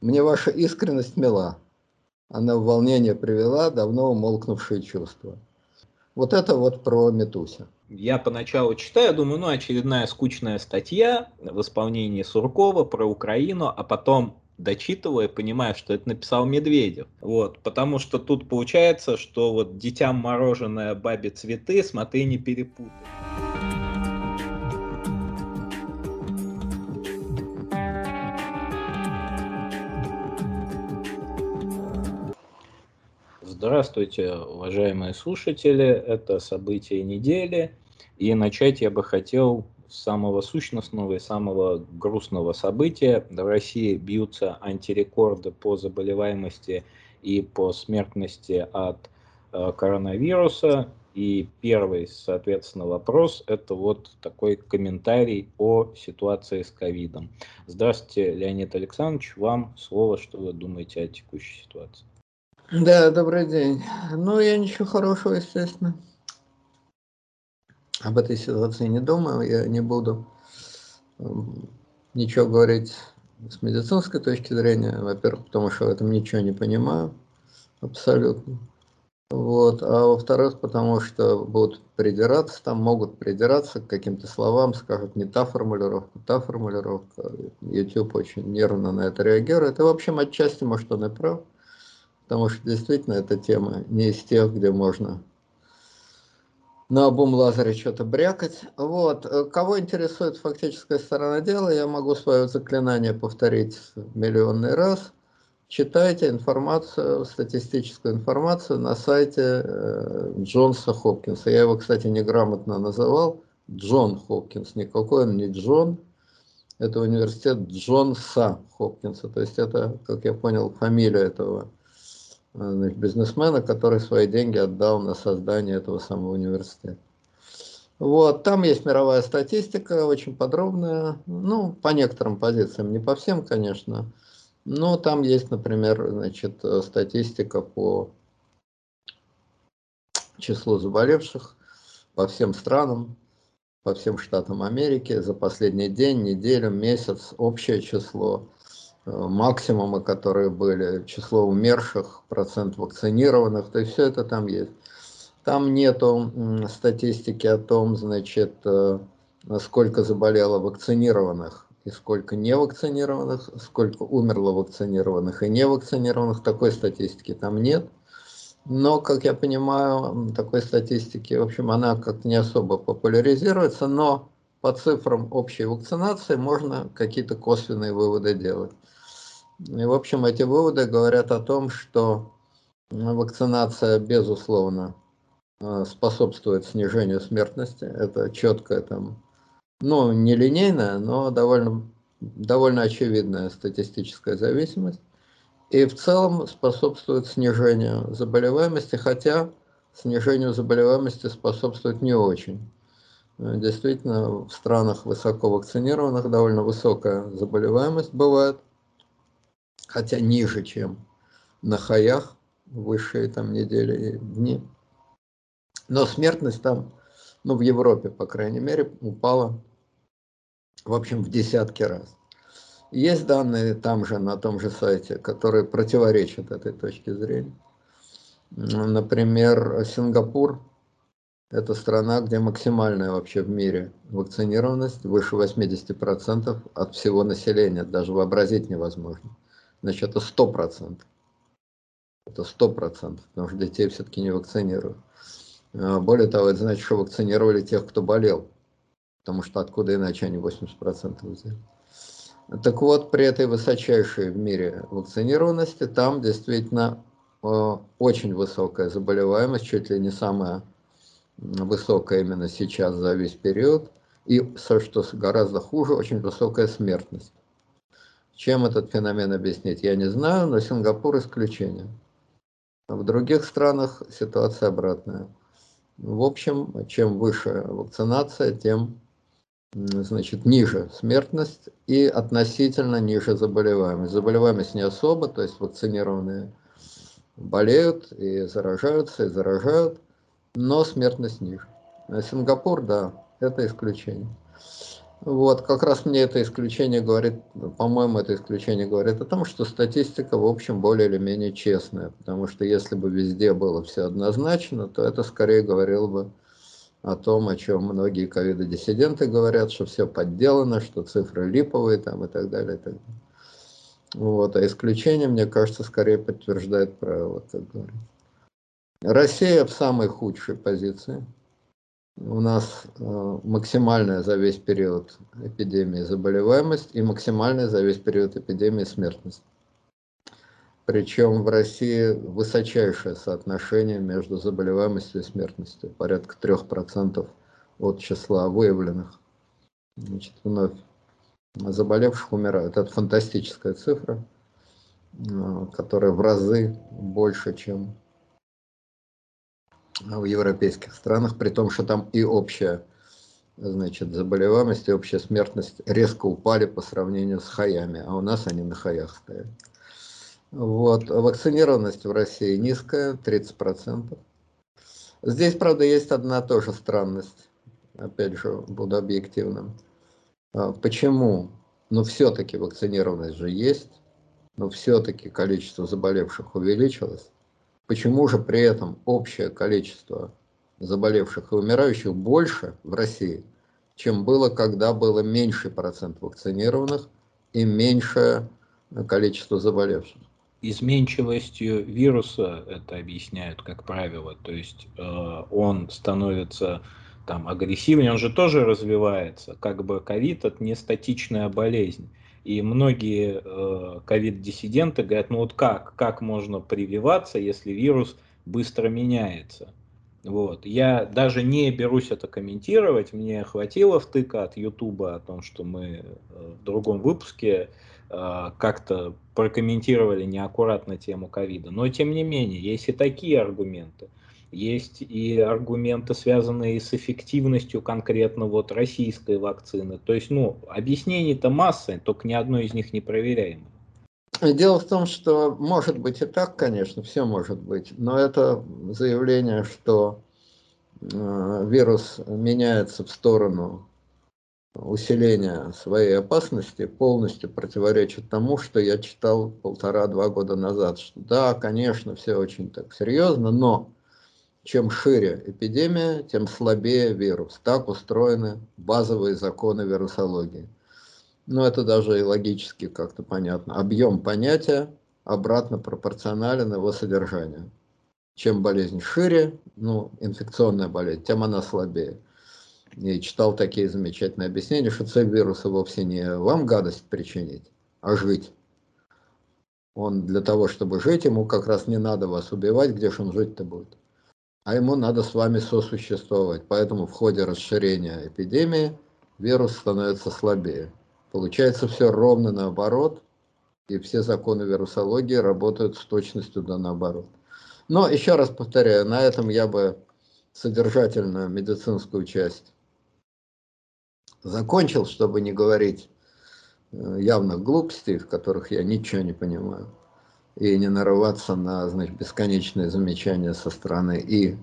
Мне ваша искренность мила. Она в волнение привела давно умолкнувшие чувства. Вот это вот про Метуся. Я поначалу читаю, думаю, ну, очередная скучная статья в исполнении Суркова про Украину, а потом дочитывая, понимаю, что это написал Медведев. Вот, потому что тут получается, что вот детям мороженое, бабе цветы, смотри, не перепутай. Здравствуйте, уважаемые слушатели. Это события недели. И начать я бы хотел с самого сущностного и самого грустного события. В России бьются антирекорды по заболеваемости и по смертности от э, коронавируса. И первый, соответственно, вопрос – это вот такой комментарий о ситуации с ковидом. Здравствуйте, Леонид Александрович, вам слово, что вы думаете о текущей ситуации. Да, добрый день. Ну, я ничего хорошего, естественно. Об этой ситуации не думаю, я не буду эм, ничего говорить с медицинской точки зрения, во-первых, потому что в этом ничего не понимаю абсолютно. Вот. А во-вторых, потому что будут придираться, там могут придираться к каким-то словам, скажут не та формулировка, та формулировка. YouTube очень нервно на это реагирует. И, в общем, отчасти, может, он и прав потому что действительно эта тема не из тех, где можно на обум лазере что-то брякать. Вот. Кого интересует фактическая сторона дела, я могу свое заклинание повторить миллионный раз. Читайте информацию, статистическую информацию на сайте э, Джонса Хопкинса. Я его, кстати, неграмотно называл. Джон Хопкинс. Никакой он не Джон. Это университет Джонса Хопкинса. То есть это, как я понял, фамилия этого значит, бизнесмена, который свои деньги отдал на создание этого самого университета. Вот, там есть мировая статистика, очень подробная, ну, по некоторым позициям, не по всем, конечно, но там есть, например, значит, статистика по числу заболевших по всем странам, по всем штатам Америки за последний день, неделю, месяц, общее число. Э, максимумы, которые были, число умерших, процент вакцинированных, то есть все это там есть. Там нету статистики о том, значит, э, сколько заболело вакцинированных и сколько невакцинированных, сколько умерло вакцинированных и невакцинированных, такой статистики там нет. Но, как я понимаю, такой статистики, в общем, она как-то не особо популяризируется, но по цифрам общей вакцинации можно какие-то косвенные выводы делать. И, в общем, эти выводы говорят о том, что вакцинация, безусловно, э, способствует снижению смертности. Это четкая там, ну, не линейная, но довольно, довольно очевидная статистическая зависимость. И в целом способствует снижению заболеваемости, хотя снижению заболеваемости способствует не очень. Э, действительно, в странах высоко вакцинированных довольно высокая заболеваемость бывает хотя ниже, чем на хаях, высшие там недели и дни. Но смертность там, ну в Европе, по крайней мере, упала, в общем, в десятки раз. Есть данные там же, на том же сайте, которые противоречат этой точке зрения. Например, Сингапур – это страна, где максимальная вообще в мире вакцинированность, выше 80% от всего населения, даже вообразить невозможно значит это сто процентов. Это сто процентов, потому что детей все-таки не вакцинируют. А, более того, это значит, что вакцинировали тех, кто болел, потому что откуда иначе они 80% взяли. Так вот, при этой высочайшей в мире вакцинированности, там действительно а, очень высокая заболеваемость, чуть ли не самая высокая именно сейчас за весь период, и, что гораздо хуже, очень высокая смертность. Чем этот феномен объяснить, я не знаю, но Сингапур исключение. В других странах ситуация обратная. В общем, чем выше вакцинация, тем значит, ниже смертность и относительно ниже заболеваемость. Заболеваемость не особо, то есть вакцинированные болеют и заражаются, и заражают, но смертность ниже. А Сингапур, да, это исключение. Вот, как раз мне это исключение говорит, по-моему, это исключение говорит о том, что статистика, в общем, более или менее честная, потому что если бы везде было все однозначно, то это скорее говорило бы о том, о чем многие ковидодиссиденты говорят, что все подделано, что цифры липовые там и так далее. И так далее. Вот, а исключение, мне кажется, скорее подтверждает правило, как говорится. Россия в самой худшей позиции – у нас э, максимальная за весь период эпидемии заболеваемость и максимальная за весь период эпидемии смертность. Причем в России высочайшее соотношение между заболеваемостью и смертностью, порядка 3% от числа выявленных. Значит, вновь заболевших умирают. Это фантастическая цифра, э, которая в разы больше, чем в европейских странах, при том, что там и общая значит, заболеваемость, и общая смертность резко упали по сравнению с хаями, а у нас они на хаях стоят. Вот. Вакцинированность в России низкая, 30%. Здесь, правда, есть одна тоже странность. Опять же, буду объективным. А почему? Ну, все-таки вакцинированность же есть, но все-таки количество заболевших увеличилось. Почему же при этом общее количество заболевших и умирающих больше в России, чем было, когда было меньший процент вакцинированных и меньшее количество заболевших? Изменчивостью вируса это объясняют, как правило. То есть э, он становится там агрессивнее, он же тоже развивается. Как бы ковид это не статичная болезнь. И многие э, ковид-диссиденты говорят, ну вот как, как можно прививаться, если вирус быстро меняется? Вот. Я даже не берусь это комментировать, мне хватило втыка от Ютуба о том, что мы э, в другом выпуске э, как-то прокомментировали неаккуратно тему ковида. Но тем не менее, есть и такие аргументы. Есть и аргументы, связанные с эффективностью конкретно вот российской вакцины. То есть, ну, объяснений-то масса, только ни одно из них не проверяемо. Дело в том, что может быть и так, конечно, все может быть, но это заявление, что э, вирус меняется в сторону усиления своей опасности, полностью противоречит тому, что я читал полтора-два года назад, что да, конечно, все очень так серьезно, но чем шире эпидемия, тем слабее вирус. Так устроены базовые законы вирусологии. Но это даже и логически как-то понятно. Объем понятия обратно пропорционален его содержанию. Чем болезнь шире, ну, инфекционная болезнь, тем она слабее. И читал такие замечательные объяснения, что цель вируса вовсе не вам гадость причинить, а жить. Он для того, чтобы жить, ему как раз не надо вас убивать, где же он жить-то будет а ему надо с вами сосуществовать. Поэтому в ходе расширения эпидемии вирус становится слабее. Получается все ровно наоборот, и все законы вирусологии работают с точностью да наоборот. Но еще раз повторяю, на этом я бы содержательную медицинскую часть закончил, чтобы не говорить э, явных глупостей, в которых я ничего не понимаю и не нарываться на значит, бесконечные замечания со стороны и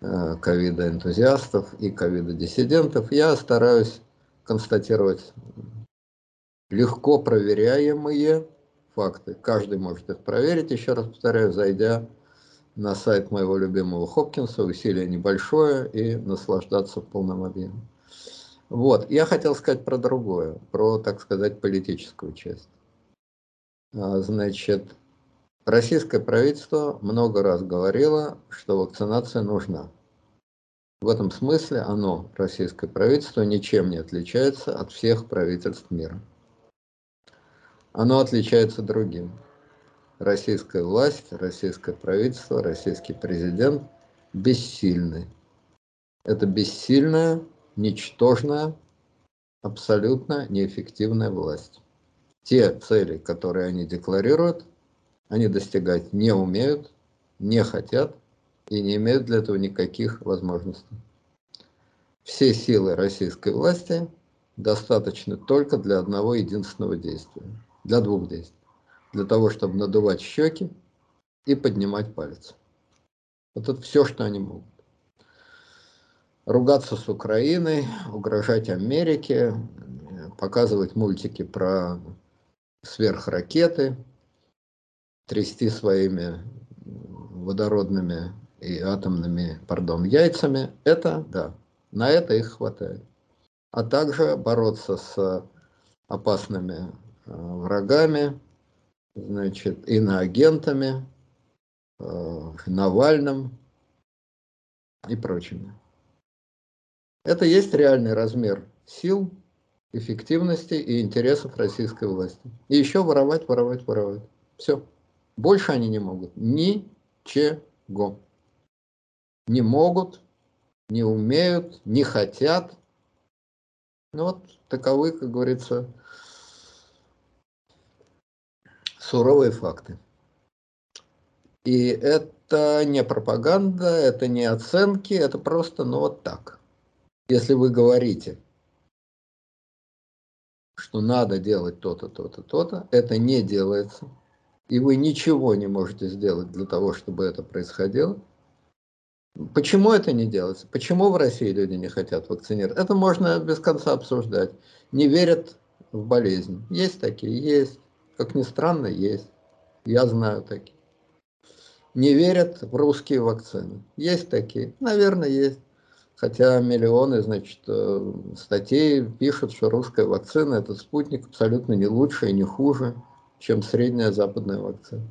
э, ковида-энтузиастов, и ковида-диссидентов, я стараюсь констатировать легко проверяемые факты. Каждый может их проверить, еще раз повторяю, зайдя на сайт моего любимого Хопкинса, усилие небольшое, и наслаждаться в полном объеме. Вот, я хотел сказать про другое, про, так сказать, политическую часть. А, значит, Российское правительство много раз говорило, что вакцинация нужна. В этом смысле оно, российское правительство, ничем не отличается от всех правительств мира. Оно отличается другим. Российская власть, российское правительство, российский президент бессильны. Это бессильная, ничтожная, абсолютно неэффективная власть. Те цели, которые они декларируют, они достигать не умеют, не хотят и не имеют для этого никаких возможностей. Все силы российской власти достаточно только для одного единственного действия, для двух действий. Для того, чтобы надувать щеки и поднимать палец. Вот это все, что они могут. ругаться с Украиной, угрожать Америке, показывать мультики про сверхракеты, трясти своими водородными и атомными, пардон, яйцами, это, да, на это их хватает. А также бороться с опасными э, врагами, значит, иноагентами, э, Навальным и прочими. Это есть реальный размер сил, эффективности и интересов российской власти. И еще воровать, воровать, воровать. Все. Больше они не могут. Ничего. Не могут, не умеют, не хотят. Ну вот таковы, как говорится, суровые факты. И это не пропаганда, это не оценки, это просто, ну вот так. Если вы говорите, что надо делать то-то, то-то, то-то, это не делается, и вы ничего не можете сделать для того, чтобы это происходило, Почему это не делается? Почему в России люди не хотят вакцинировать? Это можно без конца обсуждать. Не верят в болезнь. Есть такие? Есть. Как ни странно, есть. Я знаю такие. Не верят в русские вакцины. Есть такие? Наверное, есть. Хотя миллионы, значит, э, статей пишут, что русская вакцина, этот спутник абсолютно не лучше и не хуже, чем средняя западная вакцина.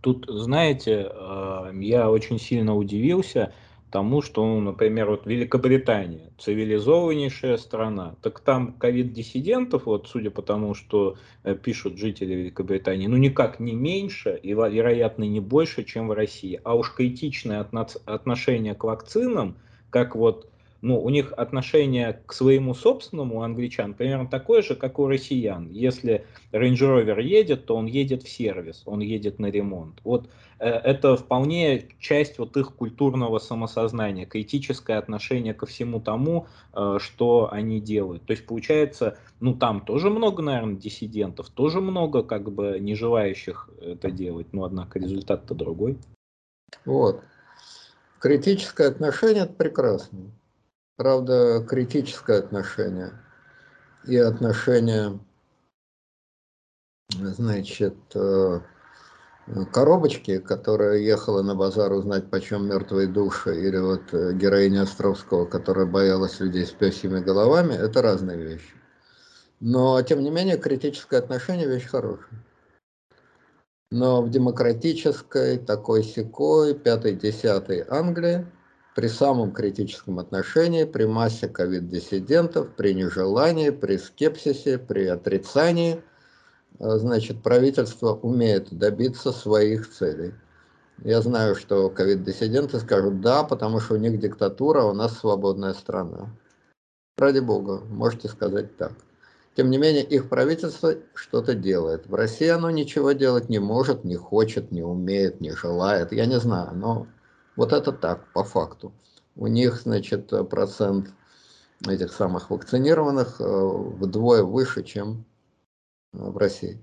Тут, знаете, э, я очень сильно удивился, тому, что, ну, например, вот Великобритания, цивилизованнейшая страна, так там ковид-диссидентов, вот судя по тому, что э, пишут жители Великобритании, ну никак не меньше и, вероятно, не больше, чем в России. А уж критичное отношение к вакцинам, как вот ну, у них отношение к своему собственному англичан примерно такое же, как у россиян. Если Range Rover едет, то он едет в сервис, он едет на ремонт. Вот э, это вполне часть вот их культурного самосознания, критическое отношение ко всему тому, э, что они делают. То есть получается, ну там тоже много, наверное, диссидентов, тоже много как бы не желающих это делать, но однако результат-то другой. Вот. Критическое отношение – это прекрасно. Правда, критическое отношение и отношение, значит, э, коробочки, которая ехала на базар узнать, почем мертвые души, или вот э, героиня Островского, которая боялась людей с пёсьими головами, это разные вещи. Но, тем не менее, критическое отношение – вещь хорошая. Но в демократической, такой секой, пятой-десятой Англии – при самом критическом отношении, при массе ковид-диссидентов, при нежелании, при скепсисе, при отрицании, э, значит, правительство умеет добиться своих целей. Я знаю, что ковид-диссиденты скажут «да», потому что у них диктатура, а у нас свободная страна. Ради бога, можете сказать так. Тем не менее, их правительство что-то делает. В России оно ничего делать не может, не хочет, не умеет, не желает. Я не знаю, но вот это так, по факту. У них, значит, процент этих самых вакцинированных э, вдвое выше, чем э, в России.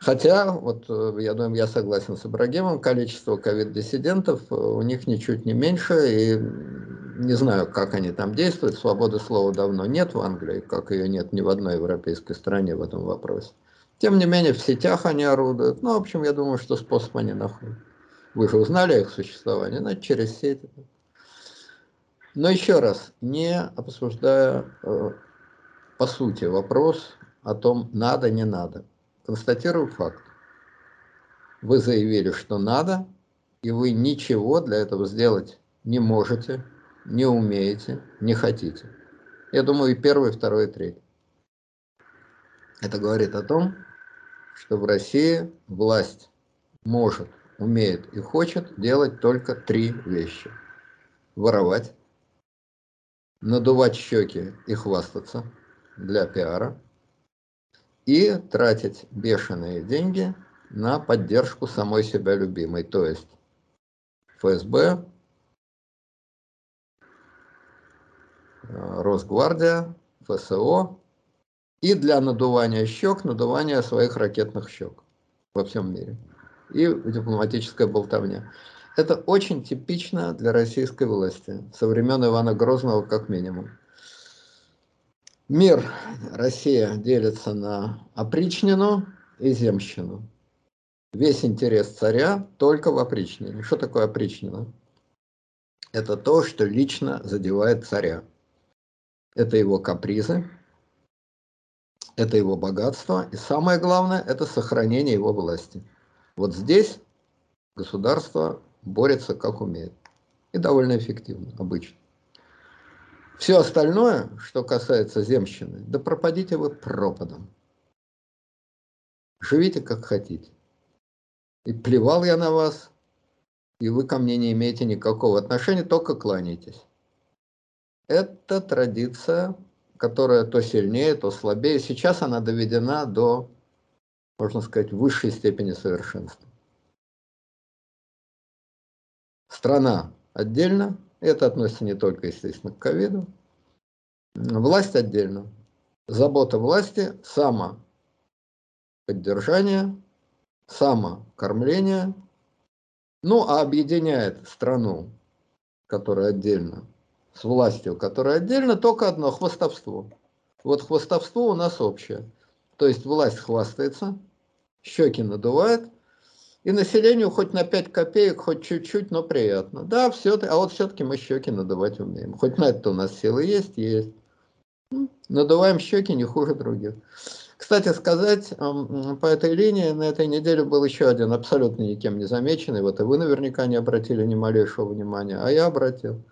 Хотя, вот э, я думаю, я согласен с Ибрагимом, количество ковид-диссидентов у них ничуть не меньше, и не знаю, как они там действуют, свободы слова давно нет в Англии, как ее нет ни в одной европейской стране в этом вопросе. Тем не менее, в сетях они орудуют, ну, в общем, я думаю, что способ они находят. Вы же узнали о их существовании, но через сети. Но еще раз, не обсуждая э, по сути вопрос о том, надо, не надо. Констатирую факт. Вы заявили, что надо, и вы ничего для этого сделать не можете, не умеете, не хотите. Я думаю, и первый, и второй, и третий. Это говорит о том, что в России власть может умеет и хочет делать только три вещи. Воровать, надувать щеки и хвастаться для пиара и тратить бешеные деньги на поддержку самой себя любимой, то есть ФСБ, Росгвардия, ФСО и для надувания щек, надувания своих ракетных щек во всем мире и дипломатическая болтовня. Это очень типично для российской власти, со времен Ивана Грозного как минимум. Мир Россия делится на опричнину и земщину. Весь интерес царя только в опричнине. Что такое опричнина? Это то, что лично задевает царя. Это его капризы, это его богатство, и самое главное, это сохранение его власти. Вот здесь государство борется как умеет. И довольно эффективно, обычно. Все остальное, что касается земщины, да пропадите вы пропадом. Живите как хотите. И плевал я на вас, и вы ко мне не имеете никакого отношения, только кланяйтесь. Это традиция, которая то сильнее, то слабее. Сейчас она доведена до, можно сказать, высшей степени совершенства. Страна отдельно, это относится не только, естественно, к ковиду, власть отдельно. Забота власти, самоподдержание, самокормление, ну а объединяет страну, которая отдельно, с властью, которая отдельно, только одно – хвостовство. Вот хвостовство у нас общее. То есть власть хвастается, щеки надувает, и населению хоть на 5 копеек, хоть чуть-чуть, но приятно. Да, все, а вот все-таки мы щеки надувать умеем. Хоть на это у нас силы есть, есть. Ну, надуваем щеки не хуже других. Кстати сказать, по этой линии на этой неделе был еще один абсолютно никем не замеченный. Вот и вы наверняка не обратили ни малейшего внимания, а я обратил.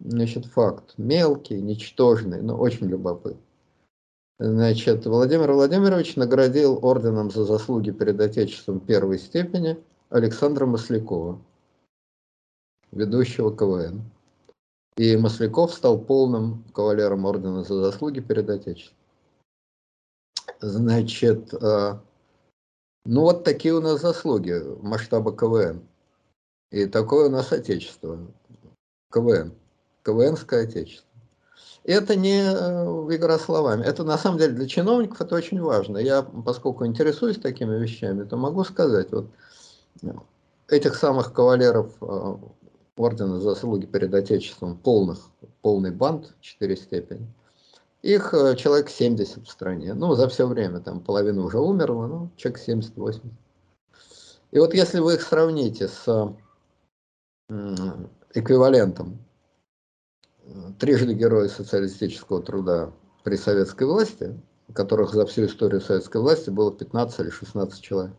Значит, факт. Мелкий, ничтожный, но очень любопытный. Значит, Владимир Владимирович наградил орденом за заслуги перед Отечеством первой степени Александра Маслякова, ведущего КВН. И Масляков стал полным кавалером ордена за заслуги перед Отечеством. Значит, э, ну вот такие у нас заслуги масштаба КВН. И такое у нас Отечество. КВН. КВНское Отечество. Это не э, игра словами. Это на самом деле для чиновников это очень важно. Я, поскольку интересуюсь такими вещами, то могу сказать, вот этих самых кавалеров э, ордена заслуги перед Отечеством, полных, полный банд, 4 степени, их э, человек 70 в стране. Ну, за все время, там половина уже умерла, ну, человек 70-80. И вот если вы их сравните с эквивалентом трижды герои социалистического труда при советской власти, которых за всю историю советской власти было 15 или 16 человек.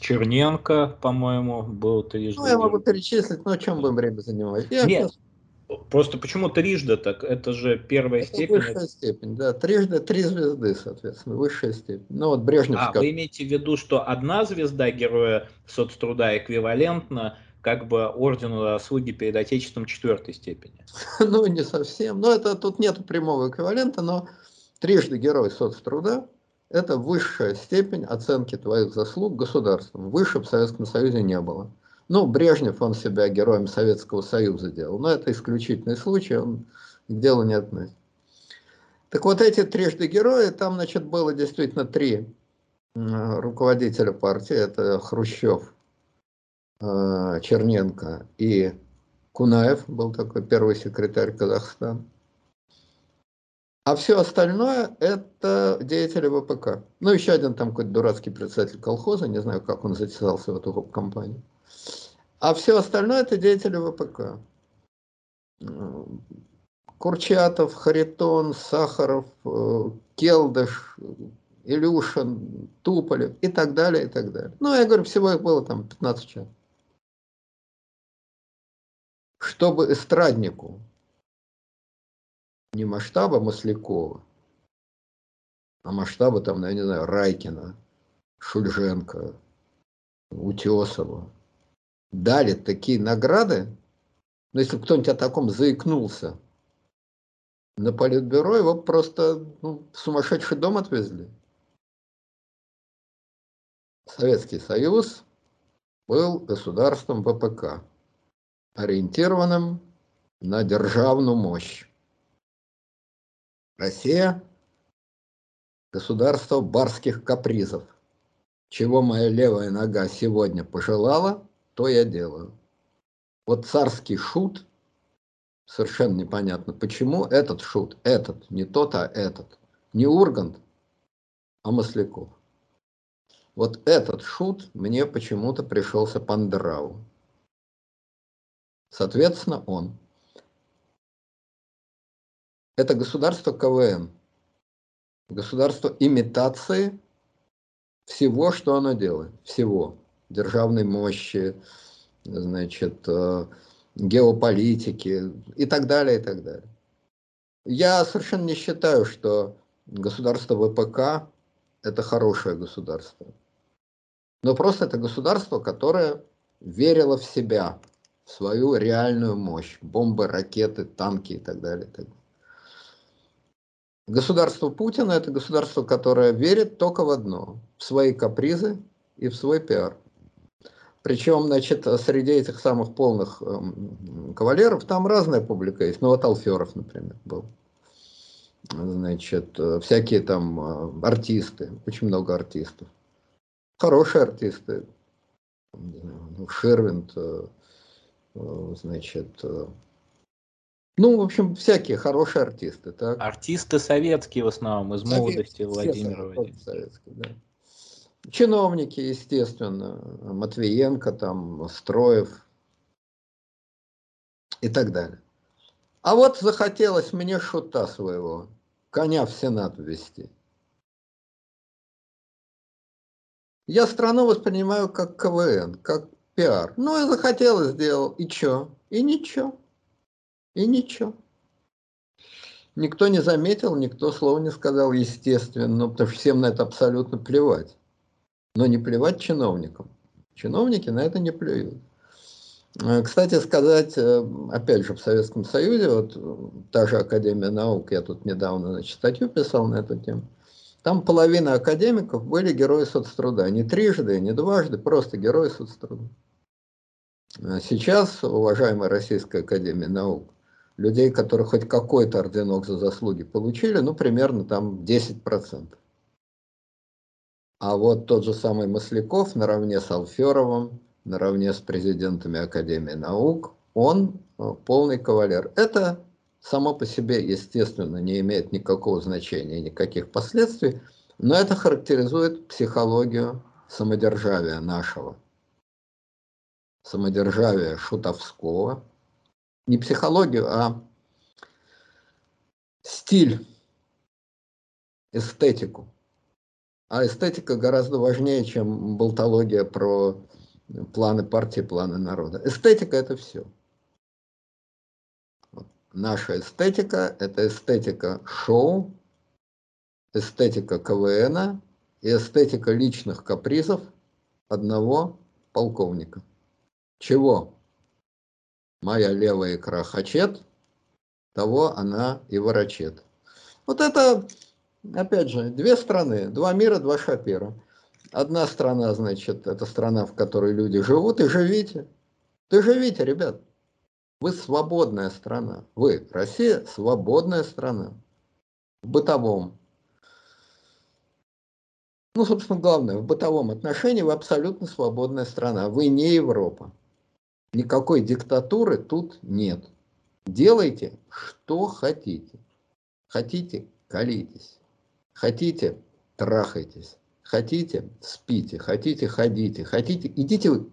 Черненко, по-моему, был трижды. Ну, я могу перечислить, но чем будем время занимать? Я Нет, сейчас... просто почему трижды так? Это же первая это степень. Высшая степень, да. Трижды три звезды, соответственно, высшая степень. Ну вот Брежнев... А, вы имеете в виду, что одна звезда героя соцтруда эквивалентна как бы ордену заслуги перед Отечеством четвертой степени. Ну, не совсем. Но это тут нет прямого эквивалента, но трижды герой соцтруда – это высшая степень оценки твоих заслуг государством. Выше в Советском Союзе не было. Ну, Брежнев, он себя героем Советского Союза делал, но это исключительный случай, он к делу не относится. Так вот, эти трижды герои, там, значит, было действительно три руководителя партии, это Хрущев, Черненко и Кунаев, был такой первый секретарь Казахстана. А все остальное это деятели ВПК. Ну, еще один там какой-то дурацкий председатель колхоза, не знаю, как он затесался в эту компанию. А все остальное это деятели ВПК. Курчатов, Харитон, Сахаров, э, Келдыш, Илюшин, Туполев и так далее, и так далее. Ну, я говорю, всего их было там 15 человек чтобы эстраднику не масштаба Маслякова, а масштаба там, я не знаю, Райкина, Шульженко, Утесова, дали такие награды, но если кто-нибудь о таком заикнулся на политбюро, его просто ну, в сумасшедший дом отвезли. Советский Союз был государством ВПК ориентированным на державную мощь. Россия – государство барских капризов. Чего моя левая нога сегодня пожелала, то я делаю. Вот царский шут, совершенно непонятно, почему этот шут, этот, не тот, а этот, не Ургант, а Масляков. Вот этот шут мне почему-то пришелся по нраву. Соответственно, он. Это государство КВН. Государство имитации всего, что оно делает. Всего. Державной мощи, значит, э, геополитики и так далее, и так далее. Я совершенно не считаю, что государство ВПК – это хорошее государство но просто это государство, которое верило в себя, свою реальную мощь, бомбы, ракеты, танки и так далее. Государство Путина – это государство, которое верит только в одно – в свои капризы и в свой пиар. Причем, значит, среди этих самых полных э, кавалеров там разная публика есть. Ну, вот Алферов, например, был. Значит, э, всякие там э, артисты, очень много артистов хорошие артисты. Ну, Шервинд, э, э, значит, э, ну, в общем, всякие хорошие артисты. Так? Артисты советские в основном, из Советские, молодости Владимира Советские, да. Чиновники, естественно, Матвиенко, там, Строев и так далее. А вот захотелось мне шута своего, коня в Сенат ввести. Я страну воспринимаю как КВН, как пиар. Ну и захотел и сделал. И чё? И ничего. И ничего. Никто не заметил, никто слова не сказал, естественно, ну, потому что всем на это абсолютно плевать. Но не плевать чиновникам. Чиновники на это не плюют. Э, кстати сказать, э, опять же, в Советском Союзе, вот та же Академия наук, я тут недавно значит, статью писал на эту тему, там половина академиков были герои соцтруда. Не трижды, не дважды, просто герои соцтруда. А сейчас, уважаемая Российская Академия Наук, людей, которые хоть какой-то орденок за заслуги получили, ну, примерно там 10%. А вот тот же самый Масляков наравне с Алферовым, наравне с президентами Академии наук, он э, полный кавалер. Это само по себе, естественно, не имеет никакого значения, никаких последствий, но это характеризует психологию самодержавия нашего. Самодержавия шутовского. Не психологию, а стиль, эстетику. А эстетика гораздо важнее, чем болтология про планы партии, планы народа. Эстетика – это все. Наша эстетика – это эстетика шоу, эстетика КВН и эстетика личных капризов одного полковника. Чего? Моя левая икра хочет, того она и ворочет. Вот это, опять же, две страны, два мира, два шапира. Одна страна, значит, это страна, в которой люди живут, и живите. Ты живите, ребят. Вы свободная страна. Вы, Россия, свободная страна. В бытовом. Ну, собственно, главное, в бытовом отношении вы абсолютно свободная страна. Вы не Европа. Никакой диктатуры тут нет. Делайте, что хотите. Хотите, колитесь. Хотите, трахайтесь. Хотите, спите. Хотите, ходите. Хотите, идите вы.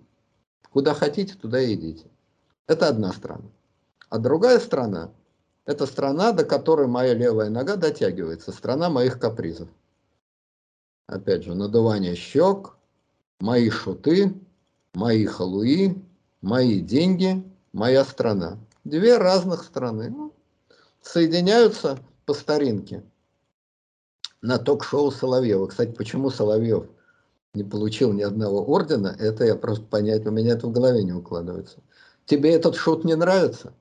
Куда хотите, туда идите. Это одна страна. А другая страна – это страна, до которой моя левая нога дотягивается, страна моих капризов. Опять же, надувание щек, мои шуты, мои халуи, мои деньги, моя страна. Две разных страны. Ну, соединяются по старинке на ток-шоу Соловьева. Кстати, почему Соловьев не получил ни одного ордена, это я просто понять, у меня это в голове не укладывается. Тебе этот шут не нравится?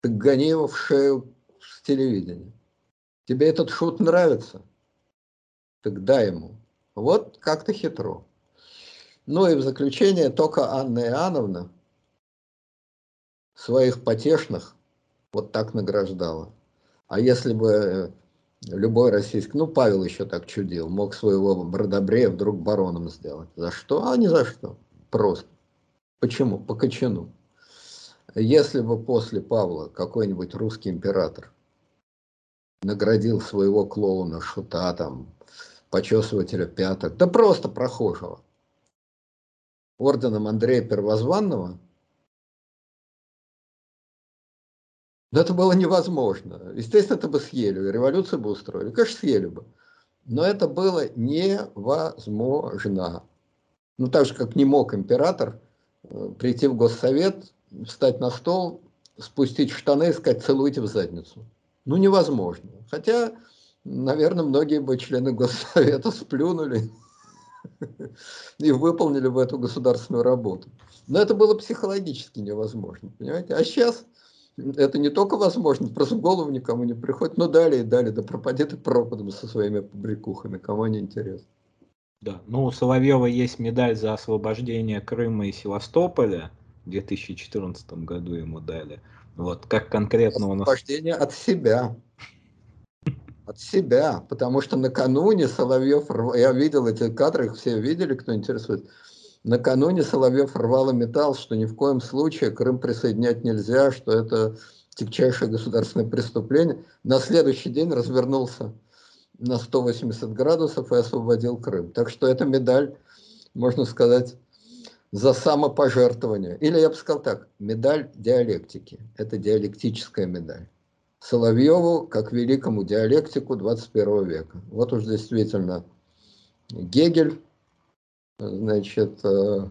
Так гони его в шею с телевидения. Тебе этот шут нравится? Так дай ему. Вот как-то хитро. Ну и в заключение только Анна Иоанновна своих потешных вот так награждала. А если бы э, любой российский, ну Павел еще так чудил, мог своего Бродобрея вдруг бароном сделать. За что? А не за что. Просто. Почему? По кочану. Если бы после Павла какой-нибудь русский император наградил своего клоуна, шута, там, почесывателя пяток, да просто прохожего, орденом Андрея Первозванного, но это было невозможно. Естественно, это бы съели, революцию бы устроили. Конечно, съели бы. Но это было невозможно. Ну, так же, как не мог император э, прийти в Госсовет, встать на стол, спустить штаны и сказать «целуйте в задницу». Ну, невозможно. Хотя, наверное, многие бы члены Госсовета сплюнули и выполнили бы эту государственную работу. Но это было психологически невозможно, понимаете? А сейчас это не только возможно, просто в голову никому не приходит. Ну, далее и далее, да пропади ты пропадом со своими побрякухами, кому не интересно. Да, ну у Соловьева есть медаль за освобождение Крыма и Севастополя. В 2014 году ему дали. Вот, как конкретно он... Освобождение от себя. От себя, потому что накануне Соловьев, я видел эти кадры, их все видели, кто интересует, накануне Соловьев рвал и металл, что ни в коем случае Крым присоединять нельзя, что это тягчайшее государственное преступление. На следующий день развернулся на 180 градусов и освободил Крым. Так что эта медаль, можно сказать, за самопожертвование. Или я бы сказал так, медаль диалектики. Это диалектическая медаль. Соловьеву как великому диалектику 21 века. Вот уж действительно Гегель, значит, э,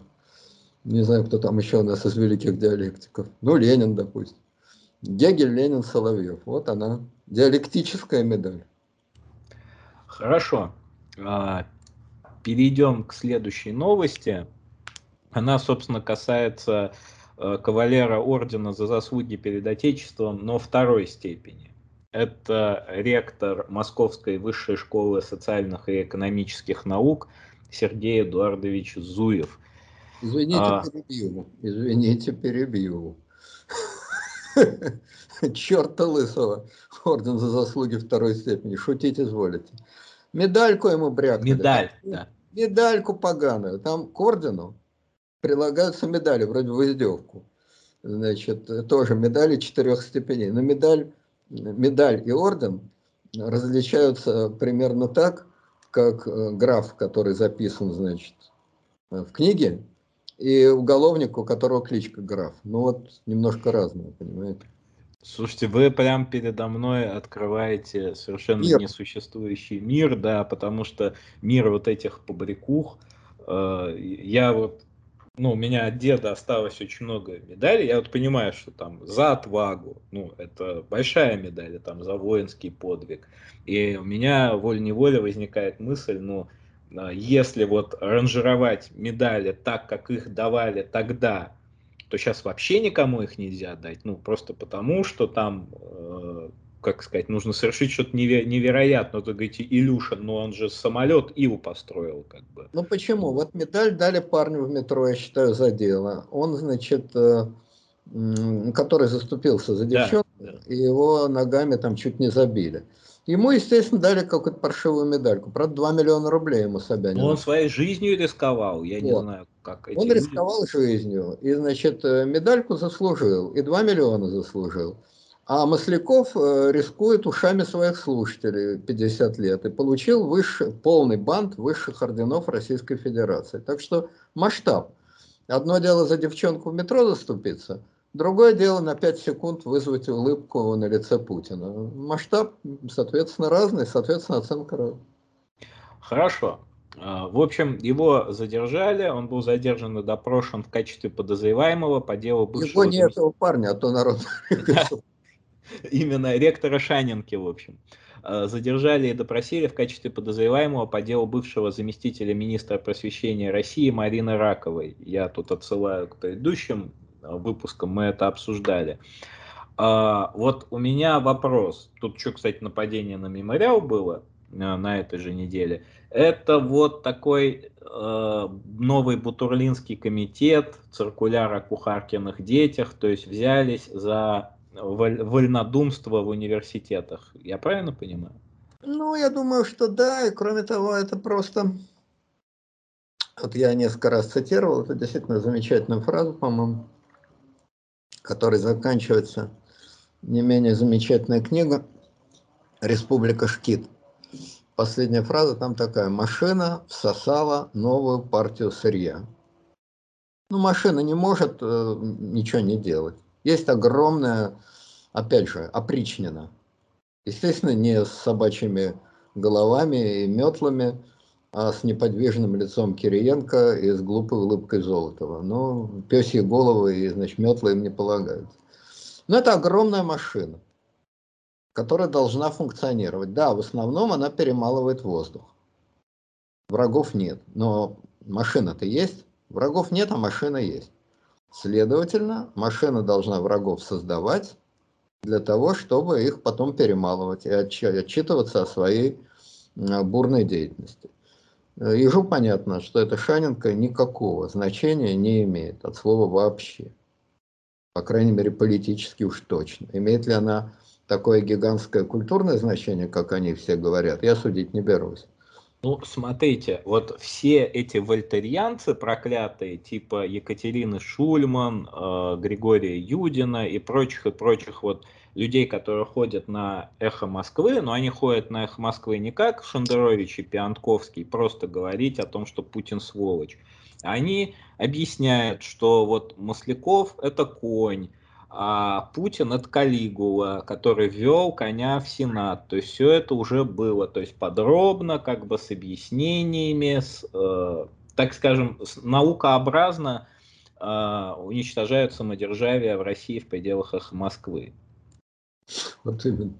не знаю, кто там еще у нас из великих диалектиков, ну, Ленин, допустим. Гегель, Ленин, Соловьев. Вот она, диалектическая медаль. Хорошо. А, перейдем к следующей новости. Она, собственно, касается э, кавалера ордена за заслуги перед Отечеством, но второй степени. Это ректор Московской высшей школы социальных и экономических наук Сергей Эдуардович Зуев. Извините, а... перебью. Извините, перебью. Черта лысого. Орден за заслуги второй степени. Шутить изволите. Медальку ему брякнули. Медаль, да. Медальку поганую. Там к ордену прилагаются медали, вроде в издевку. Значит, тоже медали четырех степеней. Но медаль, медаль и орден различаются примерно так, как э, граф, который записан, значит, в книге, и уголовник, у которого кличка граф. Ну вот, немножко разные, понимаете? Слушайте, вы прям передо мной открываете совершенно мир. несуществующий мир, да, потому что мир вот этих побрякух, э, я вот, ну, у меня от деда осталось очень много медалей, я вот понимаю, что там за отвагу, ну, это большая медаль, там, за воинский подвиг, и у меня волей-неволей возникает мысль, ну, э, если вот ранжировать медали так, как их давали тогда, то сейчас вообще никому их нельзя дать, ну, просто потому, что там, э, как сказать, нужно совершить что-то неверо- невероятное. Вы говорите, Илюша, но он же самолет Иву построил, как бы. Ну, почему? Вот медаль дали парню в метро, я считаю, за дело. Он, значит, э, который заступился за девчонку, да, да. и его ногами там чуть не забили. Ему, естественно, дали какую-то паршивую медальку. Правда, 2 миллиона рублей ему Собянин. Но он своей жизнью рисковал, я вот. не знаю, как эти Он люди... рисковал жизнью, и, значит, э, медальку заслужил, и 2 миллиона заслужил. А Масляков э, рискует ушами своих слушателей 50 лет и получил высший, полный бант высших орденов Российской Федерации. Так что масштаб. Одно дело за девчонку в метро заступиться – Другое дело на 5 секунд вызвать улыбку на лице Путина. Масштаб, соответственно, разный, соответственно, оценка разная. Хорошо. А, в общем, его задержали, он был задержан и допрошен в качестве подозреваемого по делу бывшего... Его не этого парня, а то народ... Именно ректора Шанинки, в общем. А, задержали и допросили в качестве подозреваемого по делу бывшего заместителя министра просвещения России Марины Раковой. Я тут отсылаю к предыдущим выпуском мы это обсуждали. А, вот у меня вопрос. Тут что, кстати, нападение на мемориал было э, на этой же неделе. Это вот такой э, новый Бутурлинский комитет, циркуляр о кухаркиных детях, то есть взялись за вольнодумство в университетах. Я правильно понимаю? Ну, я думаю, что да, и кроме того, это просто... Вот я несколько раз цитировал, это действительно замечательная фраза, по-моему. который заканчивается не менее замечательная книга «Республика Шкит». Последняя фраза там такая. Машина всосала новую партию сырья. Ну, машина не может э, ничего не делать. Есть огромная, опять же, опричнина. Естественно, не с собачьими головами и метлами, а с неподвижным лицом Кириенко и с глупой улыбкой Золотова. Ну, пёсьи головы и, значит, метлы им не полагают. Но это огромная машина, которая должна функционировать. Да, в основном она перемалывает воздух. Врагов нет, но машина-то есть. Врагов нет, а машина есть. Следовательно, машина должна врагов создавать для того, чтобы их потом перемалывать и отчитываться о своей бурной деятельности. Ежу понятно, что эта Шаненко никакого значения не имеет от слова вообще. По крайней мере, политически уж точно. Имеет ли она такое гигантское культурное значение, как они все говорят, я судить не берусь. Ну, смотрите, вот все эти вольтерьянцы проклятые, типа Екатерины Шульман, э, Григория Юдина и прочих, и прочих вот людей, которые ходят на «Эхо Москвы», но они ходят на «Эхо Москвы» не как Шендерович и Пиантковский, просто говорить о том, что Путин сволочь. Они объясняют, что вот Масляков – это конь, а Путин это Калигула, который ввел коня в Сенат. То есть все это уже было, то есть подробно, как бы с объяснениями, с, э, так скажем, с, наукообразно э, уничтожают самодержавие в России в пределах Москвы. Вот именно.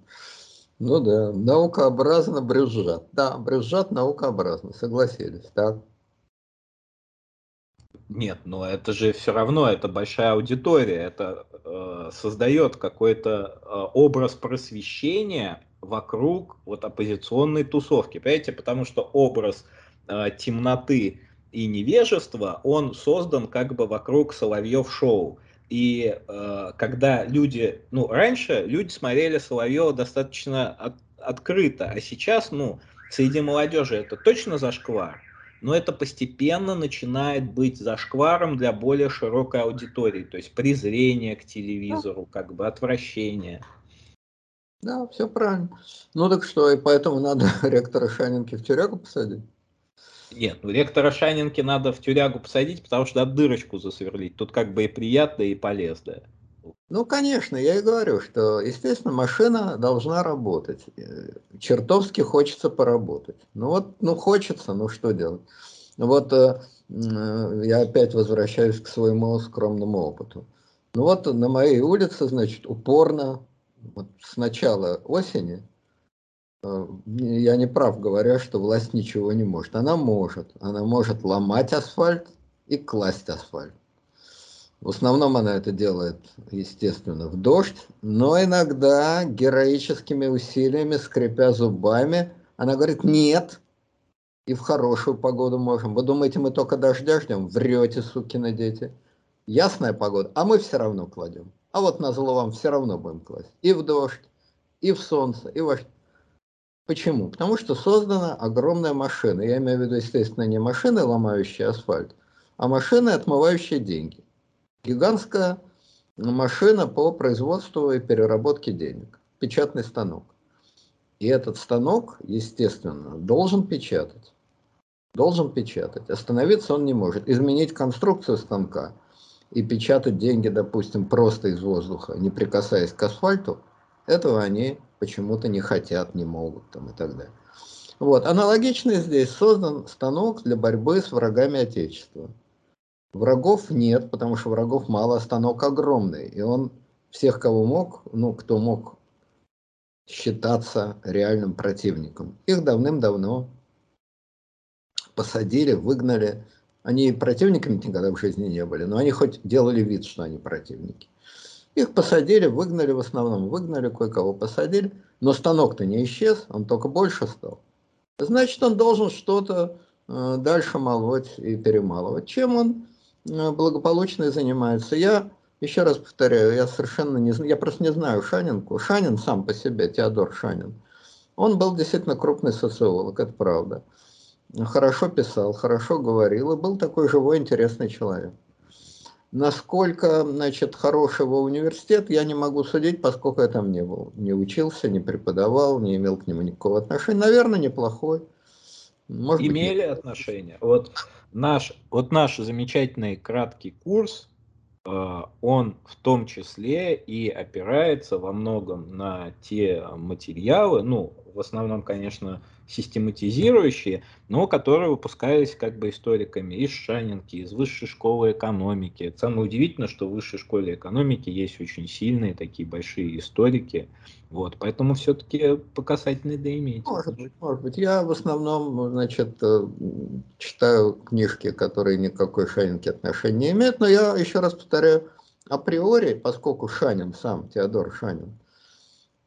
Ну да, наукообразно брюзжат. Да, брюзжат наукообразно, согласились. Так. Нет, но это же все равно, это большая аудитория, это э, создает какой-то э, образ просвещения вокруг вот оппозиционной тусовки, понимаете, потому что образ э, темноты и невежества, он создан как бы вокруг Соловьев шоу. И э, когда люди, ну, раньше люди смотрели Соловьева достаточно от, открыто, а сейчас, ну, среди молодежи это точно зашквар но это постепенно начинает быть зашкваром для более широкой аудитории, то есть презрение к телевизору, как бы отвращение. Да, все правильно. Ну так что, и поэтому надо ректора Шанинки в тюрягу посадить? Нет, ну ректора Шанинки надо в тюрягу посадить, потому что дырочку засверлить. Тут как бы и приятно, и полезно. Ну, конечно, я и говорю, что, естественно, машина должна работать. Э, чертовски хочется поработать. Ну вот, ну хочется, ну что делать? Вот э, э, я опять возвращаюсь к своему скромному опыту. Ну вот на моей улице, значит, упорно, вот с начала осени, я не прав, говоря, что власть ничего не может. Она может. Она может ломать асфальт и класть асфальт. В основном она это делает, естественно, в дождь, но иногда героическими усилиями, скрипя зубами, она говорит «нет», и в хорошую погоду можем. Вы думаете, мы только дождя ждем? Врете, сукины дети. Ясная погода, а мы все равно кладем. А вот на зло вам все равно будем класть. И в дождь, и в солнце, и в... Почему? Потому что создана огромная машина. Я имею в виду, естественно, не машины, ломающие асфальт, а машины, отмывающие деньги гигантская машина по производству и переработке денег, печатный станок. И этот станок, естественно, должен печатать. Должен печатать. Остановиться он не может. Изменить конструкцию станка и печатать деньги, допустим, просто из воздуха, не прикасаясь к асфальту, этого они почему-то не хотят, не могут там, и так далее. Вот. Аналогично здесь создан станок для борьбы с врагами Отечества. Врагов нет, потому что врагов мало, станок огромный. И он всех, кого мог, ну, кто мог считаться реальным противником, их давным-давно посадили, выгнали. Они противниками никогда в жизни не были, но они хоть делали вид, что они противники. Их посадили, выгнали в основном, выгнали, кое-кого посадили, но станок-то не исчез, он только больше стал. Значит, он должен что-то э, дальше молоть и перемалывать. Чем он благополучно занимаются. Я еще раз повторяю, я совершенно не знаю, я просто не знаю Шанинку. Шанин сам по себе, Теодор Шанин, он был действительно крупный социолог, это правда. Хорошо писал, хорошо говорил и был такой живой, интересный человек. Насколько, значит, хорошего университет, я не могу судить, поскольку я там не был. Не учился, не преподавал, не имел к нему никакого отношения. Наверное, неплохой. Может Имели быть, отношение. Вот наш, вот наш замечательный краткий курс, э, он в том числе и опирается во многом на те материалы, ну, в основном, конечно, систематизирующие, но которые выпускались как бы историками из Шанинки, из высшей школы экономики. Самое удивительное, что в высшей школе экономики есть очень сильные такие большие историки, вот, поэтому все-таки по касательной да имеете. Может быть, может быть. Я в основном, значит, э, читаю книжки, которые никакой Шанинки отношения не имеют, но я еще раз повторяю, априори, поскольку Шанин сам, Теодор Шанин,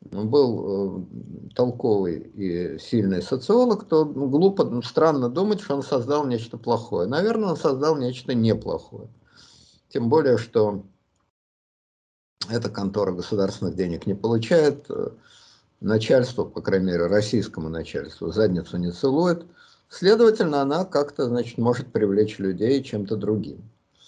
был э, толковый и сильный социолог, то глупо, странно думать, что он создал нечто плохое. Наверное, он создал нечто неплохое. Тем более, что эта контора государственных денег не получает, э, начальство, по крайней мере, российскому начальству, задницу не целует. Следовательно, она как-то, значит, может привлечь людей чем-то другим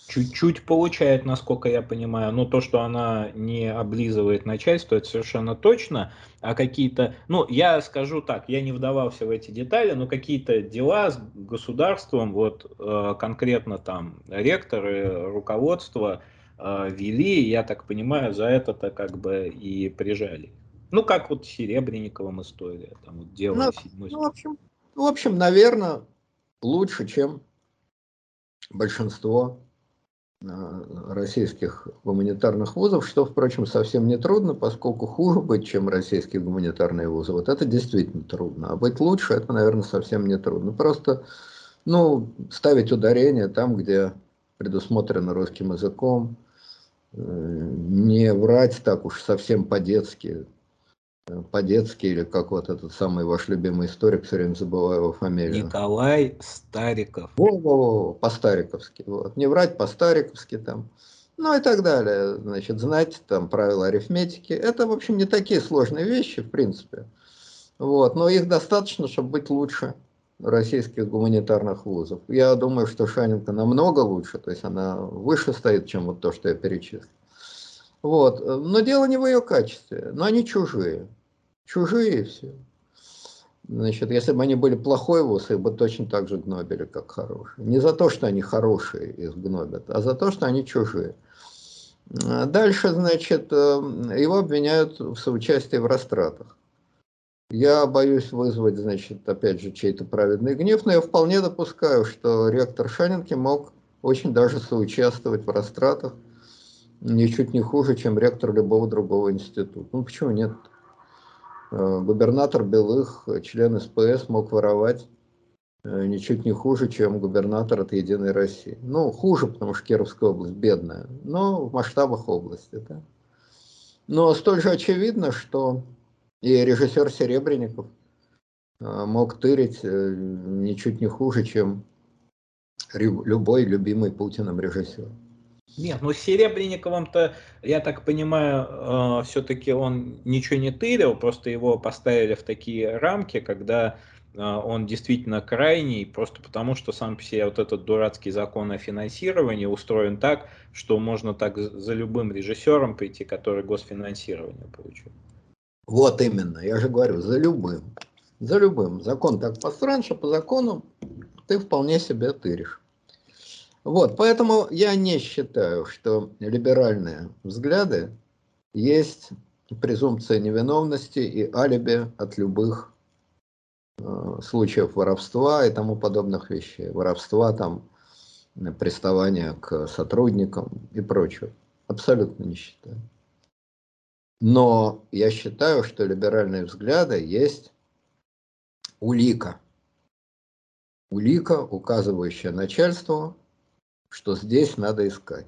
чуть-чуть получает, насколько я понимаю. Но то, что она не облизывает начальство, это совершенно точно. А какие-то, ну, я скажу так, я не вдавался в эти детали, но какие-то дела с государством, вот э, конкретно там ректоры, руководство э, вели, я так понимаю, за это-то как бы и прижали. Ну, как вот с Серебренниковым история, там вот дело ну, седьмой. Ну, в общем, в общем, наверное, лучше, чем большинство российских гуманитарных вузов, что, впрочем, совсем не трудно, поскольку хуже быть, чем российские гуманитарные вузы, вот это действительно трудно. А быть лучше, это, наверное, совсем не трудно. Просто, ну, ставить ударение там, где предусмотрено русским языком, не врать так уж совсем по-детски, по-детски, или как вот этот самый ваш любимый историк, все время забываю его фамилию. Николай Стариков. Во-во-во, по-стариковски. Вот. Не врать по-стариковски там. Ну и так далее. Значит, знать там правила арифметики. Это, в общем, не такие сложные вещи, в принципе. Вот. Но их достаточно, чтобы быть лучше российских гуманитарных вузов. Я думаю, что Шаненко намного лучше, то есть она выше стоит, чем вот то, что я перечислил. Вот. Но дело не в ее качестве, но они чужие чужие все. Значит, если бы они были плохой вуз, их бы точно так же гнобили, как хорошие. Не за то, что они хорошие их гнобят, а за то, что они чужие. Дальше, значит, э, его обвиняют в соучастии в растратах. Я боюсь вызвать, значит, опять же, чей-то праведный гнев, но я вполне допускаю, что ректор Шанинки мог очень даже соучаствовать в растратах, ничуть не хуже, чем ректор любого другого института. Ну, почему нет? Э, губернатор Белых, член СПС, мог воровать э, ничуть не хуже, чем губернатор от Единой России. Ну, хуже, потому что Кировская область бедная, но в масштабах области. Да? Но столь же очевидно, что и режиссер Серебренников э, мог тырить ничуть не хуже, чем любой любимый Путиным режиссер. Нет, ну с Серебренниковым-то, я так понимаю, э, все-таки он ничего не тырил, просто его поставили в такие рамки, когда э, он действительно крайний, просто потому что сам по себе вот этот дурацкий закон о финансировании устроен так, что можно так за любым режиссером прийти, который госфинансирование получил. Вот именно, я же говорю, за любым. За любым. Закон так построен, что по закону ты вполне себе тыришь. Вот, поэтому я не считаю, что либеральные взгляды есть презумпция невиновности и алиби от любых э, случаев воровства и тому подобных вещей. Воровства, там, приставания к сотрудникам и прочее. Абсолютно не считаю. Но я считаю, что либеральные взгляды есть улика. Улика, указывающая начальству что здесь надо искать.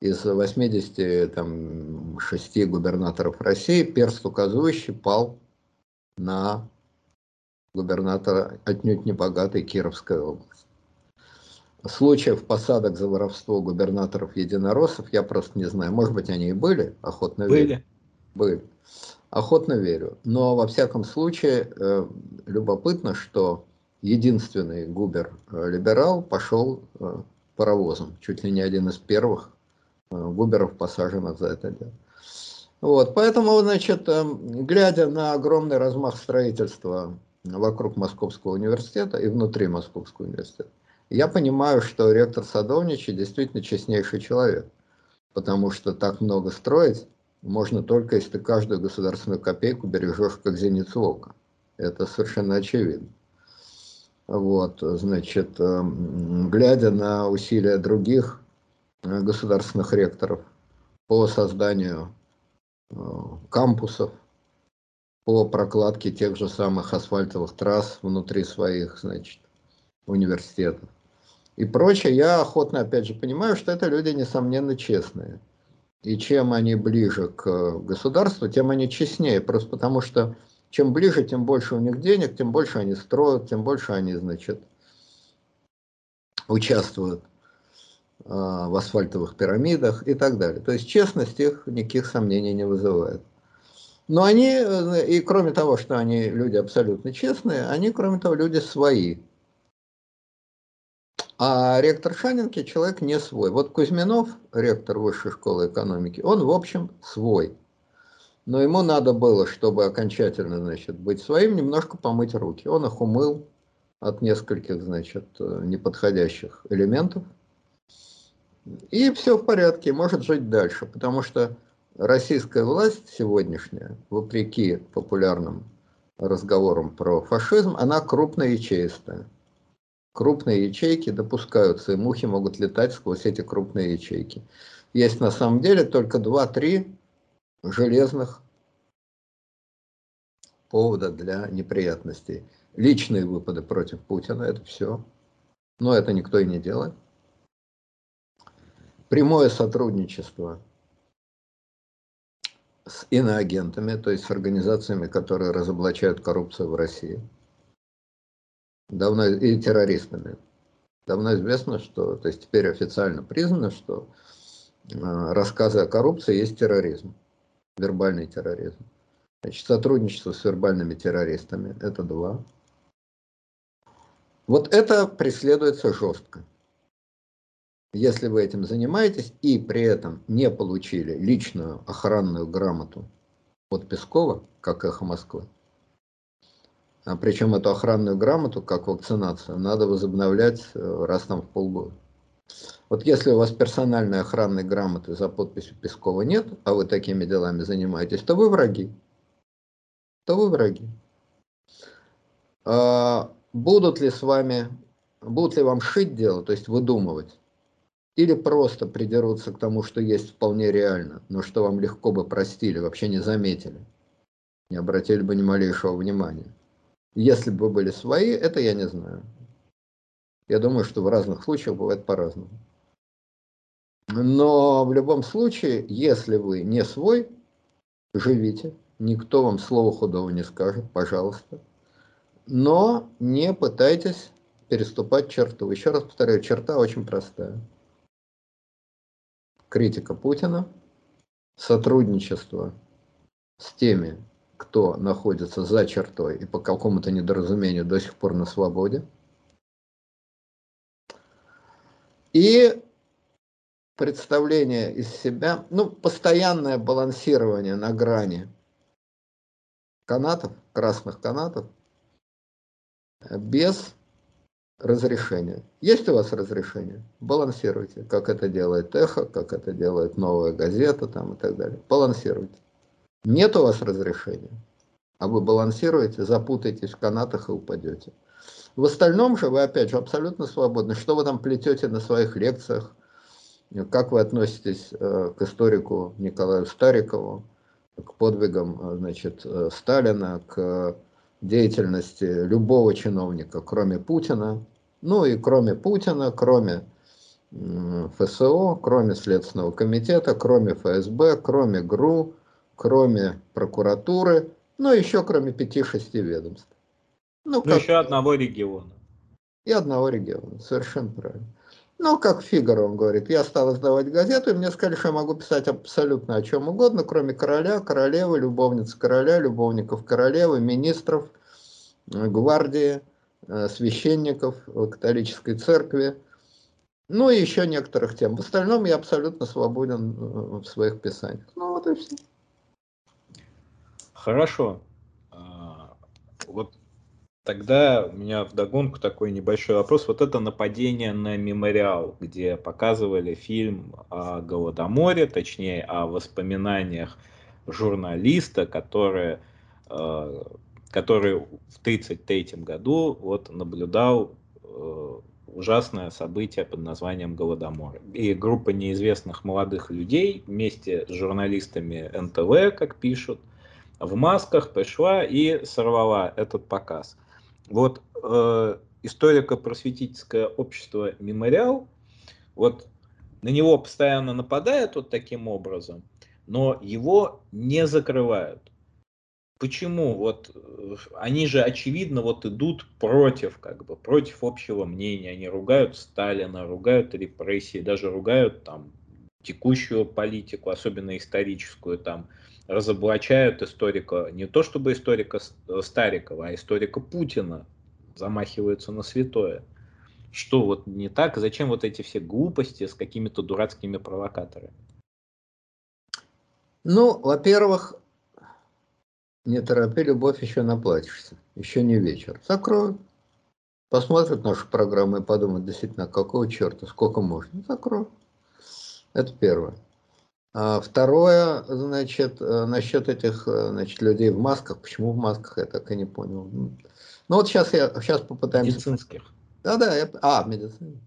Из 86 губернаторов России перст указывающий пал на губернатора отнюдь небогатой Кировской области. Случаев посадок за воровство губернаторов единороссов я просто не знаю. Может быть, они и были, охотно были. верю. Были. Охотно верю. Но во всяком случае, э, любопытно, что единственный губер-либерал э, пошел э, паровозом, чуть ли не один из первых э, губеров, посаженных за это дело. Вот, поэтому, значит, глядя на огромный размах строительства вокруг Московского университета и внутри Московского университета, я понимаю, что ректор Садовничий действительно честнейший человек, потому что так много строить можно только, если ты каждую государственную копейку бережешь как зеницу ока. Это совершенно очевидно. Вот, значит, эм, глядя на усилия других э, государственных ректоров по созданию э, кампусов, по прокладке тех же самых асфальтовых трасс внутри своих, значит, университетов и прочее, я охотно, опять же, понимаю, что это люди, несомненно, честные. И чем они ближе к государству, тем они честнее. Просто потому что чем ближе, тем больше у них денег, тем больше они строят, тем больше они, значит, участвуют э, в асфальтовых пирамидах и так далее. То есть честность их никаких сомнений не вызывает. Но они, э, и кроме того, что они люди абсолютно честные, они, кроме того, люди свои. А ректор Шанинки человек не свой. Вот Кузьминов, ректор Высшей школы экономики, он, в общем, свой. Но ему надо было, чтобы окончательно, значит, быть своим, немножко помыть руки. Он их умыл от нескольких, значит, неподходящих элементов. И все в порядке, может жить дальше, потому что российская власть сегодняшняя, вопреки популярным разговорам про фашизм, она крупная и чистая крупные ячейки допускаются, и мухи могут летать сквозь эти крупные ячейки. Есть на самом деле только 2-3 железных повода для неприятностей. Личные выпады против Путина – это все. Но это никто и не делает. Прямое сотрудничество с иноагентами, то есть с организациями, которые разоблачают коррупцию в России – давно и террористами. Давно известно, что, то есть теперь официально признано, что э, рассказы о коррупции есть терроризм, вербальный терроризм. Значит, сотрудничество с вербальными террористами – это два. Вот это преследуется жестко. Если вы этим занимаетесь и при этом не получили личную охранную грамоту от Пескова, как эхо Москвы, причем эту охранную грамоту, как вакцинацию, надо возобновлять э, раз там в полгода. Вот если у вас персональной охранной грамоты за подписью Пескова нет, а вы такими делами занимаетесь, то вы враги. То вы враги. А, будут ли с вами, будут ли вам шить дело, то есть выдумывать, или просто придерутся к тому, что есть вполне реально, но что вам легко бы простили, вообще не заметили, не обратили бы ни малейшего внимания. Если бы были свои, это я не знаю. Я думаю, что в разных случаях бывает по-разному. Но в любом случае, если вы не свой, живите. Никто вам слова худого не скажет, пожалуйста. Но не пытайтесь переступать черту. Еще раз повторяю, черта очень простая. Критика Путина, сотрудничество с теми, кто находится за чертой и по какому-то недоразумению до сих пор на свободе. И представление из себя, ну, постоянное балансирование на грани канатов, красных канатов, без разрешения. Есть у вас разрешение? Балансируйте, как это делает Эхо, как это делает Новая газета там и так далее. Балансируйте. Нет у вас разрешения, а вы балансируете, запутаетесь в канатах и упадете. В остальном же вы, опять же, абсолютно свободны. Что вы там плетете на своих лекциях, как вы относитесь э, к историку Николаю Старикову, к подвигам э, значит, э, Сталина, к деятельности любого чиновника, кроме Путина, ну и кроме Путина, кроме ФСО, кроме Следственного комитета, кроме ФСБ, кроме ГРУ, кроме прокуратуры, но еще кроме пяти-шести ведомств. Ну, ну еще одного региона. И одного региона, совершенно правильно. Ну, как Фигаро, он говорит, я стал издавать газету, и мне сказали, что я могу писать абсолютно о чем угодно, кроме короля, королевы, любовниц короля, любовников королевы, министров, э, гвардии, э, священников католической церкви, Ну и еще некоторых тем. В остальном я абсолютно свободен в своих писаниях. Ну вот и все. Хорошо. А, вот тогда у меня вдогонку такой небольшой вопрос. Вот это нападение на мемориал, где показывали фильм о Голодоморе, точнее о воспоминаниях журналиста, который, а, который в 1933 году вот наблюдал э, ужасное событие под названием Голодомор. И группа неизвестных молодых людей вместе с журналистами НТВ, как пишут, в масках пришла и сорвала этот показ. Вот э, историко-просветительское общество «Мемориал», вот на него постоянно нападают вот таким образом, но его не закрывают. Почему? Вот э, они же очевидно вот идут против, как бы, против общего мнения. Они ругают Сталина, ругают репрессии, даже ругают там текущую политику, особенно историческую, там разоблачают историка, не то чтобы историка э, Старикова, а историка Путина, замахиваются на святое. Что вот не так? Зачем вот эти все глупости с какими-то дурацкими провокаторами? Ну, во-первых, не торопи, любовь, еще наплачешься. Еще не вечер. Закроют. Посмотрят нашу программу и подумают, действительно, какого черта, сколько можно. Закроют. Это первое. А второе, значит, э, насчет этих э, значит, людей в масках. Почему в масках, я так и не понял. Ну вот сейчас я сейчас попытаемся... Медицинских. Да-да, я... а, медицинских.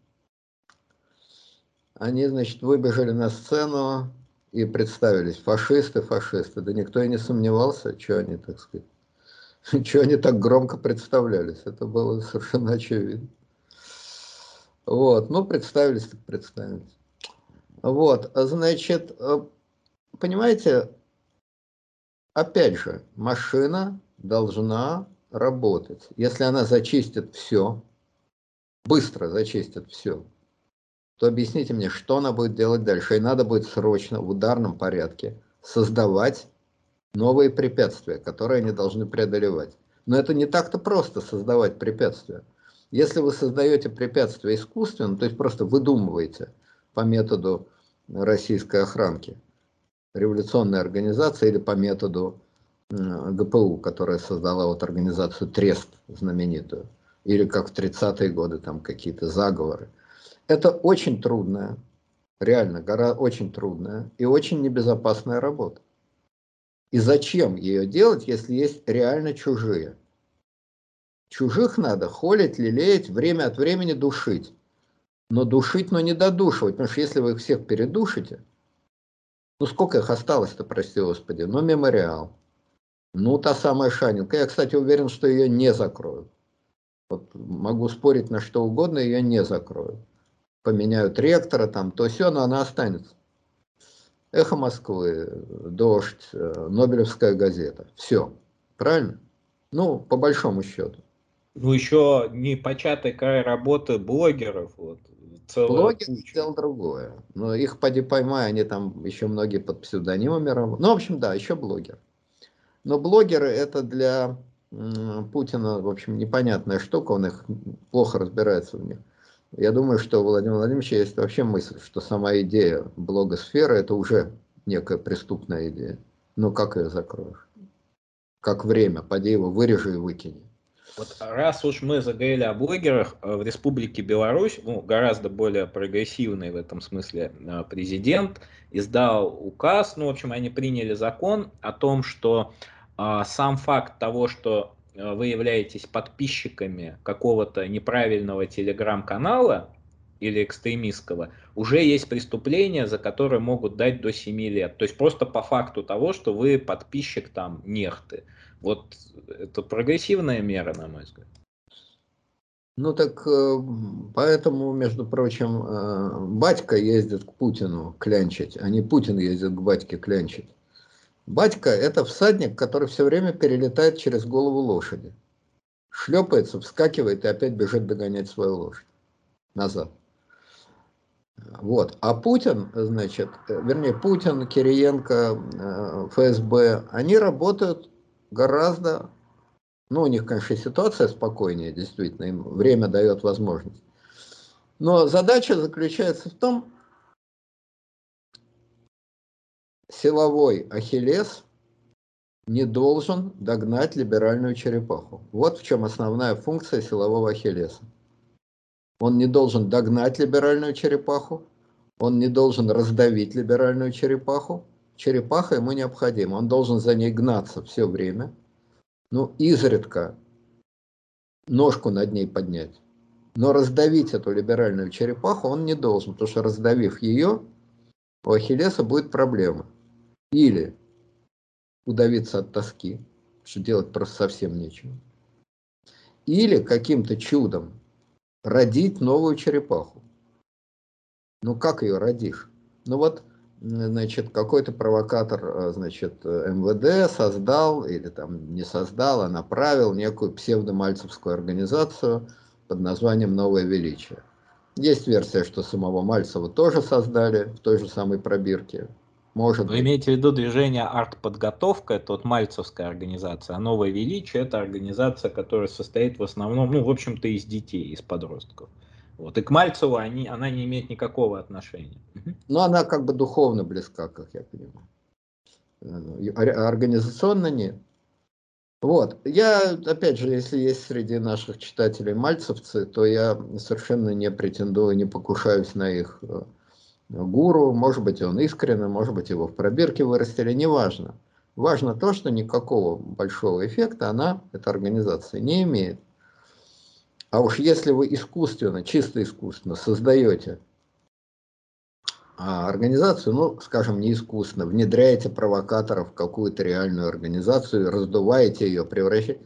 Они, значит, выбежали на сцену, и представились фашисты, фашисты. Да никто и не сомневался, что они, так сказать, что они так громко представлялись. Это было совершенно очевидно. Вот, ну, представились, так представились. Вот, значит, э, понимаете, опять же, машина должна работать. Если она зачистит все, быстро зачистит все, то объясните мне, что она будет делать дальше. И надо будет срочно, в ударном порядке, создавать новые препятствия, которые они должны преодолевать. Но это не так-то просто создавать препятствия. Если вы создаете препятствия искусственно, то есть просто выдумываете по методу российской охранки, революционной организации или по методу ГПУ, которая создала вот организацию Трест знаменитую, или как в 30-е годы там какие-то заговоры. Это очень трудная, реально, гора очень трудная и очень небезопасная работа. И зачем ее делать, если есть реально чужие? Чужих надо холить, лелеять, время от времени душить. Но душить, но не додушивать, потому что если вы их всех передушите, ну сколько их осталось-то, прости господи, ну мемориал, ну та самая Шанинка, я, кстати, уверен, что ее не закроют. Вот могу спорить на что угодно, ее не закроют поменяют ректора, там, то все, но она останется. Эхо Москвы, Дождь, э, Нобелевская газета. Все. Правильно? Ну, по большому счету. Ну, еще не початый край работы блогеров. Вот, Блогер сделал другое. Но их поди поймай, они там еще многие под псевдонимами работают. Ну, в общем, да, еще блогер. Но блогеры это для Путина, в общем, непонятная штука, он их плохо разбирается в них. Я думаю, что у Владимира Владимировича есть вообще мысль, что сама идея блогосферы – это уже некая преступная идея. Но как ее закроешь? Как время, поди его вырежи и выкини. Вот раз уж мы заговорили о блогерах, э, в Республике Беларусь, ну, гораздо более прогрессивный в этом смысле э, президент, издал указ, ну, в общем, они приняли закон о том, что а, сам факт того, что Э, вы являетесь подписчиками какого-то неправильного телеграм-канала или экстремистского, уже есть преступления, за которые могут дать до 7 лет. То есть просто по факту того, что вы подписчик там нехты. Вот это прогрессивная мера, на мой взгляд. Ну так э, поэтому, между прочим, э, батька ездит к Путину клянчить, а не Путин ездит к батьке клянчить. Батька – это всадник, который все время перелетает через голову лошади. Шлепается, вскакивает и опять бежит догонять свою лошадь назад. Вот. А Путин, значит, вернее, Путин, Кириенко, э, ФСБ, они работают гораздо, ну, у них, конечно, ситуация спокойнее, действительно, им время дает возможность. Но задача заключается в том, силовой ахиллес не должен догнать либеральную черепаху. Вот в чем основная функция силового ахиллеса. Он не должен догнать либеральную черепаху, он не должен раздавить либеральную черепаху. Черепаха ему необходима, он должен за ней гнаться все время. Ну, изредка ножку над ней поднять. Но раздавить эту либеральную черепаху он не должен, потому что раздавив ее, у Ахиллеса будет проблема. Или удавиться от тоски, что делать просто совсем нечего. Или каким-то чудом родить новую черепаху. Ну как ее родишь? Ну вот, значит, какой-то провокатор, э, значит, МВД создал, или там не создал, а направил некую псевдомальцевскую организацию под названием «Новое величие». Есть версия, что самого Мальцева тоже создали в той же самой пробирке. Может Вы быть. имеете в виду движение «Артподготовка», это вот Мальцевская организация, а «Новое величие» — это организация, которая состоит в основном, ну, в общем-то, из детей, из подростков. Вот. И к Мальцеву они, она не имеет никакого отношения. Но она как бы духовно близка, как я понимаю. Э, организационно нет. Вот. Я, опять же, если есть среди наших читателей мальцевцы, то я совершенно не претендую, не покушаюсь на их э, гуру, может быть, он искренне, может быть, его в пробирке вырастили, неважно. Важно то, что никакого большого эффекта она, эта организация, не имеет. А уж если вы искусственно, чисто искусственно создаете а, организацию, ну, скажем, не искусственно, внедряете провокаторов в какую-то реальную организацию, раздуваете ее, превращаете,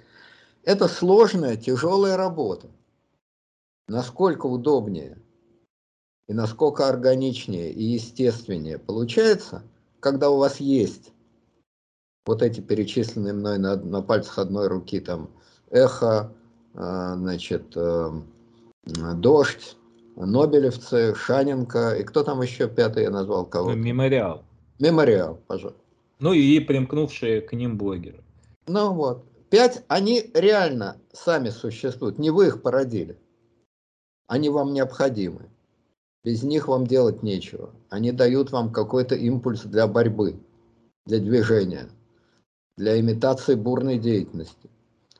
это сложная, тяжелая работа. Насколько удобнее и насколько органичнее и естественнее получается, когда у вас есть вот эти перечисленные мной на, на пальцах одной руки там эхо, значит, э, дождь, Нобелевцы, Шаненко, и кто там еще пятый я назвал кого? -то? Мемориал. Мемориал, пожалуйста. Ну и примкнувшие к ним блогеры. Ну вот. Пять, они реально сами существуют, не вы их породили. Они вам необходимы. Без них вам делать нечего. Они дают вам какой-то импульс для борьбы, для движения, для имитации бурной деятельности.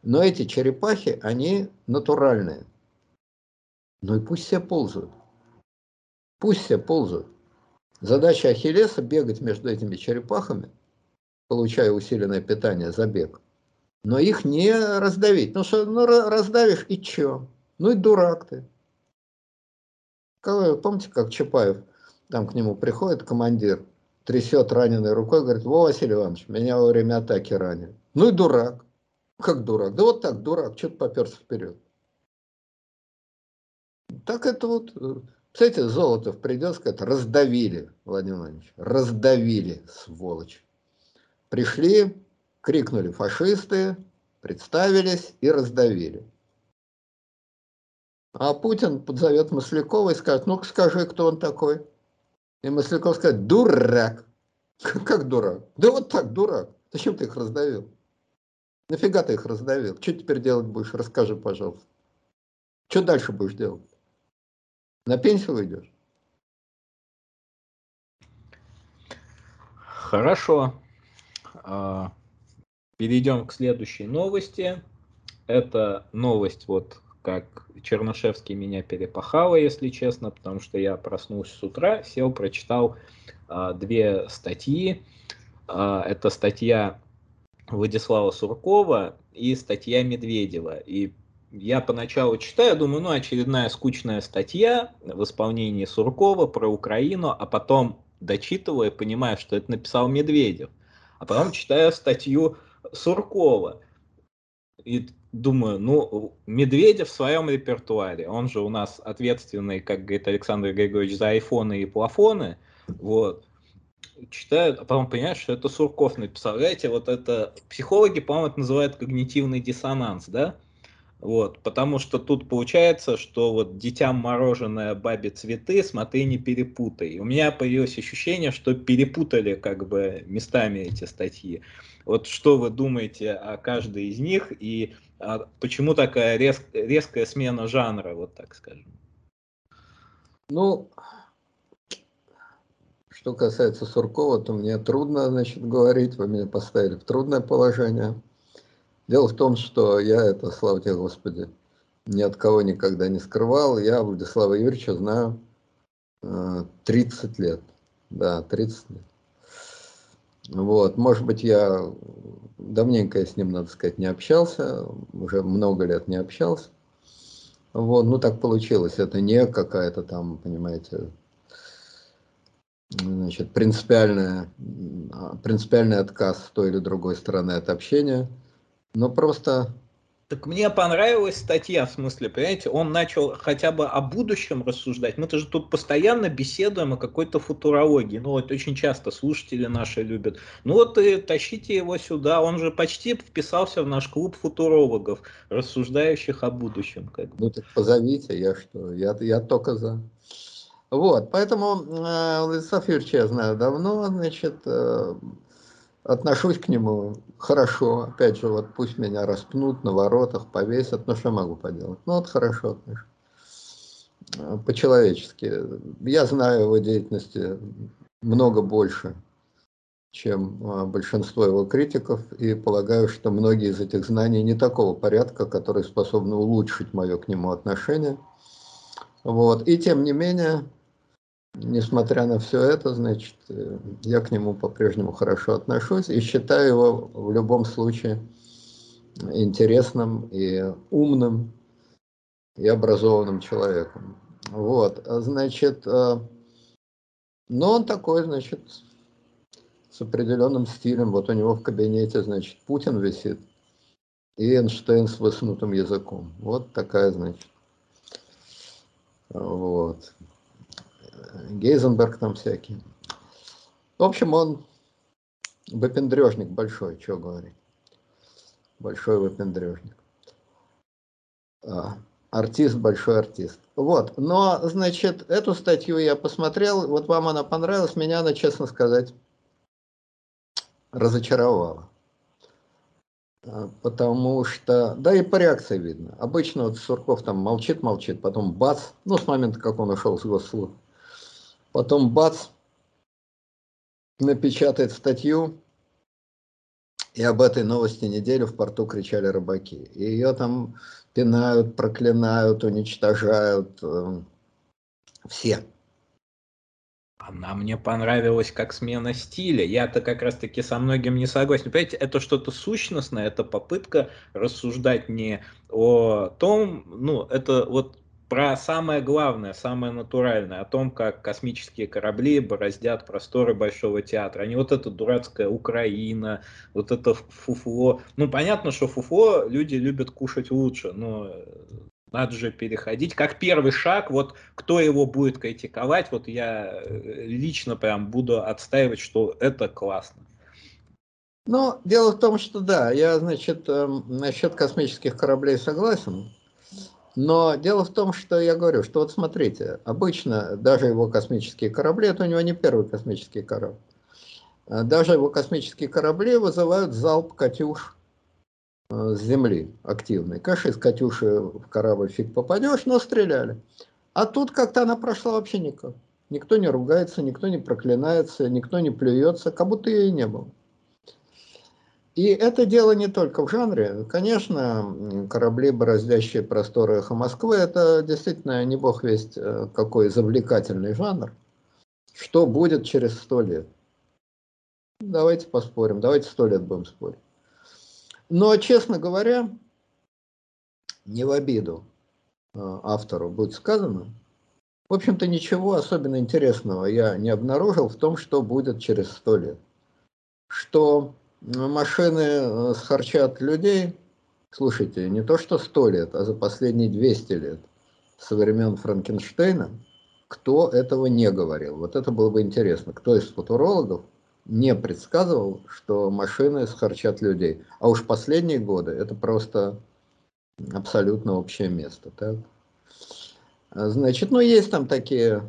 Но эти черепахи, они натуральные. Ну и пусть все ползают. Пусть все ползают. Задача Ахиллеса бегать между этими черепахами, получая усиленное питание за бег. Но их не раздавить. Ну что, ну раздавишь и чё? Ну и дурак ты. Помните, как Чапаев, там к нему приходит командир, трясет раненой рукой, говорит, во, Василий Иванович, меня во время атаки ранили. Ну и дурак. Как дурак? Да вот так, дурак, что-то поперся вперед. Так это вот, кстати, Золотов придет, сказать, раздавили, Владимир Владимирович, раздавили, сволочь. Пришли, крикнули фашисты, представились и раздавили. А Путин подзовет Маслякова и скажет, ну скажи, кто он такой. И Масляков скажет, дурак. Как дурак? Да вот так, дурак. Зачем ты их раздавил? Нафига ты их раздавил? Что теперь делать будешь? Расскажи, пожалуйста. Что дальше будешь делать? На пенсию уйдешь? Хорошо. А, перейдем к следующей новости. Это новость вот как Чернышевский меня перепахало, если честно, потому что я проснулся с утра, сел, прочитал а, две статьи. А, это статья Владислава Суркова и статья Медведева. И я поначалу читаю, думаю, ну, очередная скучная статья в исполнении Суркова про Украину, а потом дочитываю и понимаю, что это написал Медведев. А потом читаю статью Суркова. И думаю, ну, Медведев в своем репертуаре, он же у нас ответственный, как говорит Александр Григорьевич, за айфоны и плафоны, вот, читают, а потом понимаешь, что это Сурков написал. Знаете, вот это, психологи, по-моему, это называют когнитивный диссонанс, да? Вот, потому что тут получается, что вот детям мороженое, бабе цветы, смотри, не перепутай. У меня появилось ощущение, что перепутали как бы местами эти статьи. Вот что вы думаете о каждой из них и а почему такая рез, резкая смена жанра, вот так скажем? Ну, что касается Суркова, то мне трудно, значит, говорить, вы меня поставили в трудное положение. Дело в том, что я это, слава тебе, Господи, ни от кого никогда не скрывал. Я Владислава Юрьевича знаю 30 э, лет. Да, 30 лет. Вот, может быть, я давненько я с ним, надо сказать, не общался, уже много лет не общался. Вот, ну так получилось, это не какая-то там, понимаете, значит, принципиальная, принципиальный отказ с той или другой стороны от общения, но просто так мне понравилась статья, в смысле, понимаете, он начал хотя бы о будущем рассуждать. Мы-то же тут постоянно беседуем о какой-то футурологии. Ну вот очень часто слушатели наши любят. Ну вот и тащите его сюда, он же почти вписался в наш клуб футурологов, рассуждающих о будущем. Как бы. Ну так позовите, я что, я, я только за. Вот, поэтому э, Владислав Юрьевич я знаю давно, значит, э, отношусь к нему хорошо. Опять же, вот пусть меня распнут на воротах, повесят, но что могу поделать? Ну вот хорошо отношусь. По-человечески. Я знаю его деятельности много больше, чем а, большинство его критиков, и полагаю, что многие из этих знаний не такого порядка, которые способны улучшить мое к нему отношение. Вот. И тем не менее, несмотря на все это, значит, э, я к нему по-прежнему хорошо отношусь и считаю его в любом случае интересным и умным и образованным человеком. Вот, а значит, э, но он такой, значит, с определенным стилем. Вот у него в кабинете, значит, Путин висит и Эйнштейн с высунутым языком. Вот такая, значит, вот. Гейзенберг там всякие. В общем, он выпендрежник большой, что говорить. Большой выпендрежник. А, артист, большой артист. Вот, но, значит, эту статью я посмотрел, вот вам она понравилась, меня она, честно сказать, разочаровала. А, потому что, да и по реакции видно. Обычно вот Сурков там молчит-молчит, потом бац, ну, с момента, как он ушел с госслужбы, Потом бац, напечатает статью, и об этой новости неделю в порту кричали рыбаки. И ее там пинают, проклинают, уничтожают э, все. Она мне понравилась как смена стиля. Я-то как раз-таки со многим не согласен. Понимаете, это что-то сущностное, это попытка рассуждать не о том, ну, это вот про самое главное, самое натуральное, о том, как космические корабли бороздят просторы Большого театра, а не вот эта дурацкая Украина, вот это фуфло. Ну, понятно, что фуфло люди любят кушать лучше, но надо же переходить. Как первый шаг, вот кто его будет критиковать, вот я э, лично прям буду отстаивать, что это классно. Ну, дело в том, что да, я, значит, эм, насчет космических кораблей согласен. Но дело в том, что я говорю, что вот смотрите, обычно даже его космические корабли, это у него не первый космический корабль, а даже его космические корабли вызывают залп «Катюш» э, с Земли активный. Конечно, из «Катюши» в корабль фиг попадешь, но стреляли. А тут как-то она прошла вообще никак. Никто не ругается, никто не проклинается, никто не плюется, как будто ее и не было. И это дело не только в жанре. Конечно, корабли, бороздящие просторы эхо Москвы, это действительно не бог весть э, какой завлекательный жанр. Что будет через сто лет? Давайте поспорим, давайте сто лет будем спорить. Но, честно говоря, не в обиду э, автору будет сказано, в общем-то, ничего особенно интересного я не обнаружил в том, что будет через сто лет. Что машины э, схарчат людей, слушайте, не то что сто лет, а за последние 200 лет, со времен Франкенштейна, кто этого не говорил. Вот это было бы интересно. Кто из футурологов не предсказывал, что машины схарчат людей. А уж последние годы это просто абсолютно общее место. Так? Значит, ну есть там такие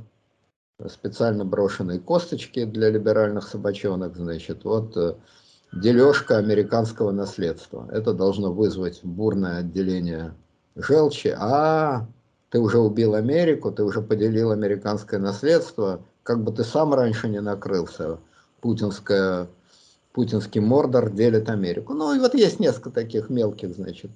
специально брошенные косточки для либеральных собачонок. Значит, вот э, дележка американского наследства. Это должно вызвать бурное отделение желчи. А, ты уже убил Америку, ты уже поделил американское наследство, как бы ты сам раньше не накрылся, путинская, путинский мордор делит Америку. Ну и вот есть несколько таких мелких, значит,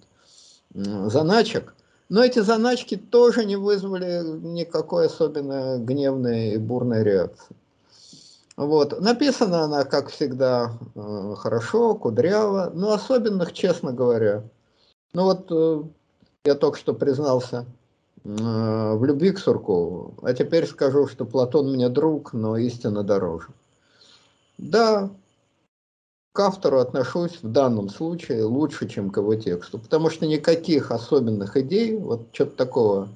заначек. Но эти заначки тоже не вызвали никакой особенно гневной и бурной реакции. Вот. Написана она, как всегда, э, хорошо, кудряво, но особенных, честно говоря. Ну вот э, я только что признался э, в любви к Суркову, а теперь скажу, что Платон мне друг, но истина дороже. Да, к автору отношусь в данном случае лучше, чем к его тексту, потому что никаких особенных идей, вот что-то такого,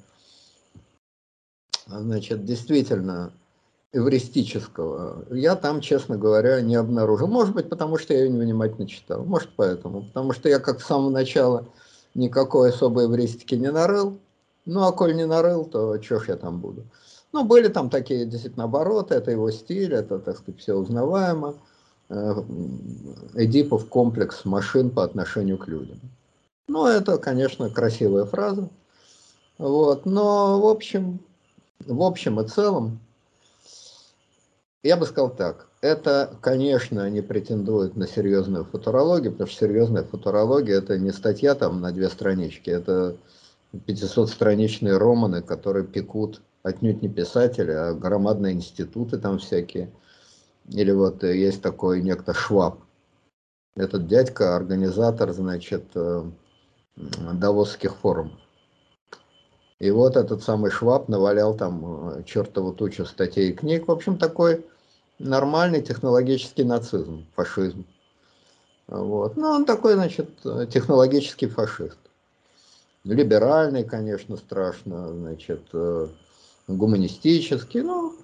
значит, действительно эвристического я там, честно говоря, не обнаружил. Может быть, потому что я ее невнимательно читал. Может, поэтому. Потому что я как с самого начала никакой особой эвристики не нарыл. Ну, а коль не нарыл, то что ж я там буду. Ну, были там такие действительно обороты, это его стиль, это, так сказать, все узнаваемо. Э, Эдипов комплекс машин по отношению к людям. Ну, это, конечно, красивая фраза. Вот, но в общем, в общем и целом, я бы сказал так. Это, конечно, не претендует на серьезную футурологию, потому что серьезная футурология – это не статья там на две странички, это 500-страничные романы, которые пекут отнюдь не писатели, а громадные институты там всякие. Или вот есть такой некто Шваб. Этот дядька, организатор, значит, э, Давосских форумов. И вот этот самый Шваб навалял там э, чертову тучу статей и книг. В общем, такой нормальный технологический нацизм, фашизм. Вот. Ну, он такой, значит, технологический фашист. Либеральный, конечно, страшно, значит, э, гуманистический, ну,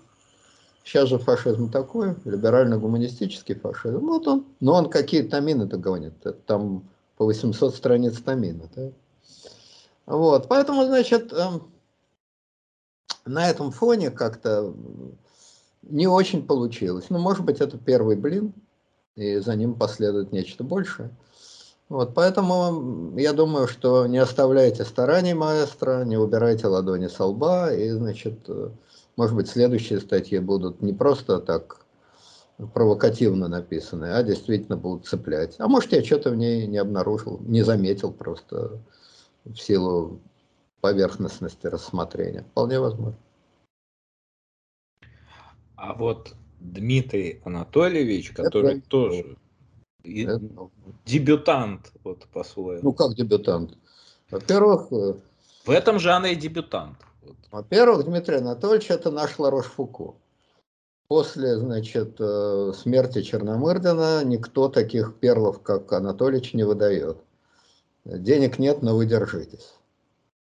сейчас же фашизм такой, либерально-гуманистический фашизм. Вот он, но он какие томины-то гонит, там по 800 страниц томина, да? Вот, поэтому, значит, эм, на этом фоне как-то не очень получилось. Ну, может быть, это первый блин, и за ним последует нечто большее. Вот, поэтому я думаю, что не оставляйте стараний маэстро, не убирайте ладони со лба, и, значит, может быть, следующие статьи будут не просто так провокативно написаны, а действительно будут цеплять. А может, я что-то в ней не обнаружил, не заметил просто в силу поверхностности рассмотрения. Вполне возможно. А вот Дмитрий Анатольевич, который это, тоже это, дебютант, вот по-своему. Ну как дебютант? Во-первых... Э, в этом жанре дебютант. Во-первых, Дмитрий Анатольевич это наш Ларош Фуко. После, значит, э, смерти Черномырдина никто таких перлов, как Анатольевич, не выдает. Денег нет, но вы держитесь.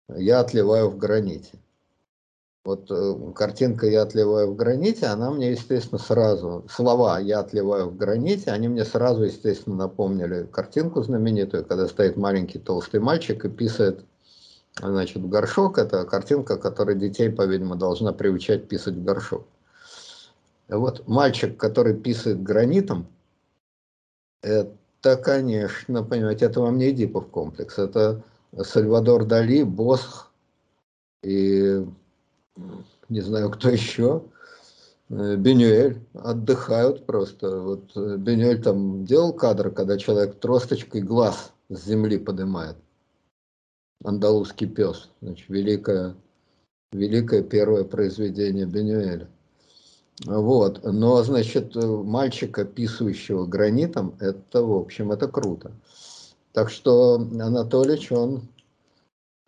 Я отливаю в граните. Вот э, картинка «Я отливаю в граните», она мне, естественно, сразу, слова «Я отливаю в граните», они мне сразу, естественно, напомнили картинку знаменитую, когда стоит маленький толстый мальчик и писает, значит, в горшок. Это картинка, которая детей, по-видимому, должна приучать писать в горшок. Вот мальчик, который писает гранитом, это, конечно, понимаете, это вам не Эдипов комплекс, это Сальвадор Дали, Босх и не знаю кто еще, э, Бенюэль отдыхают просто. Вот э, Бенюэль там делал кадр, когда человек тросточкой глаз с земли поднимает. Андалузский пес. Значит, великое, великое первое произведение Бенюэля. Вот. Но, значит, мальчика, писающего гранитом, это, в общем, это круто. Так что Анатолич, он,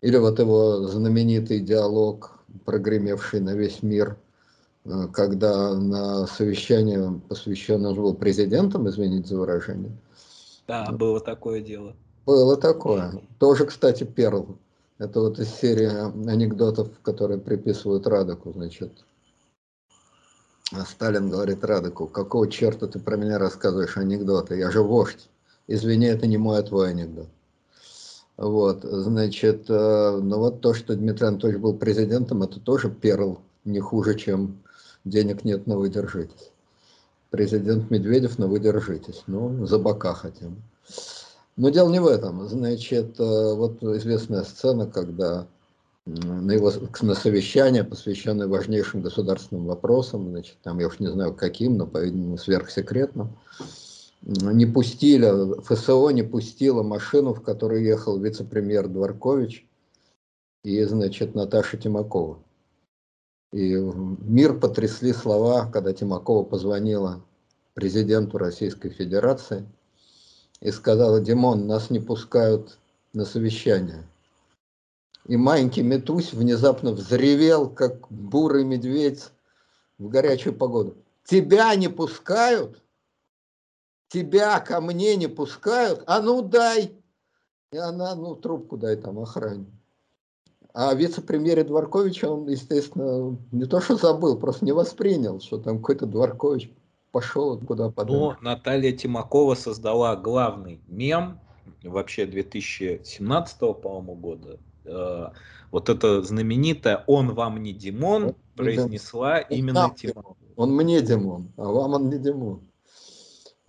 или вот его знаменитый диалог прогремевший на весь мир, э, когда на совещание, посвященное был президентом, извините за выражение. Да, было такое дело. Было такое. Тоже, кстати, Перл. Это вот из серии анекдотов, которые приписывают Радоку, значит. А Сталин говорит Радоку, какого черта ты про меня рассказываешь анекдоты? Я же вождь. Извини, это не мой, а твой анекдот. Вот, значит, э, ну вот то, что Дмитрий Анатольевич был президентом, это тоже перл, не хуже, чем денег нет, но вы держитесь. Президент Медведев, но вы держитесь. Ну, за бока хотя бы. Но дело не в этом. Значит, э, вот известная сцена, когда на его на совещание, посвященное важнейшим государственным вопросам, значит, там я уж не знаю каким, но, по-видимому, сверхсекретным, не пустили, ФСО не пустила машину, в которой ехал вице-премьер Дворкович и, значит, Наташа Тимакова. И мир потрясли слова, когда Тимакова позвонила президенту Российской Федерации и сказала, Димон, нас не пускают на совещание. И маленький Метусь внезапно взревел, как бурый медведь в горячую погоду. Тебя не пускают? Тебя ко мне не пускают? А ну дай! И она, ну, трубку дай там охране. А вице-премьере Дворковича он, естественно, не то что забыл, просто не воспринял, что там какой-то Дворкович пошел куда подальше. Но Наталья Тимакова создала главный мем вообще 2017, по-моему, года. Э, вот это знаменитое «Он вам не Димон» он произнесла именно Тимакова. Он мне Димон, а вам он не Димон.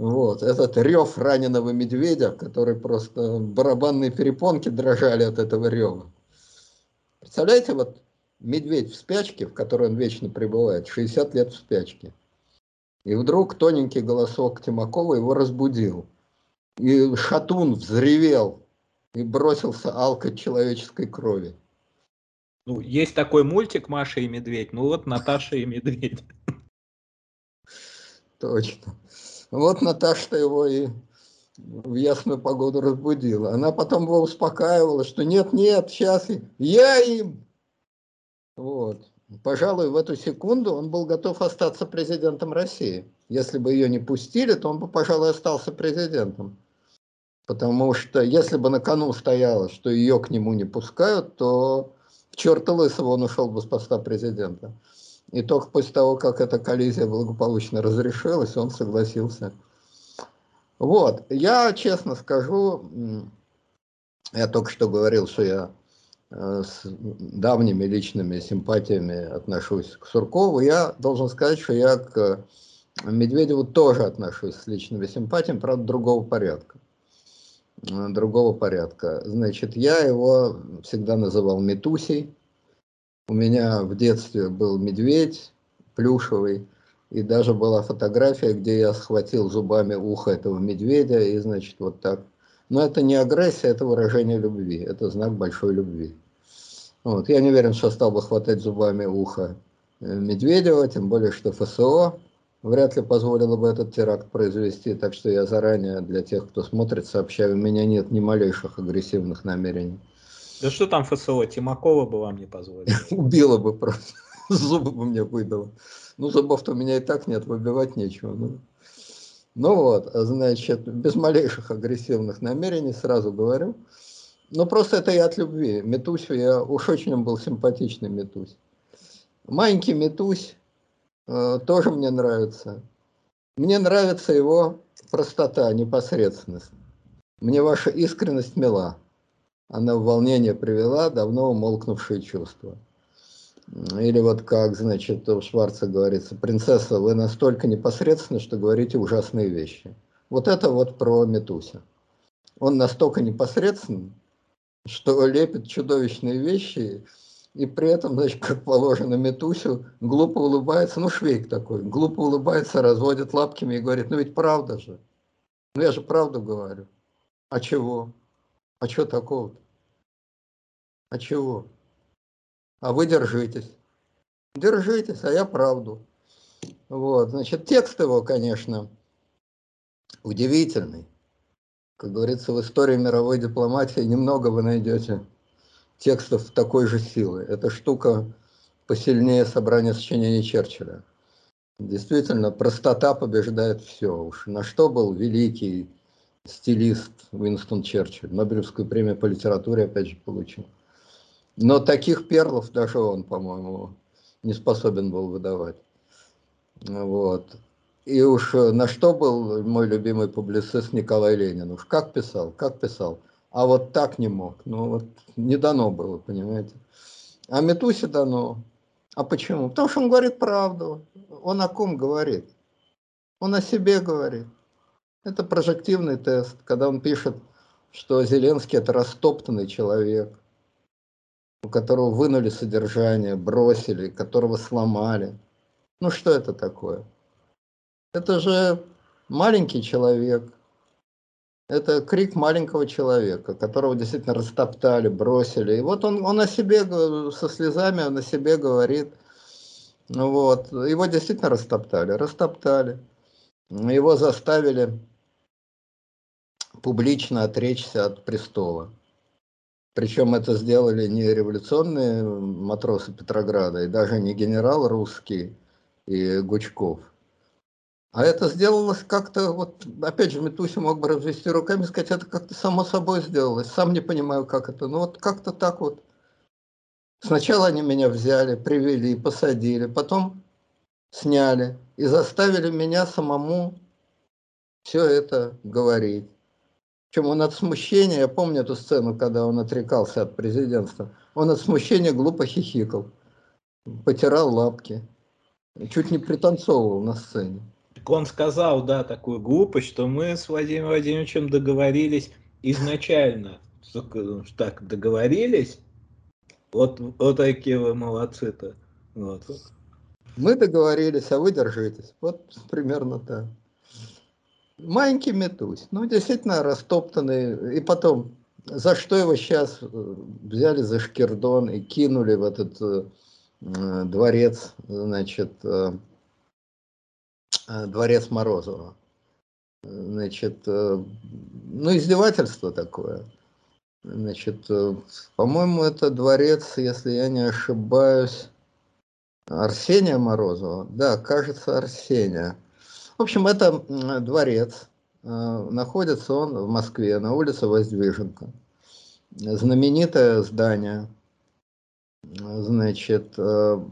Вот, этот рев раненого медведя, который просто барабанные перепонки дрожали от этого рева. Представляете, вот медведь в спячке, в которой он вечно пребывает, 60 лет в спячке. И вдруг тоненький голосок Тимакова его разбудил. И шатун взревел и бросился алкать человеческой крови. Ну, есть такой мультик «Маша и медведь», ну вот Наташа и медведь. Точно. Вот Наташа его и в ясную погоду разбудила. Она потом его успокаивала, что нет, нет, сейчас я им. Вот. Пожалуй, в эту секунду он был готов остаться президентом России. Если бы ее не пустили, то он бы, пожалуй, остался президентом. Потому что если бы на кону стояло, что ее к нему не пускают, то в черта лысого он ушел бы с поста президента. И только после того, как эта коллизия благополучно разрешилась, он согласился вот, я честно скажу, я только что говорил, что я э, с давними личными симпатиями отношусь к Суркову. Я должен сказать, что я к Медведеву тоже отношусь с личными симпатиями, правда, другого порядка. Э, другого порядка. Значит, я его всегда называл Метусей. У меня в детстве был медведь плюшевый. И даже была фотография, где я схватил зубами ухо этого медведя, и, значит, вот так. Но это не агрессия, это выражение любви, это знак большой любви. Вот. Я не уверен, что стал бы хватать зубами ухо э, Медведева, тем более, что ФСО вряд ли позволило бы этот теракт произвести, так что я заранее для тех, кто смотрит, сообщаю, у меня нет ни малейших агрессивных намерений. Да что там ФСО, Тимакова бы вам не позволила? Убила бы просто, зубы бы мне выбило. Ну, зубов-то у меня и так нет, выбивать нечего. Ну, ну вот, значит, без малейших агрессивных намерений, сразу говорю. Ну, просто это я от любви. Метусю я, уж очень был симпатичный Метусь. Маленький Метусь э, тоже мне нравится. Мне нравится его простота, непосредственность. Мне ваша искренность мила. Она в волнение привела давно умолкнувшие чувства. Или вот как, значит, у Шварца говорится, принцесса, вы настолько непосредственны, что говорите ужасные вещи. Вот это вот про Метуся. Он настолько непосредственен, что лепит чудовищные вещи, и при этом, значит, как положено Метусю, глупо улыбается, ну швейк такой, глупо улыбается, разводит лапками и говорит, ну ведь правда же. Ну я же правду говорю. А чего? А что такого-то? А чего? а вы держитесь. Держитесь, а я правду. Вот, значит, текст его, конечно, удивительный. Как говорится, в истории мировой дипломатии немного вы найдете текстов такой же силы. Эта штука посильнее собрания сочинений Черчилля. Действительно, простота побеждает все. Уж на что был великий стилист Уинстон Черчилль. Нобелевскую премию по литературе, опять же, получил. Но таких перлов даже он, по-моему, не способен был выдавать. Вот. И уж э, на что был мой любимый публицист Николай Ленин? Уж как писал, как писал. А вот так не мог. Ну вот не дано было, понимаете. А Метусе дано. А почему? Потому что он говорит правду. Он о ком говорит? Он о себе говорит. Это прожективный тест, когда он пишет, что Зеленский это растоптанный человек, у которого вынули содержание, бросили, которого сломали. Ну что это такое? Это же маленький человек. Это крик маленького человека, которого действительно растоптали, бросили. И вот он, он о себе со слезами, он о себе говорит. Ну вот, его действительно растоптали, растоптали. Его заставили публично отречься от престола. Причем это сделали не революционные матросы Петрограда, и даже не генерал русский и Гучков. А это сделалось как-то, вот, опять же, Метуся мог бы развести руками и сказать, это как-то само собой сделалось. Сам не понимаю, как это. Но вот как-то так вот. Сначала они меня взяли, привели, посадили, потом сняли и заставили меня самому все это говорить. Причем он от смущения, я помню эту сцену, когда он отрекался от президентства, он от смущения глупо хихикал, потирал лапки, чуть не пританцовывал на сцене. Он сказал, да, такую глупость, что мы с Владимиром Владимировичем договорились изначально, так договорились, вот, вот такие вы молодцы-то. Вот. Мы договорились, а вы держитесь. Вот примерно так. Маленький Метусь, ну действительно растоптанный. И потом, за что его сейчас э, взяли за шкирдон и кинули в этот э, э дворец, значит, э, э, дворец Морозова. Значит, э, ну издевательство такое. Значит, э, по-моему, это дворец, если я не ошибаюсь, Арсения Морозова. Да, кажется, Арсения. В общем, это дворец. Э, находится он в Москве, на улице Воздвиженка. Знаменитое здание. Значит, э,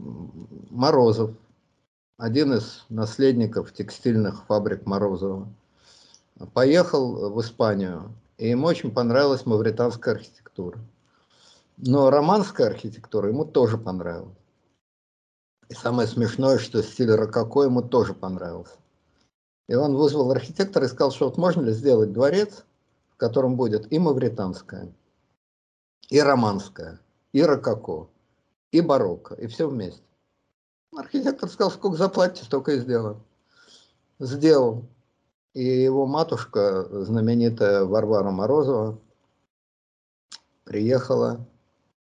Морозов, один из наследников текстильных фабрик Морозова, поехал в Испанию, и ему очень понравилась мавританская архитектура. Но романская архитектура ему тоже понравилась. И самое смешное, что стиль рококо ему тоже понравился. И он вызвал архитектора и сказал, что вот можно ли сделать дворец, в котором будет и мавританская, и романская, и рококо, и барокко, и все вместе. Архитектор сказал, сколько заплатите, столько и сделаем. Сделал. И его матушка, знаменитая Варвара Морозова, приехала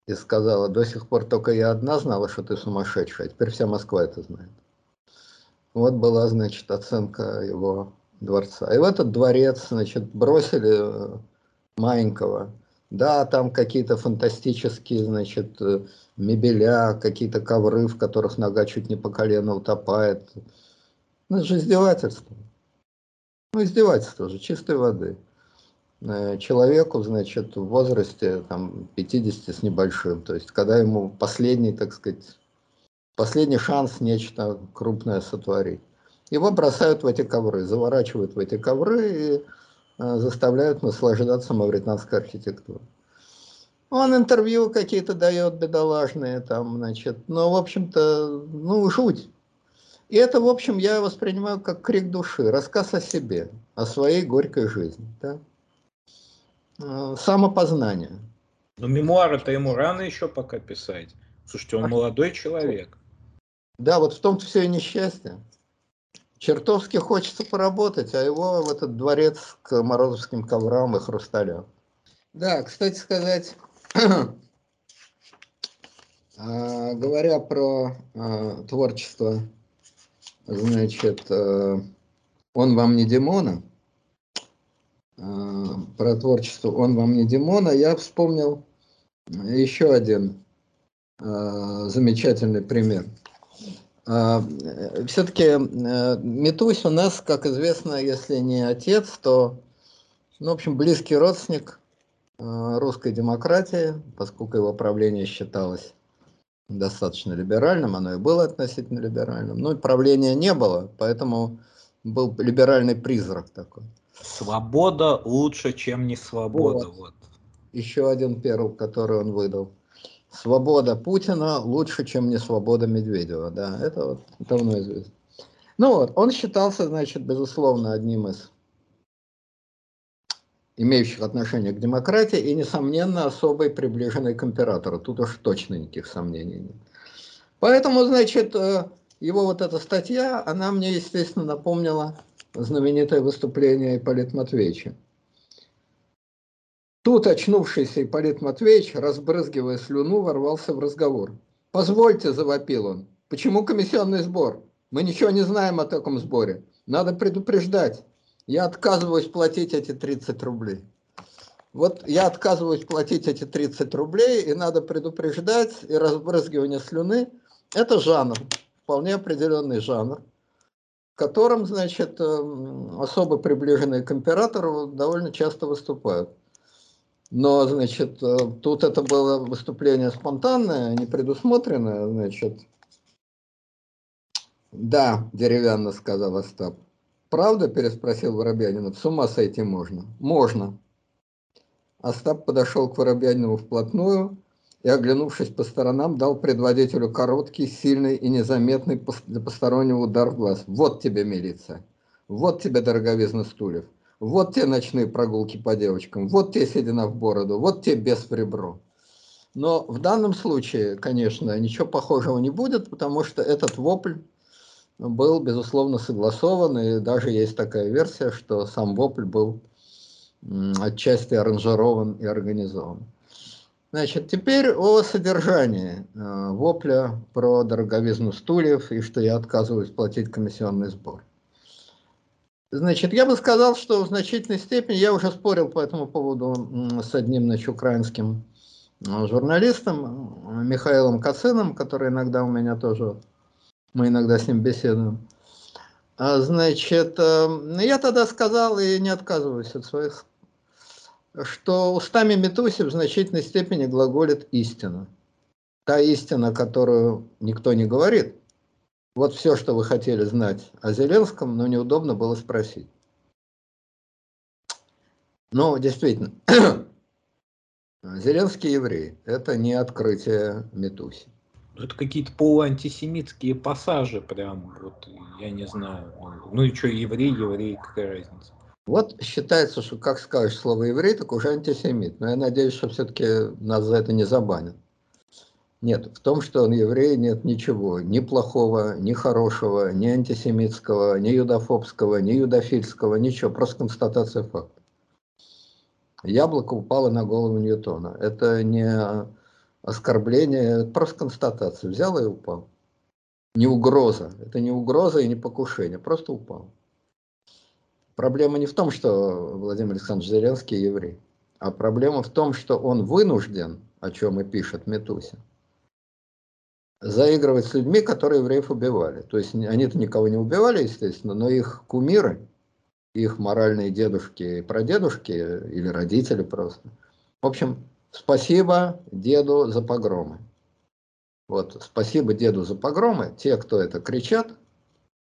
и сказала, до сих пор только я одна знала, что ты сумасшедшая, а теперь вся Москва это знает. Вот была, значит, оценка его дворца. И в этот дворец, значит, бросили э, маленького. Да, там какие-то фантастические, значит, э, мебеля, какие-то ковры, в которых нога чуть не по колено утопает. Ну, это же издевательство. Ну, издевательство же, чистой воды. Э, человеку, значит, в возрасте там 50 с небольшим, то есть когда ему последний, так сказать, последний шанс нечто крупное сотворить. Его бросают в эти ковры, заворачивают в эти ковры и э, заставляют наслаждаться мавританской архитектурой. Он интервью какие-то дает бедолажные, там, значит, но, в общем-то, ну, жуть. И это, в общем, я воспринимаю как крик души, рассказ о себе, о своей горькой жизни. Да? Э, самопознание. Но мемуары-то ему рано еще пока писать. Слушайте, он а молодой человек. Да, вот в том-то все и несчастье. Чертовски хочется поработать, а его в этот дворец к морозовским коврам и хрусталям. Да, кстати сказать, а, говоря про а, творчество, значит, а, он вам не Димона, про творчество он вам не Димона, я вспомнил еще один замечательный пример – Все-таки э, Метусь у нас, как известно, если не отец, то, ну, в общем, близкий родственник э, русской демократии, поскольку его правление считалось достаточно либеральным, оно и было относительно либеральным. Но правления не было, поэтому был либеральный призрак такой. Свобода лучше, чем не свобода. Вот. вот. Еще один перл, который он выдал свобода Путина лучше, чем не свобода Медведева. Да, это вот давно известно. Ну вот, он считался, значит, безусловно, одним из имеющих отношение к демократии и, несомненно, особой приближенной к императору. Тут уж точно никаких сомнений нет. Поэтому, значит, э, его вот эта статья, она мне, естественно, напомнила знаменитое выступление Ипполита Матвеевича. Тут очнувшийся Ипполит Матвеевич, разбрызгивая слюну, ворвался в разговор. «Позвольте», – завопил он, – «почему комиссионный сбор? Мы ничего не знаем о таком сборе. Надо предупреждать. Я отказываюсь платить эти 30 рублей». Вот я отказываюсь платить эти 30 рублей, и надо предупреждать, и разбрызгивание слюны – это жанр, вполне определенный жанр, в котором, значит, эм, особо приближенные к императору довольно часто выступают. Но, значит, э, тут это было выступление спонтанное, не предусмотренное, значит. Да, деревянно сказал Остап. Правда, переспросил Воробьянинов, с ума сойти можно? Можно. Остап подошел к Воробьянинову вплотную и, оглянувшись по сторонам, дал предводителю короткий, сильный и незаметный для постороннего удар в глаз. Вот тебе милиция, вот тебе дороговизна стульев. Вот те ночные прогулки по девочкам, вот те седина в бороду, вот те без в ребро. Но в данном случае, конечно, ничего похожего не будет, потому что этот вопль был, безусловно, согласован, и даже есть такая версия, что сам вопль был отчасти аранжирован и организован. Значит, теперь о содержании э, вопля про дороговизну стульев и что я отказываюсь платить комиссионный сбор. Значит, я бы сказал, что в значительной степени, я уже спорил по этому поводу с одним значит, украинским э, журналистом, э, Михаилом Кациным, который иногда у меня тоже, мы иногда с ним беседуем. А, значит, э, я тогда сказал и не отказываюсь от своих, что устами Метуси в значительной степени глаголит истина. Та истина, которую никто не говорит – вот все, что вы хотели знать о Зеленском, но неудобно было спросить. Ну, действительно, Зеленский еврей – это не открытие Метуси. Это какие-то полуантисемитские пассажи прям, вот, я не знаю. Ну и что, еврей, еврей, какая разница? Вот считается, что как скажешь слово еврей, так уже антисемит. Но я надеюсь, что все-таки нас за это не забанят. Нет, в том, что он еврей, нет ничего, ни плохого, ни хорошего, ни антисемитского, ни юдофобского, ни юдофильского, ничего, просто констатация факта. Яблоко упало на голову Ньютона. Это не оскорбление, это просто констатация. Взял и упал. Не угроза. Это не угроза и не покушение, просто упал. Проблема не в том, что Владимир Александрович Зеленский еврей, а проблема в том, что он вынужден, о чем и пишет Метусин, заигрывать с людьми, которые евреев убивали. То есть они-то никого не убивали, естественно, но их кумиры, их моральные дедушки и прадедушки, или родители просто. В общем, спасибо деду за погромы. Вот, спасибо деду за погромы. Те, кто это кричат,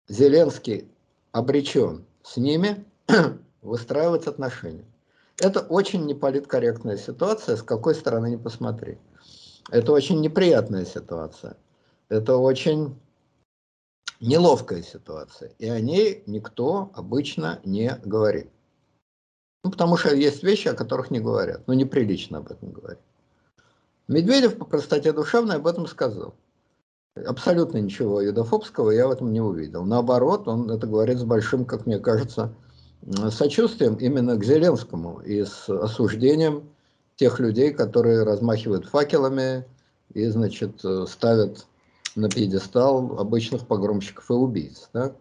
Зеленский обречен с ними выстраивать отношения. Это очень неполиткорректная ситуация, с какой стороны не посмотри. Это очень неприятная ситуация. Это очень неловкая ситуация. И о ней никто обычно не говорит. Ну, потому что есть вещи, о которых не говорят. Ну, неприлично об этом говорить. Медведев по простоте душевной об этом сказал. Абсолютно ничего юдофобского я в этом не увидел. Наоборот, он это говорит с большим, как мне кажется, сочувствием именно к Зеленскому и с осуждением тех людей, которые размахивают факелами и, значит, э, ставят на пьедестал обычных погромщиков и убийц. Да?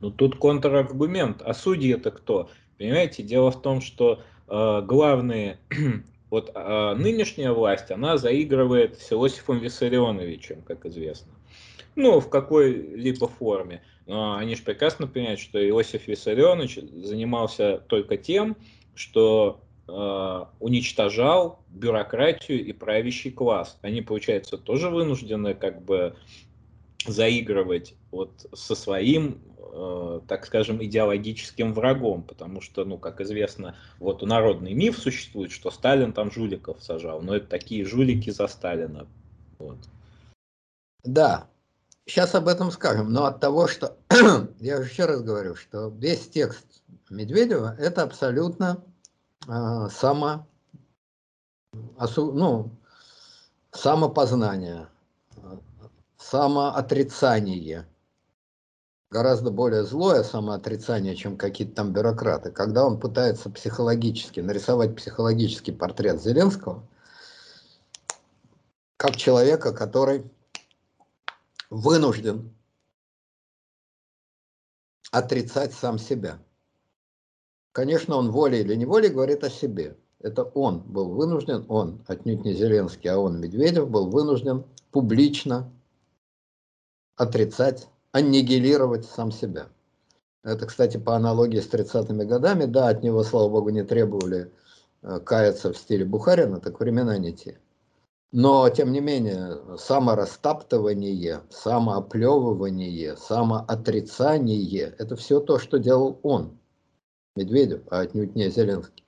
Ну тут контраргумент. А судьи это кто? Понимаете, дело в том, что э, главные, вот э, нынешняя власть, она заигрывает с Иосифом Виссарионовичем, как известно. Ну, в какой-либо форме. Но они же прекрасно понимают, что Иосиф Виссарионович занимался только тем, что Э, уничтожал бюрократию и правящий класс. Они, получается, тоже вынуждены как бы заигрывать вот со своим, э, так скажем, идеологическим врагом, потому что, ну, как известно, вот народный миф существует, что Сталин там жуликов сажал, но это такие жулики за Сталина. Вот. Да, сейчас об этом скажем, но от того, что, я еще раз говорю, что весь текст Медведева, это абсолютно а, само, ну, самопознание, самоотрицание. Гораздо более злое самоотрицание, чем какие-то там бюрократы. Когда он пытается психологически нарисовать психологический портрет Зеленского, как человека, который вынужден отрицать сам себя. Конечно, он волей или неволей говорит о себе. Это он был вынужден, он, отнюдь не Зеленский, а он, Медведев, был вынужден публично отрицать, аннигилировать сам себя. Это, кстати, по аналогии с 30-ми годами, да, от него, слава богу, не требовали э, каяться в стиле Бухарина, так времена не те. Но, тем не менее, саморастаптывание, самооплевывание, самоотрицание – это все то, что делал он, Медведев, а отнюдь не Зеленский.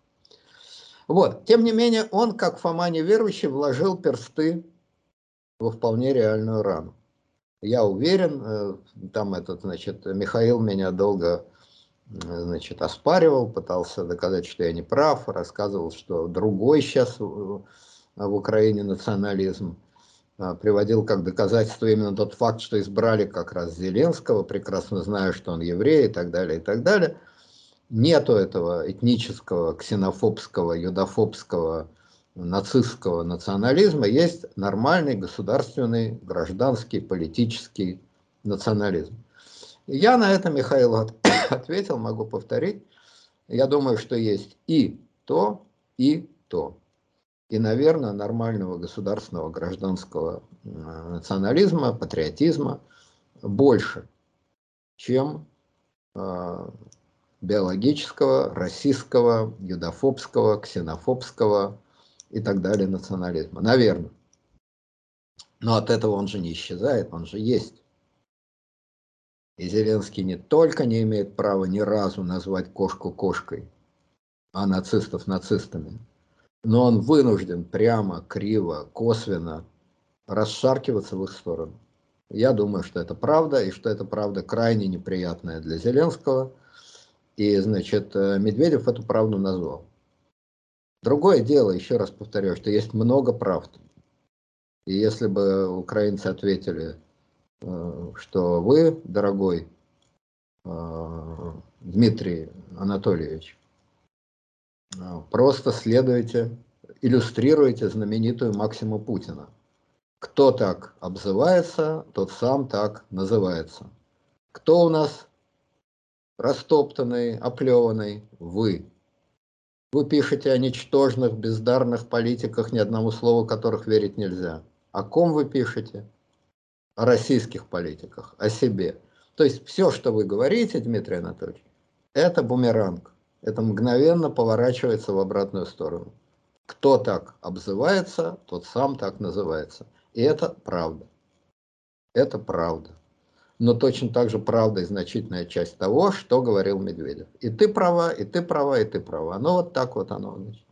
Вот, тем не менее, он, как Фома неверующий, вложил персты во вполне реальную рану. Я уверен, э, там этот, значит, Михаил меня долго значит, оспаривал, пытался доказать, что я не прав, рассказывал, что другой сейчас э, в Украине национализм, а, приводил как доказательство именно тот факт, что избрали как раз Зеленского, прекрасно зная, что он еврей и так далее, и так далее. Нету этого этнического, ксенофобского, юдофобского, нацистского национализма, есть нормальный государственный, гражданский, политический национализм. Я на это Михаил ответил, могу повторить. Я думаю, что есть и то, и то и, наверное, нормального государственного гражданского э, национализма, патриотизма больше, чем э, биологического, расистского, юдофобского, ксенофобского и так далее национализма. Наверное. Но от этого он же не исчезает, он же есть. И Зеленский не только не имеет права ни разу назвать кошку кошкой, а нацистов нацистами, но он вынужден прямо, криво, косвенно расшаркиваться в их сторону. Я думаю, что это правда, и что это правда крайне неприятная для Зеленского. И, значит, э, Медведев эту правду назвал. Другое дело, еще раз повторю, что есть много правд. И если бы украинцы ответили, э, что вы, дорогой э, Дмитрий Анатольевич, просто следуйте, иллюстрируйте знаменитую Максиму Путина. Кто так обзывается, тот сам так называется. Кто у нас растоптанный, оплеванный? Вы. Вы пишете о ничтожных, бездарных политиках, ни одному слову которых верить нельзя. О ком вы пишете? О российских политиках, о себе. То есть все, что вы говорите, Дмитрий Анатольевич, это бумеранг это мгновенно поворачивается в обратную сторону. Кто так обзывается, тот сам так называется. И это правда. Это правда. Но точно так же правда и значительная часть того, что говорил Медведев. И ты права, и ты права, и ты права. Ну вот так вот оно. Значит.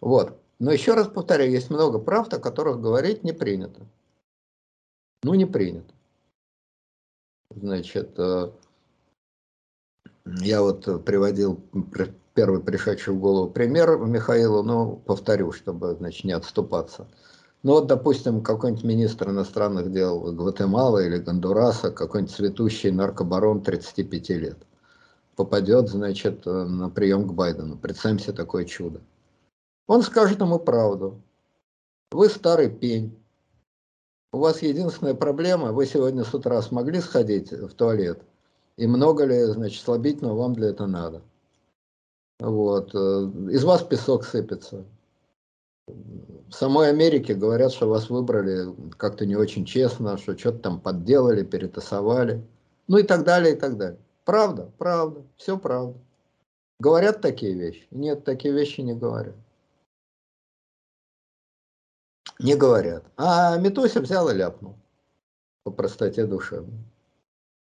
Вот. Но еще раз повторяю, есть много правд, о которых говорить не принято. Ну, не принято. Значит, э, я вот приводил первый пришедший в голову пример Михаилу, но повторю, чтобы значит, не отступаться. Ну вот, допустим, какой-нибудь министр иностранных дел Гватемалы или Гондураса, какой-нибудь цветущий наркобарон 35 лет, попадет, значит, э, на прием к Байдену. Представим себе такое чудо. Он скажет ему правду. Вы старый пень. У вас единственная проблема, вы сегодня с утра смогли сходить в туалет – и много ли, значит, слабительного вам для этого надо. Вот. Э, из вас песок сыпется. В самой Америке говорят, что вас выбрали как-то не очень честно, что что-то там подделали, перетасовали. Ну и так далее, и так далее. Правда, правда, все правда. Говорят такие вещи? Нет, такие вещи не говорят. Не говорят. А Метося взял и ляпнул. По простоте душевной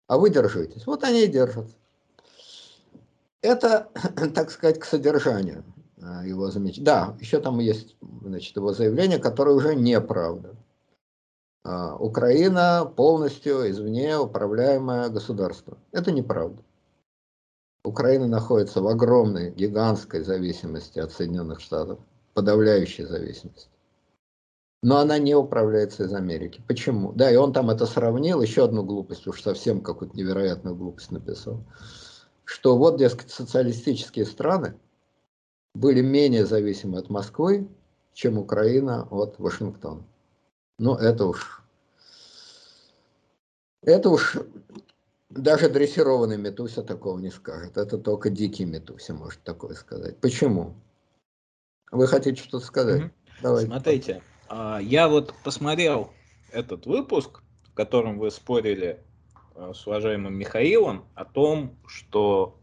а вы держитесь. Вот они и держатся. Это, так сказать, к содержанию его замечания. Да, еще там есть значит, его заявление, которое уже неправда. А, Украина полностью извне управляемое государство. Это неправда. Украина находится в огромной, гигантской зависимости от Соединенных Штатов, подавляющей зависимости. Но она не управляется из Америки. Почему? Да, и он там это сравнил, еще одну глупость, уж совсем какую-то невероятную глупость написал, что вот, дескать, социалистические страны были менее зависимы от Москвы, чем Украина от Вашингтона. Ну, это уж... Это уж даже дрессированный Метуся такого не скажет. Это только дикий Метуся может такое сказать. Почему? Вы хотите что-то сказать? Угу. Давайте. Смотрите, а, я вот посмотрел этот выпуск, в котором вы спорили а, с уважаемым Михаилом о том, что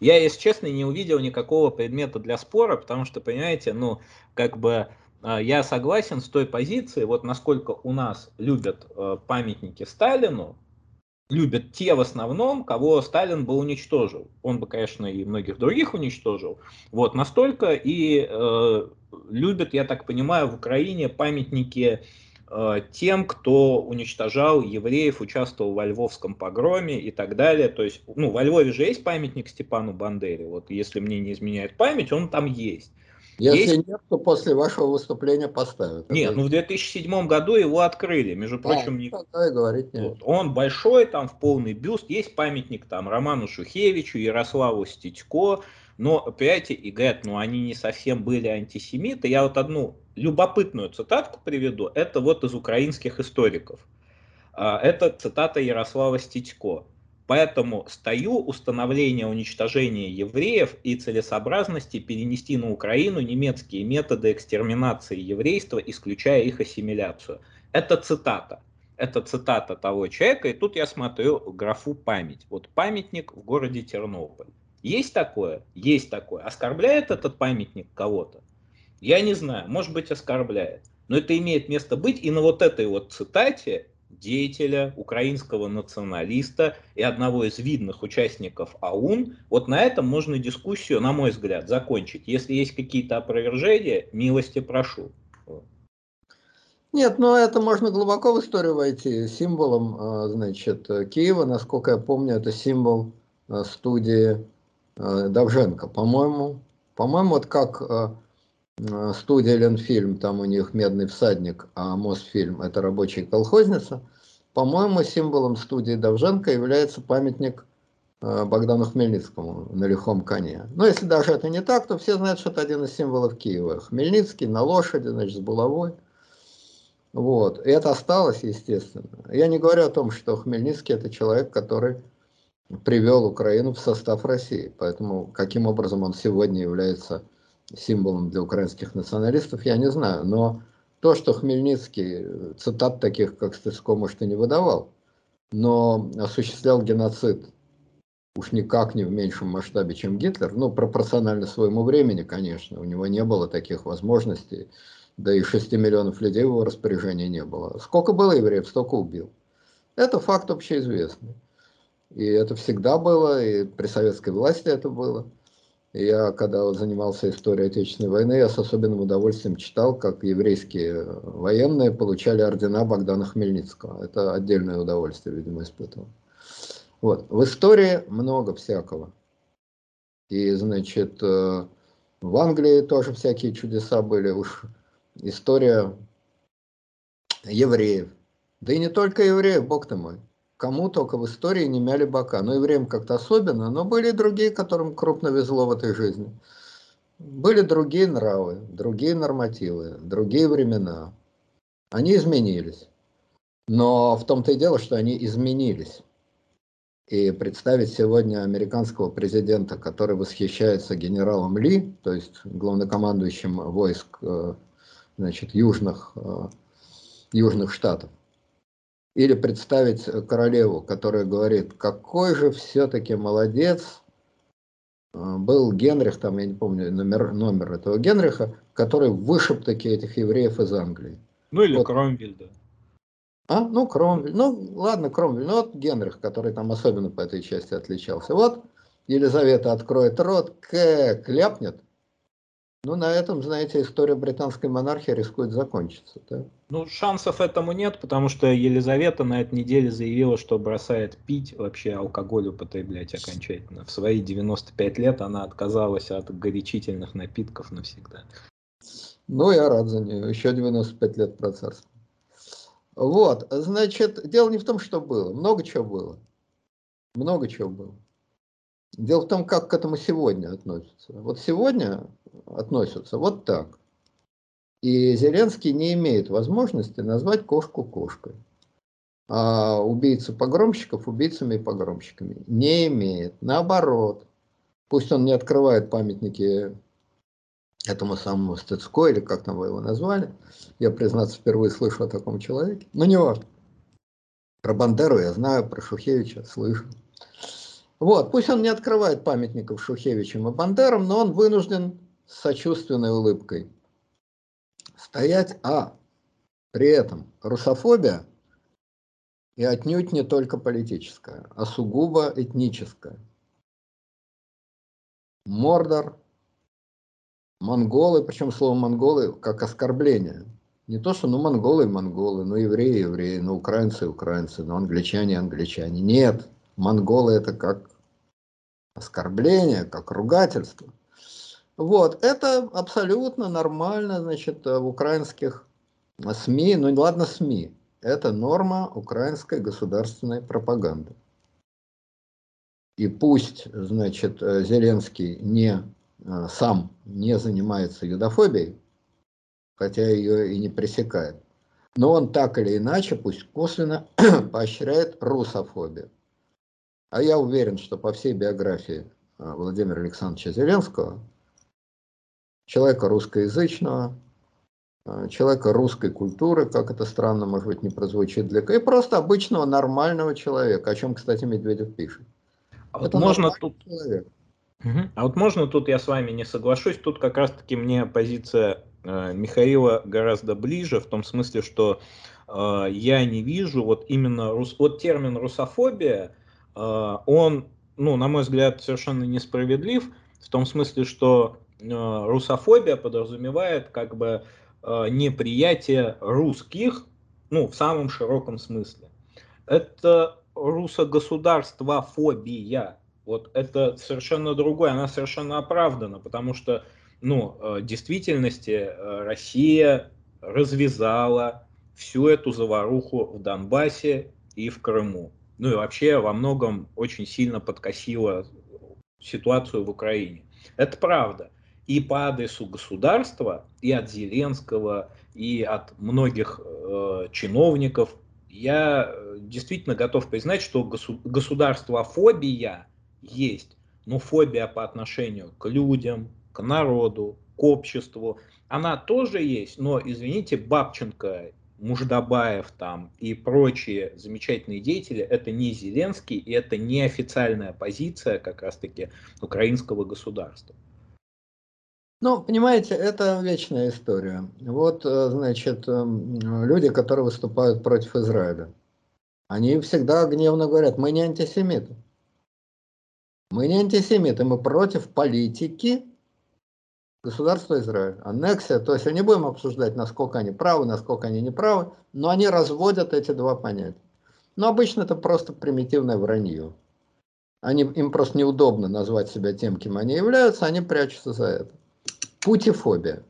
я, если честно, не увидел никакого предмета для спора, потому что, понимаете, ну, как бы э, я согласен с той позицией, вот насколько у нас любят э, памятники Сталину, любят те в основном, кого Сталин бы уничтожил. Он бы, конечно, и многих других уничтожил. Вот настолько и э, любят, я так понимаю, в Украине памятники э, тем, кто уничтожал евреев, участвовал во Львовском погроме и так далее. То есть, ну, во Львове же есть памятник Степану Бандере. Вот если мне не изменяет память, он там есть. Если есть... нет, то после вашего выступления поставят. Нет, ну в 2007 году его открыли, между прочим. А, не... и говорить нет. Вот. Он большой, там в полный бюст, есть памятник там Роману Шухевичу, Ярославу Стечко, но, понимаете, и говорят, ну они не совсем были антисемиты. Я вот одну любопытную цитатку приведу, это вот из украинских историков. А, это цитата Ярослава Стечко. Поэтому стою установление уничтожения евреев и целесообразности перенести на Украину немецкие методы экстерминации еврейства, исключая их ассимиляцию. Это цитата. Это цитата того человека, и тут я смотрю графу память. Вот памятник в городе Тернополь. Есть такое? Есть такое. Оскорбляет этот памятник кого-то? Я не знаю, может быть оскорбляет. Но это имеет место быть, и на вот этой вот цитате деятеля, украинского националиста и одного из видных участников АУН. Вот на этом можно дискуссию, на мой взгляд, закончить. Если есть какие-то опровержения, милости прошу. Нет, но это можно глубоко в историю войти. Символом, а, значит, Киева, насколько я помню, это символ а, студии а, Давженко. По-моему, по-моему, вот как Э, студия Ленфильм, там у них «Медный всадник», а Мосфильм – это рабочая колхозница. По-моему, символом студии Довженко является памятник э, Богдану Хмельницкому на лихом коне. Но если даже это не так, то все знают, что это один из символов Киева. Хмельницкий на лошади, значит, с булавой. Вот. И это осталось, естественно. Я не говорю о том, что Хмельницкий – это человек, который привел Украину в состав России. Поэтому каким образом он сегодня является символом для украинских националистов, я не знаю. Но то, что Хмельницкий, цитат таких, как Стыцко, может, и не выдавал, но осуществлял геноцид уж никак не в меньшем масштабе, чем Гитлер, ну, пропорционально своему времени, конечно, у него не было таких возможностей, да и 6 миллионов людей в его распоряжении не было. Сколько было евреев, столько убил. Это факт общеизвестный. И это всегда было, и при советской власти это было. Я, когда занимался историей Отечественной войны, я с особенным удовольствием читал, как еврейские военные получали ордена Богдана Хмельницкого. Это отдельное удовольствие, видимо, испытывал. Вот. В истории много всякого. И, значит, э, в Англии тоже всякие чудеса были. Уж история евреев. Да и не только евреев, бог ты мой кому только в истории не мяли бока. Ну, евреям как-то особенно, но были и другие, которым крупно везло в этой жизни. Были другие нравы, другие нормативы, другие времена. Они изменились. Но в том-то и дело, что они изменились. И представить сегодня американского президента, который восхищается генералом Ли, то есть главнокомандующим войск э, значит, южных, э, южных штатов, или представить королеву, которая говорит, какой же все-таки молодец а, был Генрих, там я не помню номер, номер этого Генриха, который вышиб такие этих евреев из Англии. Ну или вот. Кромвель, да. А, ну Кромвель, ну ладно, Кромвель, ну вот Генрих, который там особенно по этой части отличался. Вот Елизавета откроет рот, как ляпнет, Ну, на этом, знаете, история британской монархии рискует закончиться. Да? Ну, шансов этому нет, потому что Елизавета на этой неделе заявила, что бросает пить, вообще алкоголь употреблять окончательно. В свои 95 лет она отказалась от горячительных напитков навсегда. Ну, я рад за нее. Еще 95 лет про царство. Вот, значит, дело не в том, что было. Много чего было. Много чего было. Дело в том, как к этому сегодня относятся. Вот сегодня относятся вот так. И Зеленский не имеет возможности назвать кошку кошкой. А убийцу погромщиков убийцами и погромщиками. Не имеет. Наоборот. Пусть он не открывает памятники этому самому Стыцко, или как там вы его назвали. Я, признаться, впервые слышу о таком человеке. Но не важно. Про Бандеру я знаю, про Шухевича слышу. Вот, пусть он не открывает памятников Шухевичам и Бандерам, но он вынужден с сочувственной улыбкой стоять, а при этом русофобия и отнюдь не только политическая, а сугубо этническая. Мордор, монголы, причем слово монголы как оскорбление. Не то, что ну монголы монголы, ну евреи евреи, ну украинцы украинцы, ну англичане англичане. Нет, монголы это как оскорбление, как ругательство. Вот, это абсолютно нормально, значит, в украинских СМИ, ну ладно СМИ, это норма украинской государственной пропаганды. И пусть, значит, Зеленский не, сам не занимается юдофобией, хотя ее и не пресекает, но он так или иначе, пусть косвенно, поощряет русофобию. А я уверен, что по всей биографии а, Владимира Александровича Зеленского, человека русскоязычного, а, человека русской культуры, как это странно, может быть, не прозвучит для и просто обычного нормального человека, о чем, кстати, Медведев пишет. А это вот можно тут... Человек. А вот можно тут я с вами не соглашусь, тут как раз-таки мне позиция э, Михаила гораздо ближе, в том смысле, что э, я не вижу вот именно рус... вот термин русофобия, он, ну, на мой взгляд, совершенно несправедлив, в том смысле, что э, русофобия подразумевает как бы э, неприятие русских, ну, в самом широком смысле. Это русогосударство фобия. Вот это совершенно другое, она совершенно оправдана, потому что, ну, в действительности Россия развязала всю эту заваруху в Донбассе и в Крыму ну и вообще во многом очень сильно подкосило ситуацию в Украине. Это правда. И по адресу государства, и от Зеленского, и от многих э, чиновников я э, действительно готов признать, что госу- государствофобия есть, но фобия по отношению к людям, к народу, к обществу, она тоже есть, но, извините, Бабченко Муждабаев там и прочие замечательные деятели, это не Зеленский и это не официальная позиция как раз-таки украинского государства. Ну, понимаете, это вечная история. Вот, э, значит, эм, люди, которые выступают против Израиля, они всегда гневно говорят, мы не антисемиты. Мы не антисемиты, мы против политики государство Израиль. Аннексия, то есть не будем обсуждать, насколько они правы, насколько они не правы, но они разводят эти два понятия. Но обычно это просто примитивное вранье. Они, им просто неудобно назвать себя тем, кем они являются, они прячутся за это. Путифобия.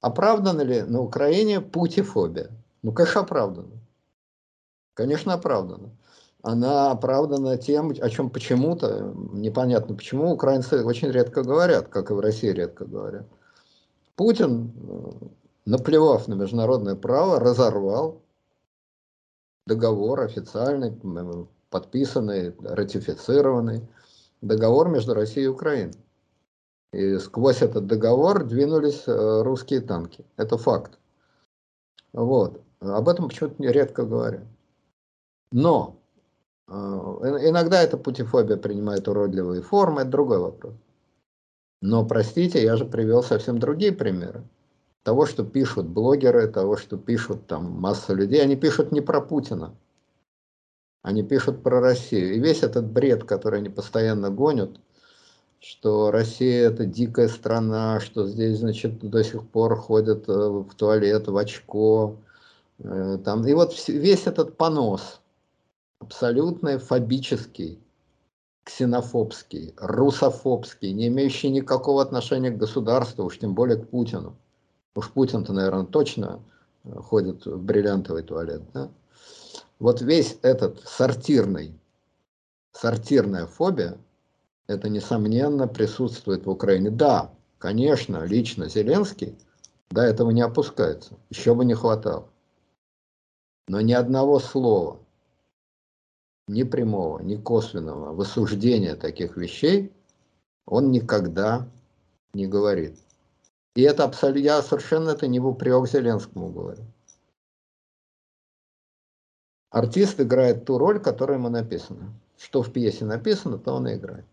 Оправдана ли на Украине путифобия? Ну, конечно, оправдана. Конечно, оправдана она оправдана тем, о чем почему-то, непонятно почему, украинцы очень редко говорят, как и в России редко говорят. Путин, э, наплевав на международное право, разорвал договор официальный, подписанный, ратифицированный, договор между Россией и Украиной. И сквозь этот договор двинулись э, русские танки. Это факт. Вот. Об этом почему-то редко говорят. Но иногда эта путифобия принимает уродливые формы, это другой вопрос. Но, простите, я же привел совсем другие примеры. Того, что пишут блогеры, того, что пишут там масса людей, они пишут не про Путина. Они пишут про Россию. И весь этот бред, который они постоянно гонят, что Россия это дикая страна, что здесь, значит, до сих пор ходят э, в туалет в очко. Э, там. И вот весь этот понос, абсолютно фобический, ксенофобский, русофобский, не имеющий никакого отношения к государству, уж тем более к Путину. Уж Путин-то, наверное, точно э, ходит в бриллиантовый туалет. Да? Вот весь этот сортирный, сортирная фобия, это, несомненно, присутствует в Украине. Да, конечно, лично Зеленский до этого не опускается. Еще бы не хватало. Но ни одного слова, ни прямого, ни косвенного высуждения таких вещей он никогда не говорит. И это абсолютно, я совершенно это не в упрек Зеленскому говорю. Артист играет ту роль, которая ему написана. Что в пьесе написано, то он и играет.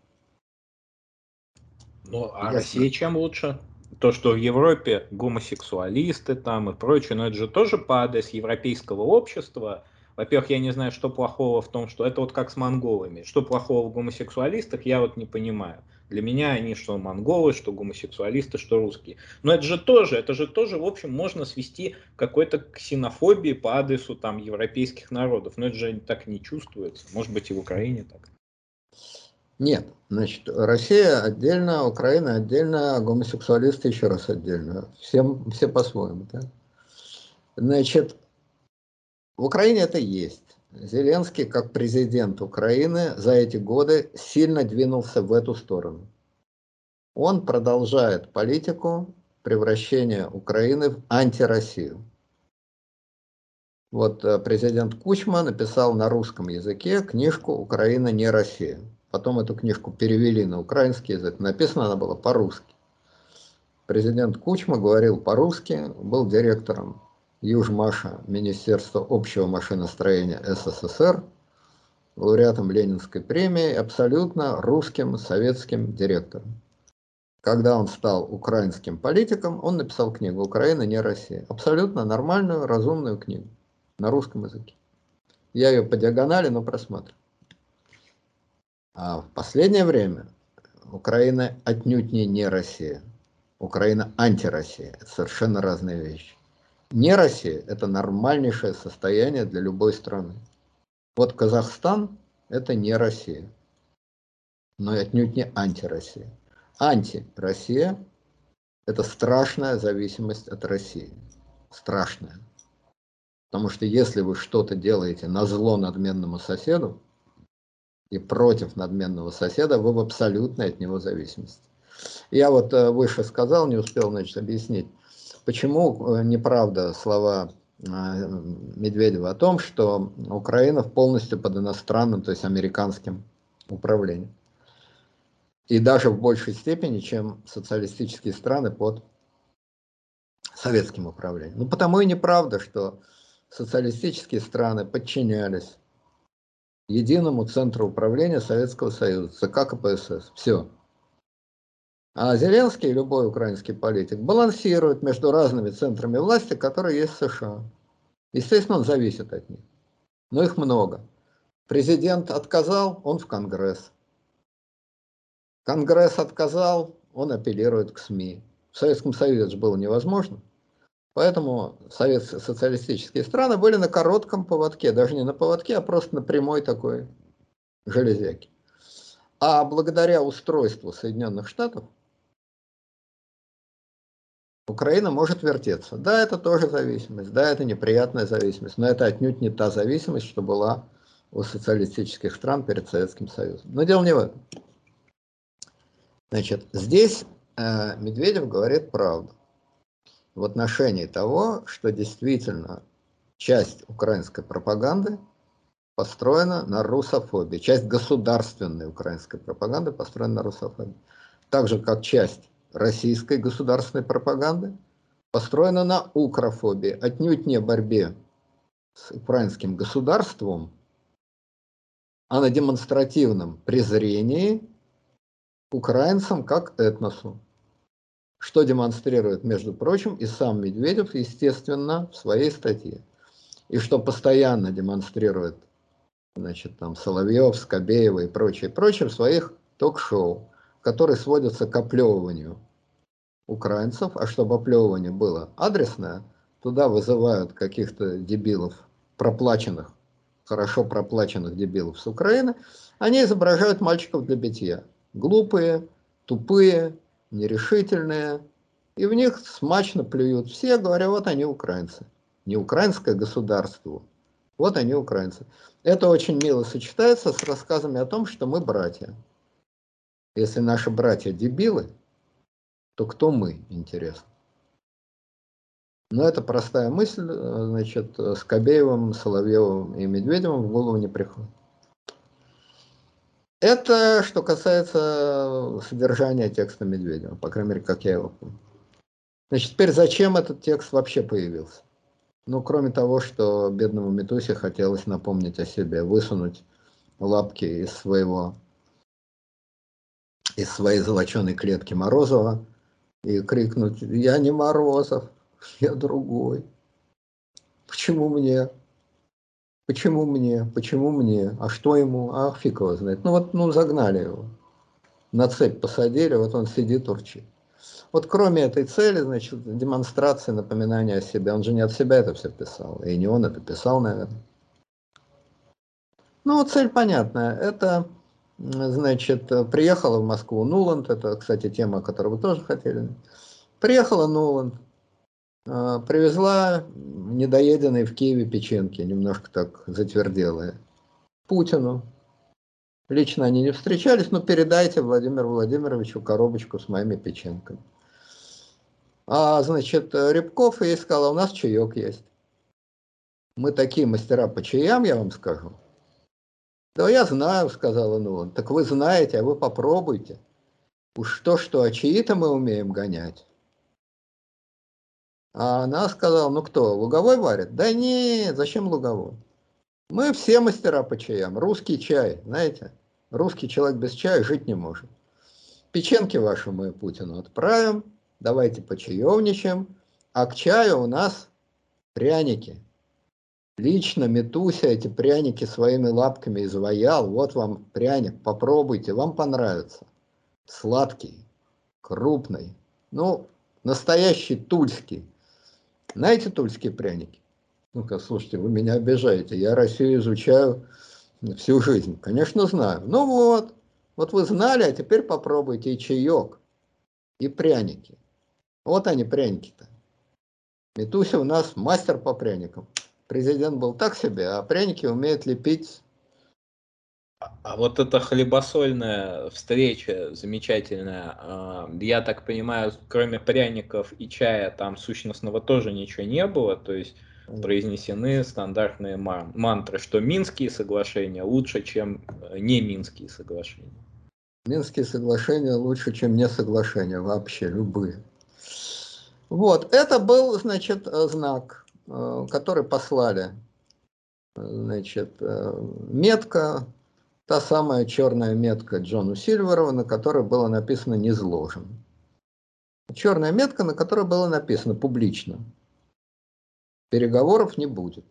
Ну, а Ясно. Россия чем лучше? То, что в Европе гомосексуалисты там и прочее, но это же тоже по адрес европейского общества. Во-первых, я не знаю, что плохого в том, что это вот как с монголами. Что плохого в гомосексуалистах, я вот не понимаю. Для меня они что монголы, что гомосексуалисты, что русские. Но это же тоже, это же тоже, в общем, можно свести к какой-то ксенофобии по адресу там европейских народов. Но это же так не чувствуется. Может быть и в Украине так. Нет, значит, Россия отдельно, Украина отдельно, гомосексуалисты еще раз отдельно. Всем, все по-своему. Да? Значит, в Украине это есть. Зеленский, как президент Украины, за эти годы сильно двинулся в эту сторону. Он продолжает политику превращения Украины в антироссию. Вот э, президент Кучма написал на русском языке книжку «Украина не Россия». Потом эту книжку перевели на украинский язык. Написано она была по-русски. Президент Кучма говорил по-русски, был директором Южмаша Министерства общего машиностроения СССР, лауреатом Ленинской премии, абсолютно русским советским директором. Когда он стал украинским политиком, он написал книгу «Украина не Россия». Абсолютно нормальную, разумную книгу на русском языке. Я ее по диагонали, но просматриваю. А в последнее время Украина отнюдь не, не Россия. Украина антироссия. Это совершенно разные вещи. Не Россия – это нормальнейшее состояние для любой страны. Вот Казахстан – это не Россия, но отнюдь не антироссия. Анти-Россия – это страшная зависимость от России. Страшная. Потому что если вы что-то делаете на зло надменному соседу, и против надменного соседа, вы в абсолютной от него зависимости. Я вот э, выше сказал, не успел, значит, объяснить, почему э, неправда слова э, Медведева о том, что Украина полностью под иностранным, то есть американским управлением. И даже в большей степени, чем социалистические страны под советским управлением. Ну, потому и неправда, что социалистические страны подчинялись единому центру управления Советского Союза, ЦК КПСС. Все. А Зеленский, любой украинский политик, балансирует между разными центрами власти, которые есть в США. Естественно, он зависит от них. Но их много. Президент отказал, он в Конгресс. Конгресс отказал, он апеллирует к СМИ. В Советском Союзе это было невозможно. Поэтому советские социалистические страны были на коротком поводке, даже не на поводке, а просто на прямой такой железяке. А благодаря устройству Соединенных Штатов Украина может вертеться. Да, это тоже зависимость, да, это неприятная зависимость, но это отнюдь не та зависимость, что была у социалистических стран перед Советским Союзом. Но дело не в этом. Значит, здесь э, Медведев говорит правду в отношении того, что действительно часть украинской пропаганды построена на русофобии. Часть государственной украинской пропаганды построена на русофобии. Так же, как часть российской государственной пропаганды построена на укрофобии, отнюдь не борьбе с украинским государством, а на демонстративном презрении украинцам как этносу что демонстрирует, между прочим, и сам Медведев, естественно, в своей статье. И что постоянно демонстрирует значит, там, Соловьев, Скобеева и прочее, прочее в своих ток-шоу. Которые сводятся к оплевыванию украинцев, а чтобы оплевывание было адресное, туда вызывают каких-то дебилов, проплаченных, хорошо проплаченных дебилов с Украины, они изображают мальчиков для битья. Глупые, тупые, нерешительные, и в них смачно плюют все, говоря, вот они украинцы. Не украинское государство, вот они украинцы. Это очень мило сочетается с рассказами о том, что мы братья. Если наши братья дебилы, то кто мы, интересно? Но это простая мысль, значит, с Кобеевым, Соловьевым и Медведевым в голову не приходит. Это что касается содержания текста Медведева, по крайней мере, как я его помню. Значит, теперь зачем этот текст вообще появился? Ну, кроме того, что бедному Метусе хотелось напомнить о себе, высунуть лапки из своего, из своей золоченой клетки Морозова и крикнуть, я не Морозов, я другой. Почему мне? Почему мне? Почему мне? А что ему? Ах, фиг его знает. Ну вот, ну загнали его. На цепь посадили, вот он сидит, урчит. Вот кроме этой цели, значит, демонстрации, напоминания о себе, он же не от себя это все писал, и не он это писал, наверное. Ну, цель понятная. Это, значит, приехала в Москву Нуланд, это, кстати, тема, о которой вы тоже хотели. Приехала Нуланд, а, привезла недоеденные в Киеве печенки, немножко так затверделые, Путину. Лично они не встречались, но передайте Владимиру Владимировичу коробочку с моими печенками. А, значит, Рябков ей сказал, у нас чаек есть. Мы такие мастера по чаям, я вам скажу. Да я знаю, сказала ну, так вы знаете, а вы попробуйте. Уж то, что а чаи-то мы умеем гонять. А она сказала, ну кто, луговой варит? Да не, зачем луговой? Мы все мастера по чаям. Русский чай, знаете, русский человек без чая жить не может. Печенки ваши мы Путину отправим, давайте почаевничаем, а к чаю у нас пряники. Лично Метуся эти пряники своими лапками изваял. Вот вам пряник, попробуйте, вам понравится. Сладкий, крупный, ну, настоящий тульский. Знаете тульские пряники? Ну-ка, слушайте, вы меня обижаете. Я Россию изучаю всю жизнь. Конечно, знаю. Ну вот, вот вы знали, а теперь попробуйте и чаек, и пряники. Вот они, пряники-то. Метуся у нас мастер по пряникам. Президент был так себе, а пряники умеет лепить. А вот эта хлебосольная встреча замечательная, а, я так понимаю, кроме пряников и чая там сущностного тоже ничего не было, то есть произнесены стандартные мантры, что Минские соглашения лучше, чем э, не Минские соглашения. Минские соглашения лучше, чем не соглашения вообще, любые. Вот, это был, значит, э, знак, который послали. Значит, э, метка, та самая черная метка Джону Сильверова, на которой было написано «незложен». Черная метка, на которой было написано публично. Переговоров не будет.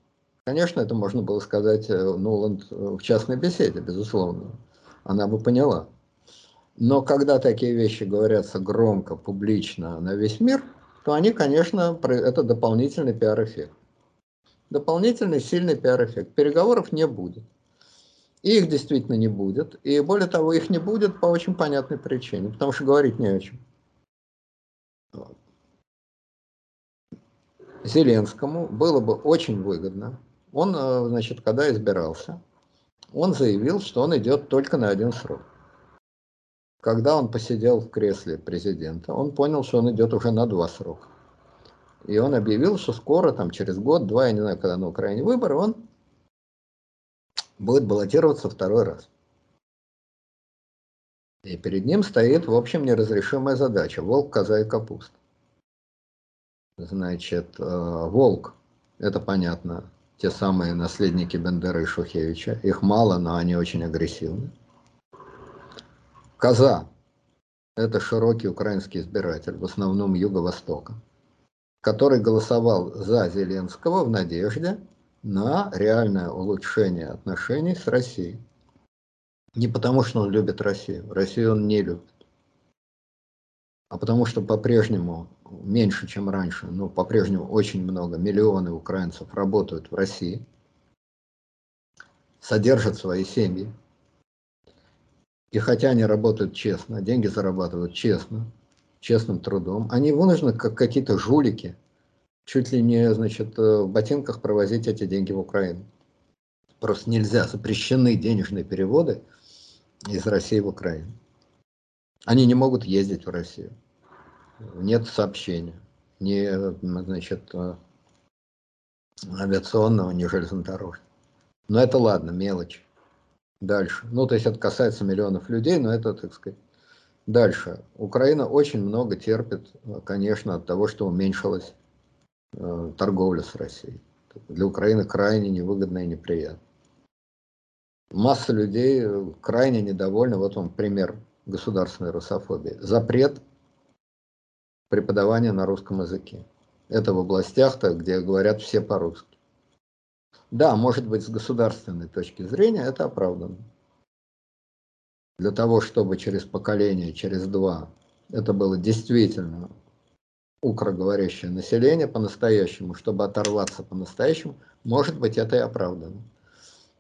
Конечно, это можно было сказать Нуланд в частной беседе, безусловно. Она бы поняла. Но когда такие вещи говорятся громко, публично на весь мир – то они, конечно, это дополнительный пиар-эффект. Дополнительный сильный пиар-эффект. Переговоров не будет. И их действительно не будет. И более того, их не будет по очень понятной причине, потому что говорить не о чем. Зеленскому было бы очень выгодно. Он, э, значит, когда избирался, он заявил, что он идет только на один срок когда он посидел в кресле президента, он понял, что он идет уже на два срока. И он объявил, что скоро, там, через год, два, я не знаю, когда на Украине выборы, он будет баллотироваться второй раз. И перед ним стоит, в общем, неразрешимая задача. Волк, коза и капуста. Значит, э, волк, это понятно, те самые наследники Бендера и Шухевича. Их мало, но они очень агрессивны. Коза – это широкий украинский избиратель, в основном Юго-Востока, который голосовал за Зеленского в надежде на реальное улучшение отношений с Россией. Не потому, что он любит Россию. Россию он не любит. а потому что по-прежнему меньше, чем раньше, но по-прежнему очень много, миллионы украинцев работают в России, содержат свои семьи. И хотя они работают честно, деньги зарабатывают честно, честным трудом, они вынуждены, как какие-то жулики, чуть ли не, значит, в ботинках провозить эти деньги в Украину. Просто нельзя, запрещены денежные переводы из России в Украину. Они не могут ездить в Россию. Нет сообщения. Ни, значит, авиационного, ни железнодорожного. Но это ладно, мелочь. Дальше. Ну, то есть это касается миллионов людей, но это, так сказать, дальше. Украина очень много терпит, конечно, от того, что уменьшилась э, торговля с Россией. Для Украины крайне невыгодно и неприятно. Масса людей крайне недовольны. Вот вам пример государственной русофобии. Запрет преподавания на русском языке. Это в областях-то, где говорят все по-русски. Да, может быть, с государственной точки зрения это оправдано. Для того, чтобы через поколение, через два, это было действительно укроговорящее население по-настоящему, чтобы оторваться по-настоящему, может быть, это и оправдано.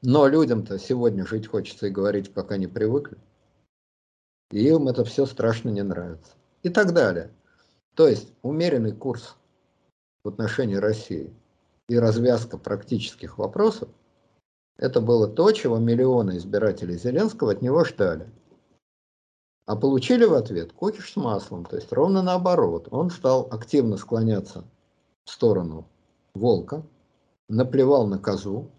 Но людям-то сегодня жить хочется и говорить, как они привыкли. И им это все страшно не нравится. И так далее. То есть умеренный курс в отношении России и развязка практических вопросов, это было то, чего миллионы избирателей Зеленского от него ждали. А получили в ответ кукиш с маслом, то есть ровно наоборот. Он стал активно склоняться в сторону волка, наплевал на козу,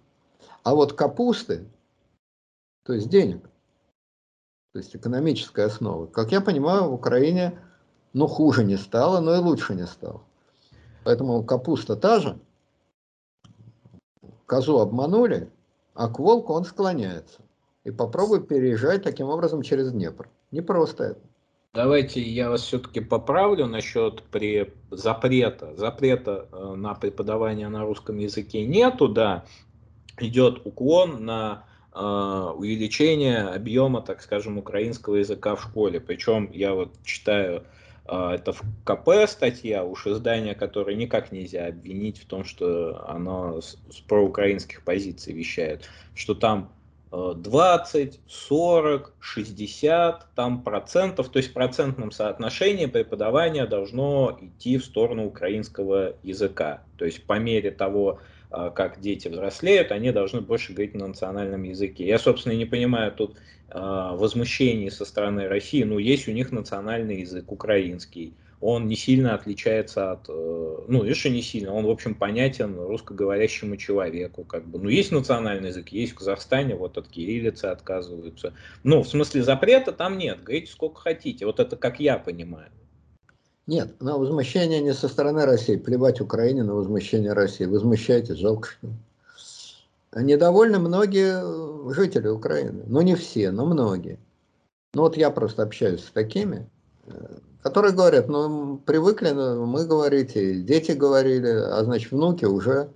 а вот капусты, то есть денег, то есть экономическая основа, как я понимаю, в Украине ну хуже не стало, но и лучше не стало. Поэтому капуста та же, козу обманули, а к волку он склоняется. И попробуй переезжать таким образом через Днепр. Не просто это. Давайте я вас все-таки поправлю насчет при запрета. Запрета э, на преподавание на русском языке нету, да. Идет уклон на э, увеличение объема, так скажем, украинского языка в школе. Причем я вот читаю это в КП статья, уж издание, которое никак нельзя обвинить в том, что оно с, с проукраинских позиций вещает, что там 20, 40, 60 там процентов, то есть в процентном соотношении преподавание должно идти в сторону украинского языка. То есть по мере того, а, как дети взрослеют, они должны больше говорить на национальном языке. Я, собственно, не понимаю тут а, возмущений со стороны России, но есть у них национальный язык украинский. Он не сильно отличается от, э, ну, еще не сильно, он, в общем, понятен русскоговорящему человеку, как бы. Ну, есть национальный язык, есть в Казахстане, вот от кириллицы отказываются. Ну, в смысле запрета там нет, говорите сколько хотите, вот это как я понимаю. Нет, на возмущение не со стороны России, плевать Украине на возмущение России, возмущайтесь, жалко Недовольны многие э, жители Украины. Ну, не все, но многие. Ну, вот я просто общаюсь с такими, э, которые говорят, ну, привыкли мы говорить, дети говорили, а значит, внуки уже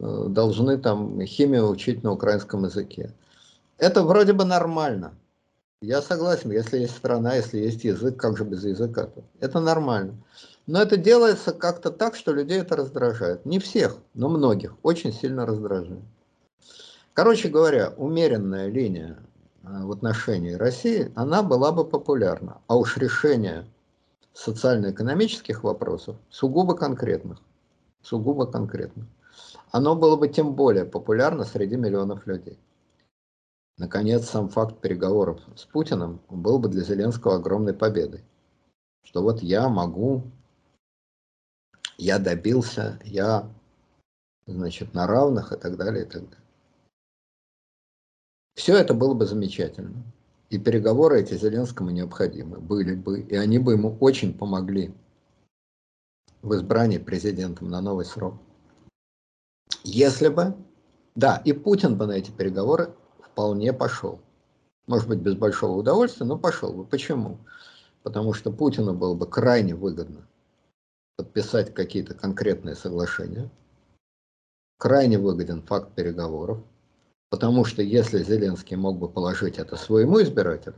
э, должны там химию учить на украинском языке. Это вроде бы нормально. Я согласен, если есть страна, если есть язык, как же без языка? -то? Это нормально. Но это делается как-то так, что людей это раздражает. Не всех, но многих. Очень сильно раздражает. Короче говоря, умеренная линия э, в отношении России, она была бы популярна. А уж решение социально-экономических вопросов, сугубо конкретных, сугубо конкретных, оно было бы тем более популярно среди миллионов людей. Наконец, сам факт переговоров с Путиным был бы для Зеленского огромной победой. Что вот я могу, я добился, я, значит, на равных и так далее, и так далее. Все это было бы замечательно. И переговоры эти Зеленскому необходимы были бы, и они бы ему очень помогли в избрании президентом на новый срок. Если бы, да, и Путин бы на эти переговоры вполне пошел. Может быть, без большого удовольствия, но пошел бы. Почему? Потому что Путину было бы крайне выгодно подписать какие-то конкретные соглашения. Крайне выгоден факт переговоров. Потому что если Зеленский мог бы положить это своему избирателю,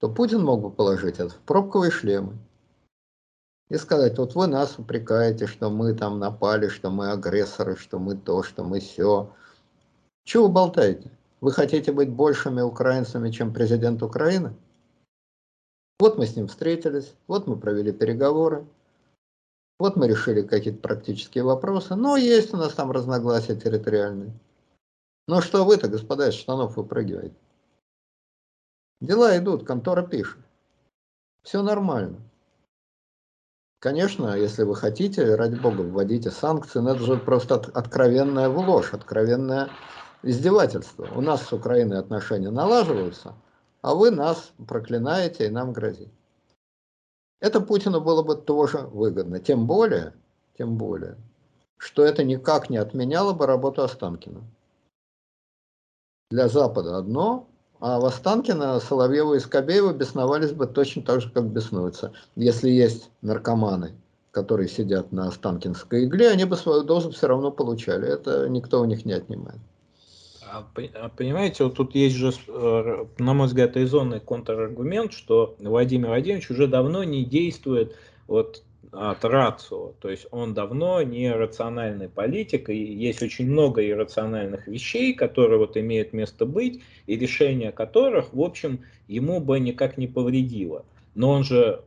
то Путин мог бы положить это в пробковые шлемы И сказать, вот вы нас упрекаете, что мы там напали, что мы агрессоры, что мы то, что мы все. Чего вы болтаете? Вы хотите быть большими украинцами, чем президент Украины? Вот мы с ним встретились, вот мы провели переговоры, вот мы решили какие-то практические вопросы, но есть у нас там разногласия территориальные. Но что вы-то, господа, из штанов выпрыгиваете? Дела идут, контора пишет. Все нормально. Конечно, если вы хотите, ради бога, вводите санкции, но это же просто от, откровенная ложь, откровенное издевательство. У нас с Украиной отношения налаживаются, а вы нас проклинаете и нам грозите. Это Путину было бы тоже выгодно. Тем более, тем более, что это никак не отменяло бы работу Останкина. Для Запада одно, а в Останкино Соловьева и Скобеева бесновались бы точно так же, как беснуются. Если есть наркоманы, которые сидят на Останкинской игле, они бы свою дозу все равно получали. Это никто у них не отнимает. А, а понимаете, вот тут есть же, э, на мой взгляд, резонный контраргумент, что Владимир Владимирович уже давно не действует вот от рацио, то есть он давно не рациональный политик, и есть очень много иррациональных вещей, которые вот имеют место быть, и решение которых, в общем, ему бы никак не повредило. Но он же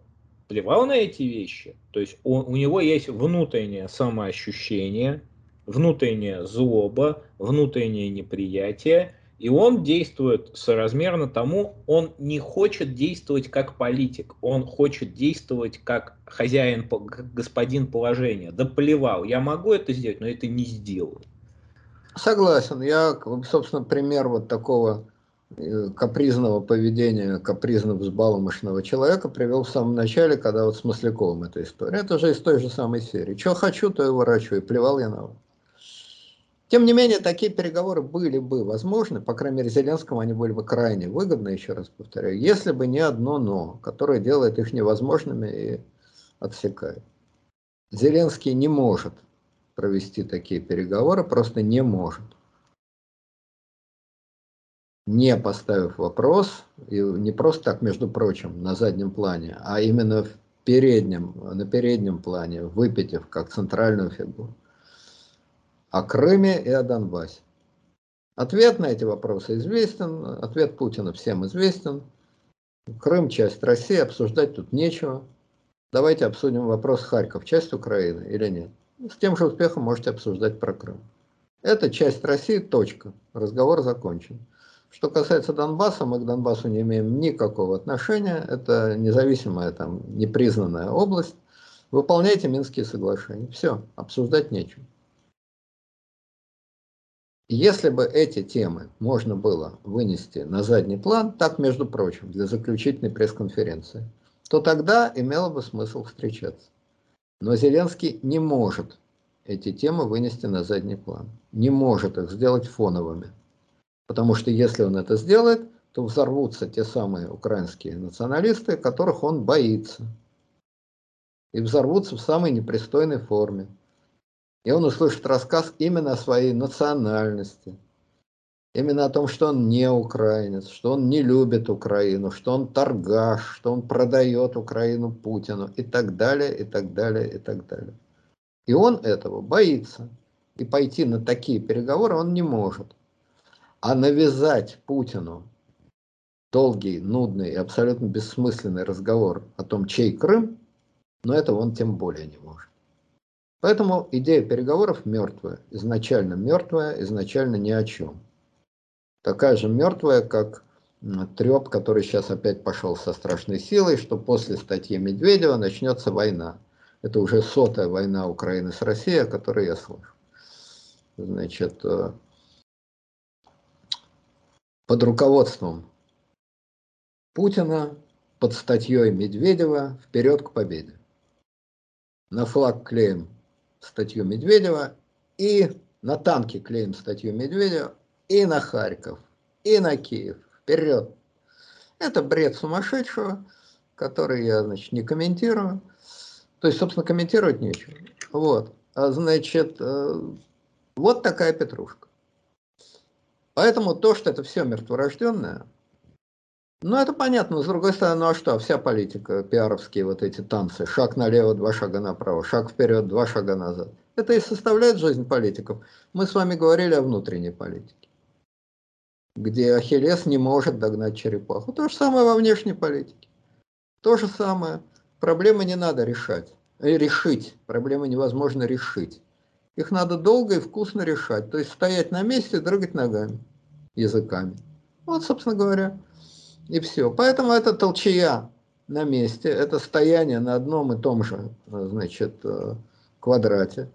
плевал на эти вещи, то есть он, у него есть внутреннее самоощущение, внутренняя злоба, внутреннее неприятие, и он действует соразмерно тому, он не хочет действовать как политик, он хочет действовать как хозяин, как господин положения. Да плевал, я могу это сделать, но это не сделаю. Согласен. Я, собственно, пример вот такого э, капризного поведения, капризно взбаломошного человека привел в самом начале, когда вот с Масляковым эта история. Это же из той же самой серии. Что хочу, то и и плевал я на вас. Тем не менее, такие переговоры были бы возможны, по крайней мере, Зеленскому они были бы крайне выгодны, еще раз повторяю, если бы не одно «но», которое делает их невозможными и отсекает. Зеленский не может провести такие переговоры, просто не может. Не поставив вопрос, и не просто так, между прочим, на заднем плане, а именно в переднем, на переднем плане, выпитив как центральную фигуру о Крыме и о Донбассе. Ответ на эти вопросы известен, ответ Путина всем известен. Крым – часть России, обсуждать тут нечего. Давайте обсудим вопрос Харьков, часть Украины или нет. С тем же успехом можете обсуждать про Крым. Это часть России, точка. Разговор закончен. Что касается Донбасса, мы к Донбассу не имеем никакого отношения. Это независимая, там, непризнанная область. Выполняйте Минские соглашения. Все, обсуждать нечего. Если бы эти темы можно было вынести на задний план, так, между прочим, для заключительной пресс-конференции, то тогда имело бы смысл встречаться. Но Зеленский не может эти темы вынести на задний план. Не может их сделать фоновыми. Потому что если он это сделает, то взорвутся те самые украинские националисты, которых он боится. И взорвутся в самой непристойной форме и он услышит рассказ именно о своей национальности, именно о том, что он не украинец, что он не любит Украину, что он торгаш, что он продает Украину Путину и так далее, и так далее, и так далее. И он этого боится. И пойти на такие переговоры он не может. А навязать Путину долгий, нудный и абсолютно бессмысленный разговор о том, чей Крым, но этого он тем более не может. Поэтому идея переговоров мертвая, изначально мертвая, изначально ни о чем. Такая же мертвая, как треп, который сейчас опять пошел со страшной силой, что после статьи Медведева начнется война. Это уже сотая война Украины с Россией, о которой я слышу. Значит, э, под руководством Путина, под статьей Медведева «Вперед к победе». На флаг клеим статью Медведева, и на танки клеим статью Медведева, и на Харьков, и на Киев. Вперед! Это бред сумасшедшего, который я, значит, не комментирую. То есть, собственно, комментировать нечего. Вот. А значит, э, вот такая петрушка. Поэтому то, что это все мертворожденное, Ну, это понятно, но с другой стороны, ну а что, вся политика, пиаровские вот эти танцы, шаг налево, два шага направо, шаг вперед, два шага назад. Это и составляет жизнь политиков. Мы с вами говорили о внутренней политике, где Ахиллес не может догнать черепаху. То же самое во внешней политике. То же самое. Проблемы не надо решать. Э, решить. Проблемы невозможно решить. Их надо долго и вкусно решать. То есть стоять на месте и дрыгать ногами, языками. Вот, собственно говоря, и все. Поэтому это толчая на месте, это стояние на одном и том же, значит, э, квадрате,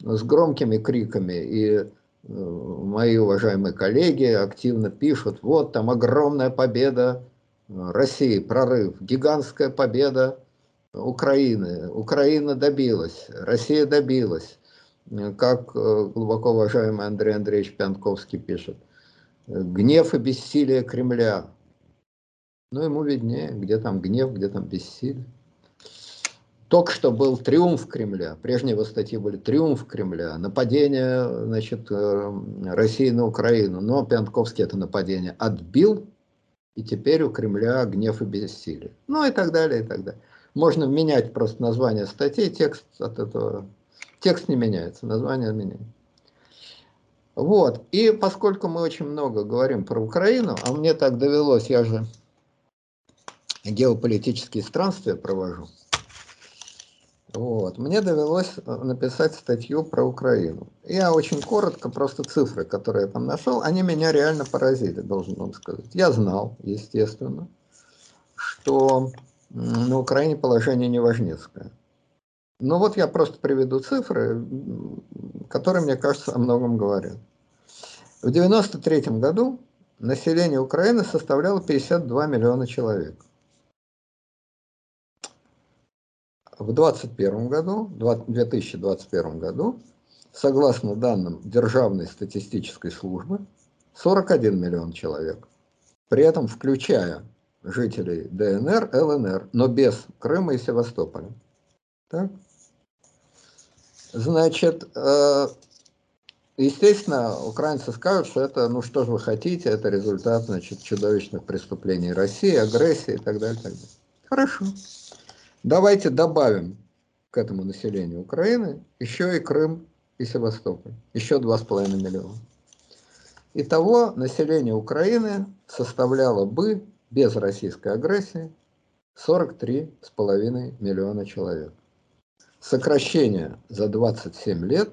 с громкими криками. И э, мои уважаемые коллеги активно пишут, вот там огромная победа России, прорыв, гигантская победа Украины. Украина добилась, Россия добилась. Как э, глубоко уважаемый Андрей Андреевич Пянковский пишет, гнев и бессилие Кремля ну, ему виднее, где там гнев, где там бессилие. Только что был триумф Кремля, прежние его статьи были триумф Кремля, нападение значит, э, России на Украину, но Пянтковский это нападение отбил, и теперь у Кремля гнев и бессилие. Ну и так далее, и так далее. Можно менять просто название статей, текст от этого, текст не меняется, название меняется. Вот, и поскольку мы очень много говорим про Украину, а мне так довелось, я же геополитические странствия провожу. Вот. Мне довелось э, написать статью про Украину. Я очень коротко, просто цифры, которые я там нашел, они меня реально поразили, должен вам сказать. Я знал, естественно, что на Украине положение неважнецкое. Но вот я просто приведу цифры, которые, мне кажется, о многом говорят. В 1993 году население Украины составляло 52 миллиона человек. В 2021 году, 2021 году, согласно данным Державной статистической службы, 41 миллион человек. При этом включая жителей ДНР, ЛНР, но без Крыма и Севастополя. Так? Значит, э, естественно, украинцы скажут, что это, ну что же вы хотите, это результат, значит, чудовищных преступлений России, агрессии и так далее. Так далее. Хорошо. Давайте добавим к этому населению Украины еще и Крым и Севастополь. Еще 2,5 миллиона. Итого население Украины составляло бы без российской агрессии 43,5 миллиона человек. Сокращение за 27 лет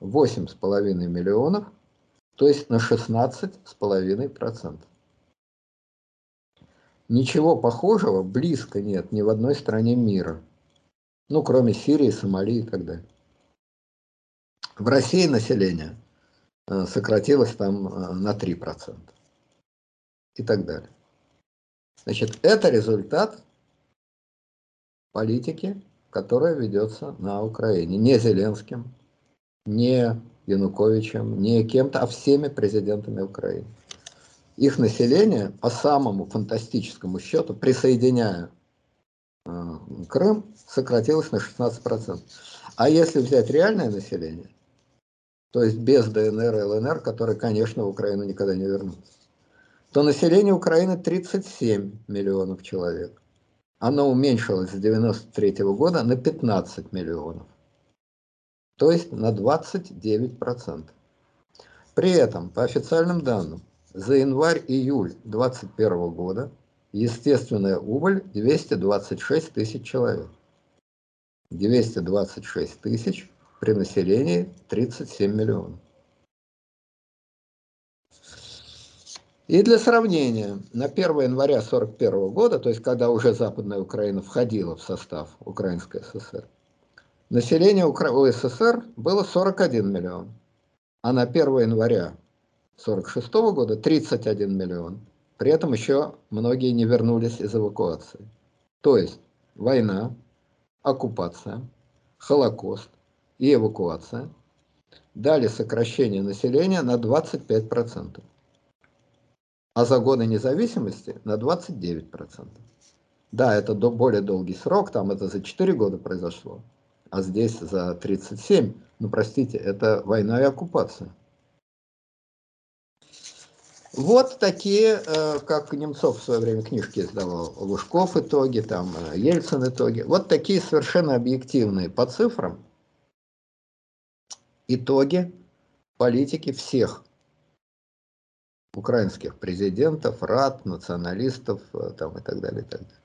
8,5 миллионов, то есть на 16,5%. Ничего похожего близко нет ни в одной стране мира. Ну, кроме Сирии, Сомали и так далее. В России население э, сократилось там э, на 3%. И так далее. Значит, это результат политики, которая ведется на Украине. Не Зеленским, не Януковичем, не кем-то, а всеми президентами Украины их население по самому фантастическому счету, присоединяя э, Крым, сократилось на 16%. А если взять реальное население, то есть без ДНР и ЛНР, которые, конечно, в Украину никогда не вернутся, то население Украины 37 миллионов человек. Оно уменьшилось с 1993 -го года на 15 миллионов. То есть на 29%. При этом, по официальным данным, за январь-июль 2021 года естественная убыль 226 тысяч человек. 226 тысяч при населении 37 миллионов. И для сравнения, на 1 января 1941 года, то есть когда уже Западная Украина входила в состав Украинской ССР, население УССР было 41 миллион, а на 1 января 1946 года 31 миллион. При этом еще многие не вернулись из эвакуации. То есть война, оккупация, Холокост и эвакуация дали сокращение населения на 25%, а за годы независимости на 29%. Да, это до более долгий срок, там это за 4 года произошло, а здесь за 37. Ну, простите, это война и оккупация. Вот такие, э, как Немцов в свое время книжки издавал, Лужков итоги, там э, Ельцин итоги. Вот такие совершенно объективные по цифрам итоги политики всех украинских президентов, рад, националистов э, там, и так далее. И так далее.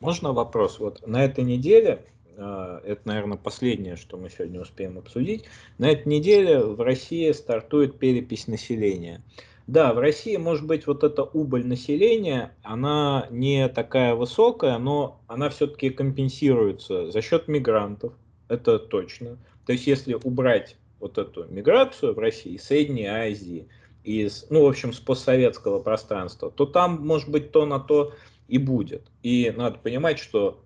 Можно вопрос? Вот на этой неделе, это, наверное, последнее, что мы сегодня успеем обсудить, на этой неделе в России стартует перепись населения. Да, в России, может быть, вот эта убыль населения, она не такая высокая, но она все-таки компенсируется за счет мигрантов, это точно. То есть, если убрать вот эту миграцию в России, Средней Азии, из, ну, в общем, с постсоветского пространства, то там, может быть, то на то и будет. И надо понимать, что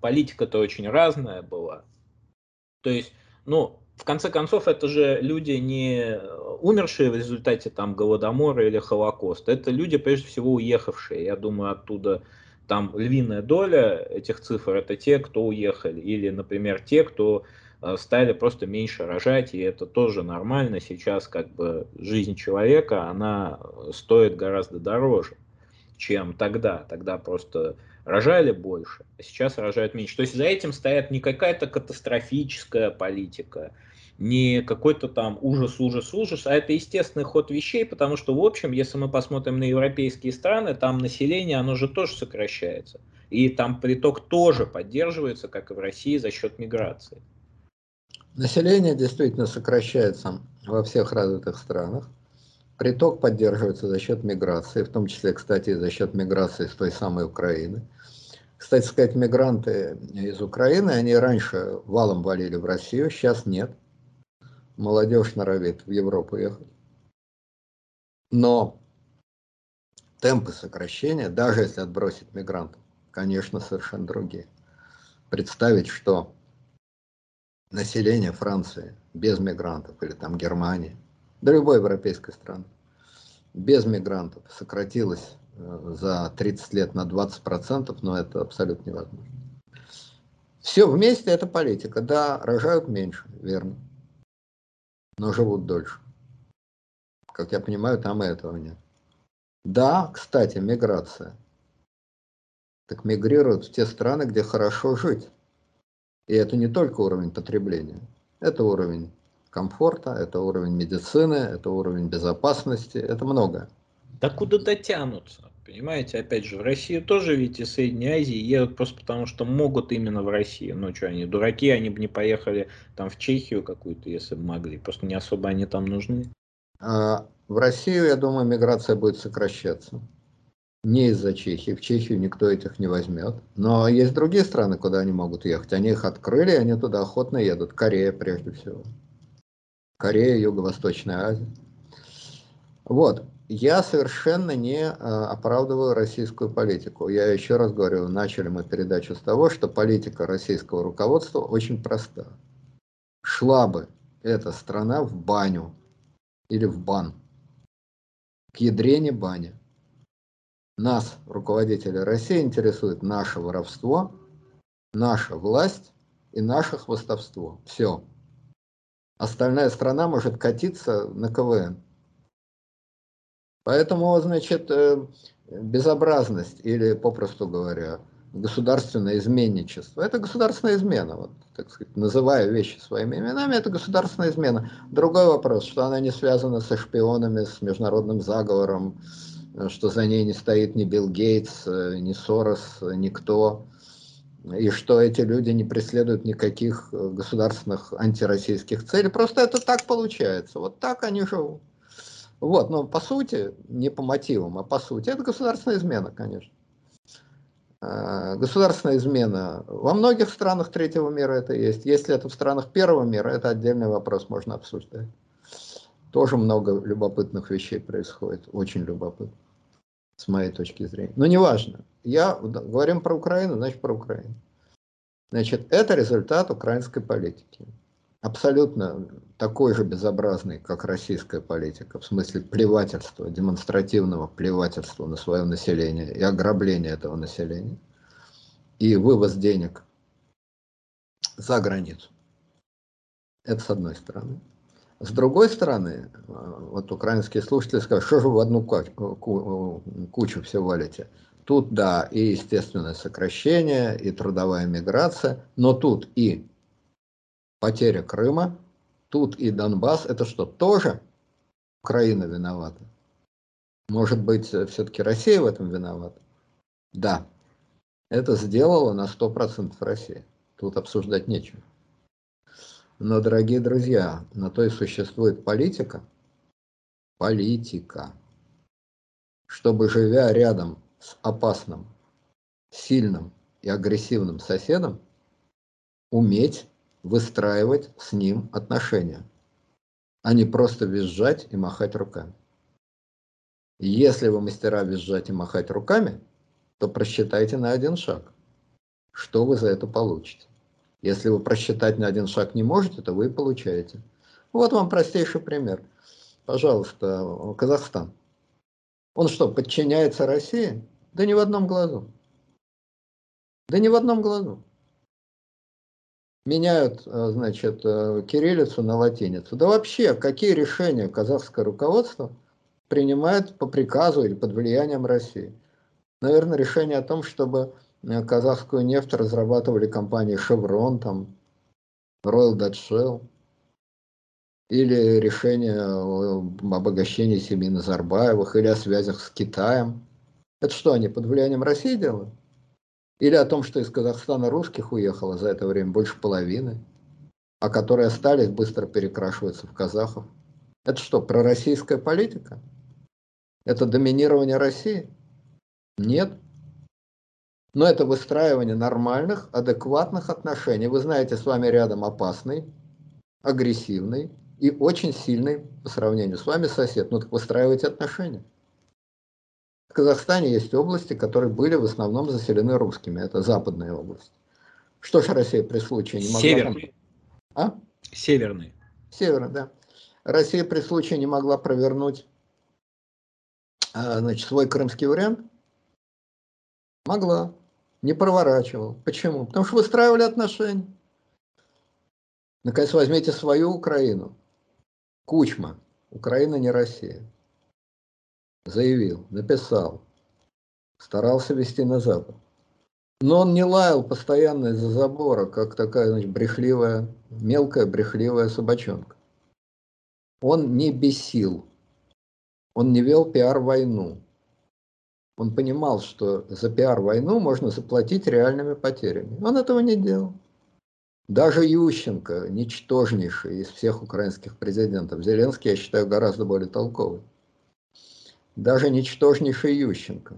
политика-то очень разная была. То есть, ну, в конце концов, это же люди не умершие в результате там голодомора или холокоста. Это люди, прежде всего, уехавшие. Я думаю, оттуда там львиная доля этих цифр это те, кто уехали. Или, например, те, кто э, стали просто меньше рожать, и это тоже нормально. Сейчас как бы жизнь человека, она стоит гораздо дороже, чем тогда. Тогда просто рожали больше, а сейчас рожают меньше. То есть за этим стоят не какая-то катастрофическая политика, не какой-то там ужас, ужас, ужас, а это естественный ход вещей, потому что, в общем, если мы посмотрим на европейские страны, там население, оно же тоже сокращается. И там приток тоже поддерживается, как и в России, за счет миграции. Население действительно сокращается во всех развитых странах. Приток поддерживается за счет миграции, в том числе, кстати, за счет миграции с той самой Украины. Кстати сказать, мигранты из Украины, они раньше валом валили в Россию, сейчас нет молодежь норовит в Европу ехать. Но темпы сокращения, даже если отбросить мигрантов, конечно, совершенно другие. Представить, что население Франции без мигрантов, или там Германии, да любой европейской страны, без мигрантов сократилось э, за 30 лет на 20%, но это абсолютно невозможно. Все вместе это политика. Да, рожают меньше, верно но живут дольше. Как я понимаю, там и этого нет. Да, кстати, миграция. Так мигрируют в те страны, где хорошо жить. И это не только уровень потребления. Это уровень комфорта, это уровень медицины, это уровень безопасности, это многое. Да куда дотянутся? Понимаете, опять же, в Россию тоже ведь из Средней Азии едут просто потому, что могут именно в Россию. Ну что, они дураки, они бы не поехали там в Чехию какую-то, если бы могли. Просто не особо они там нужны. А в Россию, я думаю, миграция будет сокращаться. Не из-за Чехии. В Чехию никто этих не возьмет. Но есть другие страны, куда они могут ехать. Они их открыли, они туда охотно едут. Корея прежде всего. Корея, Юго-Восточная Азия. Вот я совершенно не э, оправдываю российскую политику. Я еще раз говорю, начали мы передачу с того, что политика российского руководства очень проста. Шла бы эта страна в баню или в бан. К ядрене бани. Нас, руководители России, интересует наше воровство, наша власть и наше хвостовство. Все. Остальная страна может катиться на КВН. Поэтому, значит, э, безобразность или, попросту говоря, государственное изменничество. Это государственная измена, вот, так сказать, называя вещи своими именами, это государственная измена. Другой вопрос, что она не связана со шпионами, с международным заговором, что за ней не стоит ни Билл Гейтс, ни Сорос, никто, и что эти люди не преследуют никаких государственных антироссийских целей. Просто это так получается, вот так они живут. Вот, но по сути, не по мотивам, а по сути, это государственная измена, конечно. А, государственная измена во многих странах третьего мира это есть. Если это в странах первого мира, это отдельный вопрос, можно обсуждать. Тоже много любопытных вещей происходит, очень любопытно, с моей точки зрения. Но неважно. Я говорим про Украину, значит про Украину. Значит, это результат украинской политики абсолютно такой же безобразный, как российская политика, в смысле плевательства, демонстративного плевательства на свое население и ограбления этого населения, и вывоз денег за границу. Это с одной стороны. С другой стороны, э, вот украинские слушатели скажут, что же вы в одну кучу, кучу все валите. Тут, да, и естественное сокращение, и трудовая миграция, но тут и потеря Крыма, тут и Донбасс. Это что, тоже Украина виновата? Может быть, все-таки Россия в этом виновата? Да, это сделала на 100% Россия. Тут обсуждать нечего. Но, дорогие друзья, на то и существует политика. Политика. Чтобы, живя рядом с опасным, сильным и агрессивным соседом, уметь выстраивать с ним отношения, а не просто визжать и махать руками. Если вы мастера визжать и махать руками, то просчитайте на один шаг, что вы за это получите. Если вы просчитать на один шаг не можете, то вы получаете. Вот вам простейший пример. Пожалуйста, Казахстан. Он что, подчиняется России? Да ни в одном глазу. Да ни в одном глазу. Меняют, э, значит, э, кириллицу на латиницу. Да вообще, какие решения казахское руководство принимает по приказу или под влиянием России? Наверное, решение о том, чтобы э, казахскую нефть разрабатывали компании Chevron, там, Royal Dutch Shell, или решение об обогащении семьи Назарбаевых, или о связях с Китаем. Это что, они под влиянием России делают? Или о том, что из Казахстана русских уехало за это время больше половины, а которые остались, быстро перекрашиваются в казахов. Это что, пророссийская политика? Это доминирование России? Нет. Но это выстраивание нормальных, адекватных отношений. Вы знаете, с вами рядом опасный, агрессивный и очень сильный по сравнению с вами сосед. Ну так выстраивайте отношения. В Казахстане есть области, которые были в основном заселены русскими. Это западные области. Что же Россия при случае не могла... Северные. А? Северные. Северные, да. Россия при случае не могла провернуть а, значит, свой крымский вариант, Могла. Не проворачивал. Почему? Потому что выстраивали отношения. Наконец, возьмите свою Украину. Кучма. Украина не Россия. Заявил, написал. Старался вести на Запад. Но он не лаял постоянно из-за забора, как такая значит, брехливая, мелкая брехливая собачонка. Он не бесил. Он не вел пиар-войну. Он понимал, что за пиар-войну можно заплатить реальными потерями. Он этого не делал. Даже Ющенко, ничтожнейший из всех украинских президентов, Зеленский, я считаю, гораздо более толковый. Даже ничтожнейший Ющенко,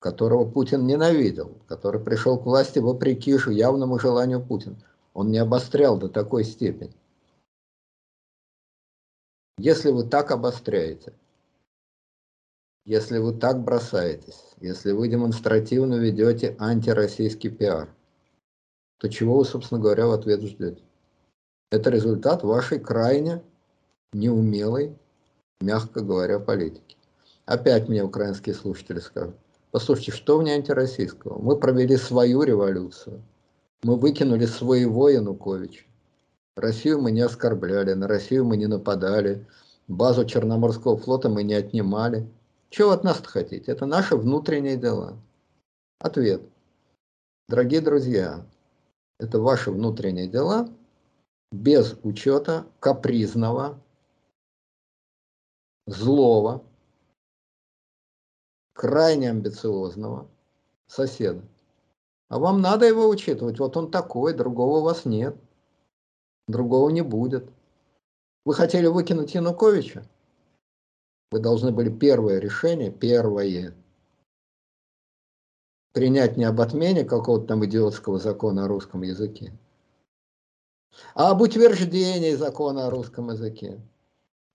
которого Путин ненавидел, который пришел к власти вопреки явному желанию Путина, он не обострял до такой степени. Если вы так обостряете – если вы так бросаетесь, если вы демонстративно ведете антироссийский пиар, то чего вы, собственно говоря, в ответ ждете? Это результат вашей крайне неумелой, мягко говоря, политики. Опять мне украинские слушатели скажут, послушайте, что в ней антироссийского? Мы провели свою революцию, мы выкинули своего Януковича. Россию мы не оскорбляли, на Россию мы не нападали, базу Черноморского флота мы не отнимали. Чего от нас хотите? Это наши внутренние дела. Ответ. Дорогие друзья, это ваши внутренние дела без учета капризного, злого, крайне амбициозного соседа. А вам надо его учитывать. Вот он такой, другого у вас нет. Другого не будет. Вы хотели выкинуть Януковича? Вы должны были первое решение, первое, принять не об отмене какого-то там идиотского закона о русском языке, а об утверждении закона о русском языке.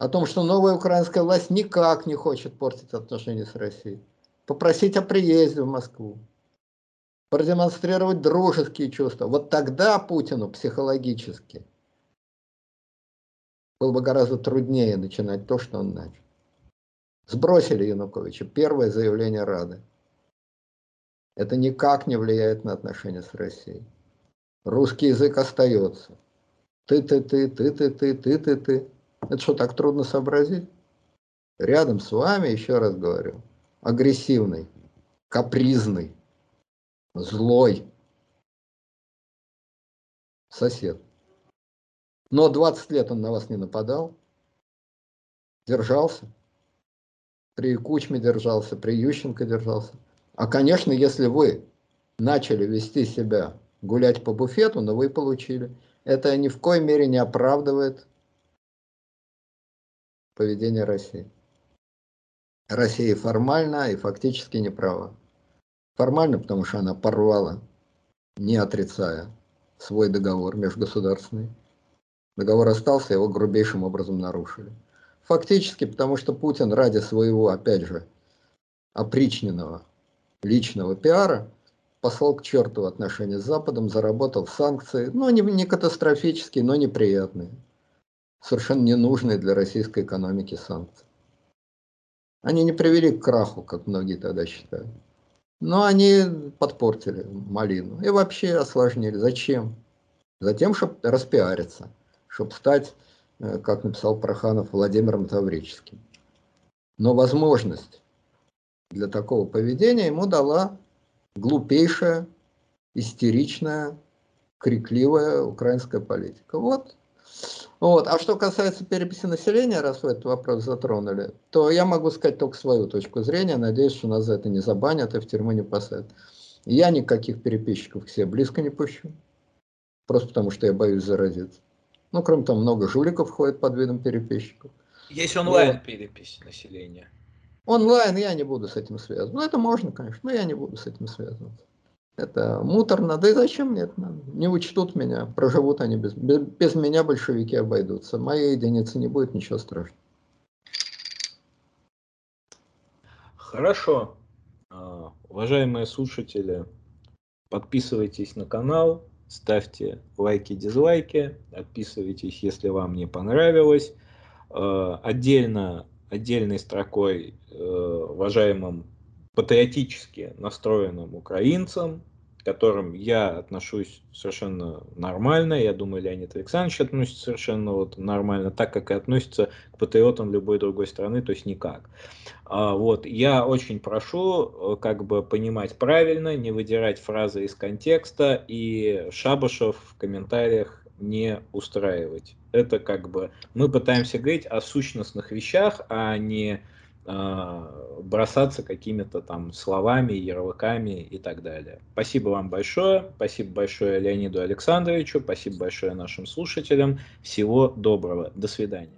О том, что новая украинская власть никак не хочет портить отношения с Россией. Попросить о приезде в Москву. Продемонстрировать дружеские чувства. Вот тогда Путину психологически было бы гораздо труднее начинать то, что он начал. Сбросили Януковича. Первое заявление Рады. Это никак не влияет на отношения с Россией. Русский язык остается. Ты, ты, ты, Это что, так трудно сообразить? Рядом с вами, еще раз говорю, агрессивный, капризный, злой сосед. Но 20 лет он на вас не нападал, держался. При Кучме держался, при Ющенко держался. А, конечно, если вы начали вести себя, гулять по буфету, но вы получили. Это ни в коей мере не оправдывает поведение России. Россия формально и фактически не права. Формально, потому что она порвала, не отрицая свой договор межгосударственный. Договор остался, его грубейшим образом нарушили. Фактически, потому что Путин ради своего, опять же, опричненного личного пиара послал к черту отношения с Западом, заработал санкции, ну, не, не катастрофические, но неприятные. Совершенно ненужные для российской экономики санкции. Они не привели к краху, как многие тогда считали. Но они подпортили малину и вообще осложнили. Зачем? Затем, чтобы распиариться, чтобы стать, э, как написал Проханов, Владимиром Таврическим. Но возможность для такого поведения ему дала глупейшая, истеричная, крикливая украинская политика. Вот. Вот. А что касается переписи населения, раз вы этот вопрос затронули, то я могу сказать только свою точку зрения. Надеюсь, что нас за это не забанят и в тюрьму не посадят. Я никаких переписчиков к себе близко не пущу. Просто потому, что я боюсь заразиться. Ну, кроме того, много жуликов ходит под видом переписчиков. Есть онлайн-перепись населения. Онлайн я не буду с этим связываться. Ну, это можно, конечно, но я не буду с этим связываться. Это муторно, да и зачем мне это надо? Не учтут меня, проживут они без, без, без меня, большевики обойдутся. Моей единицы не будет, ничего страшного. Хорошо. А, уважаемые слушатели, подписывайтесь на канал, ставьте лайки, дизлайки, отписывайтесь, если вам не понравилось. А, отдельно отдельной строкой э, уважаемым патриотически настроенным украинцам, к которым я отношусь совершенно нормально, я думаю, Леонид Александрович относится совершенно вот нормально, так как и относится к патриотам любой другой страны, то есть никак. А, вот, я очень прошу э, как бы понимать правильно, не выдирать фразы из контекста, и Шабашев в комментариях не устраивать. Это как бы мы пытаемся говорить о сущностных вещах, а не бросаться какими-то там словами, ярлыками и так далее. Спасибо вам большое. Спасибо большое Леониду Александровичу. Спасибо большое нашим слушателям. Всего доброго. До свидания.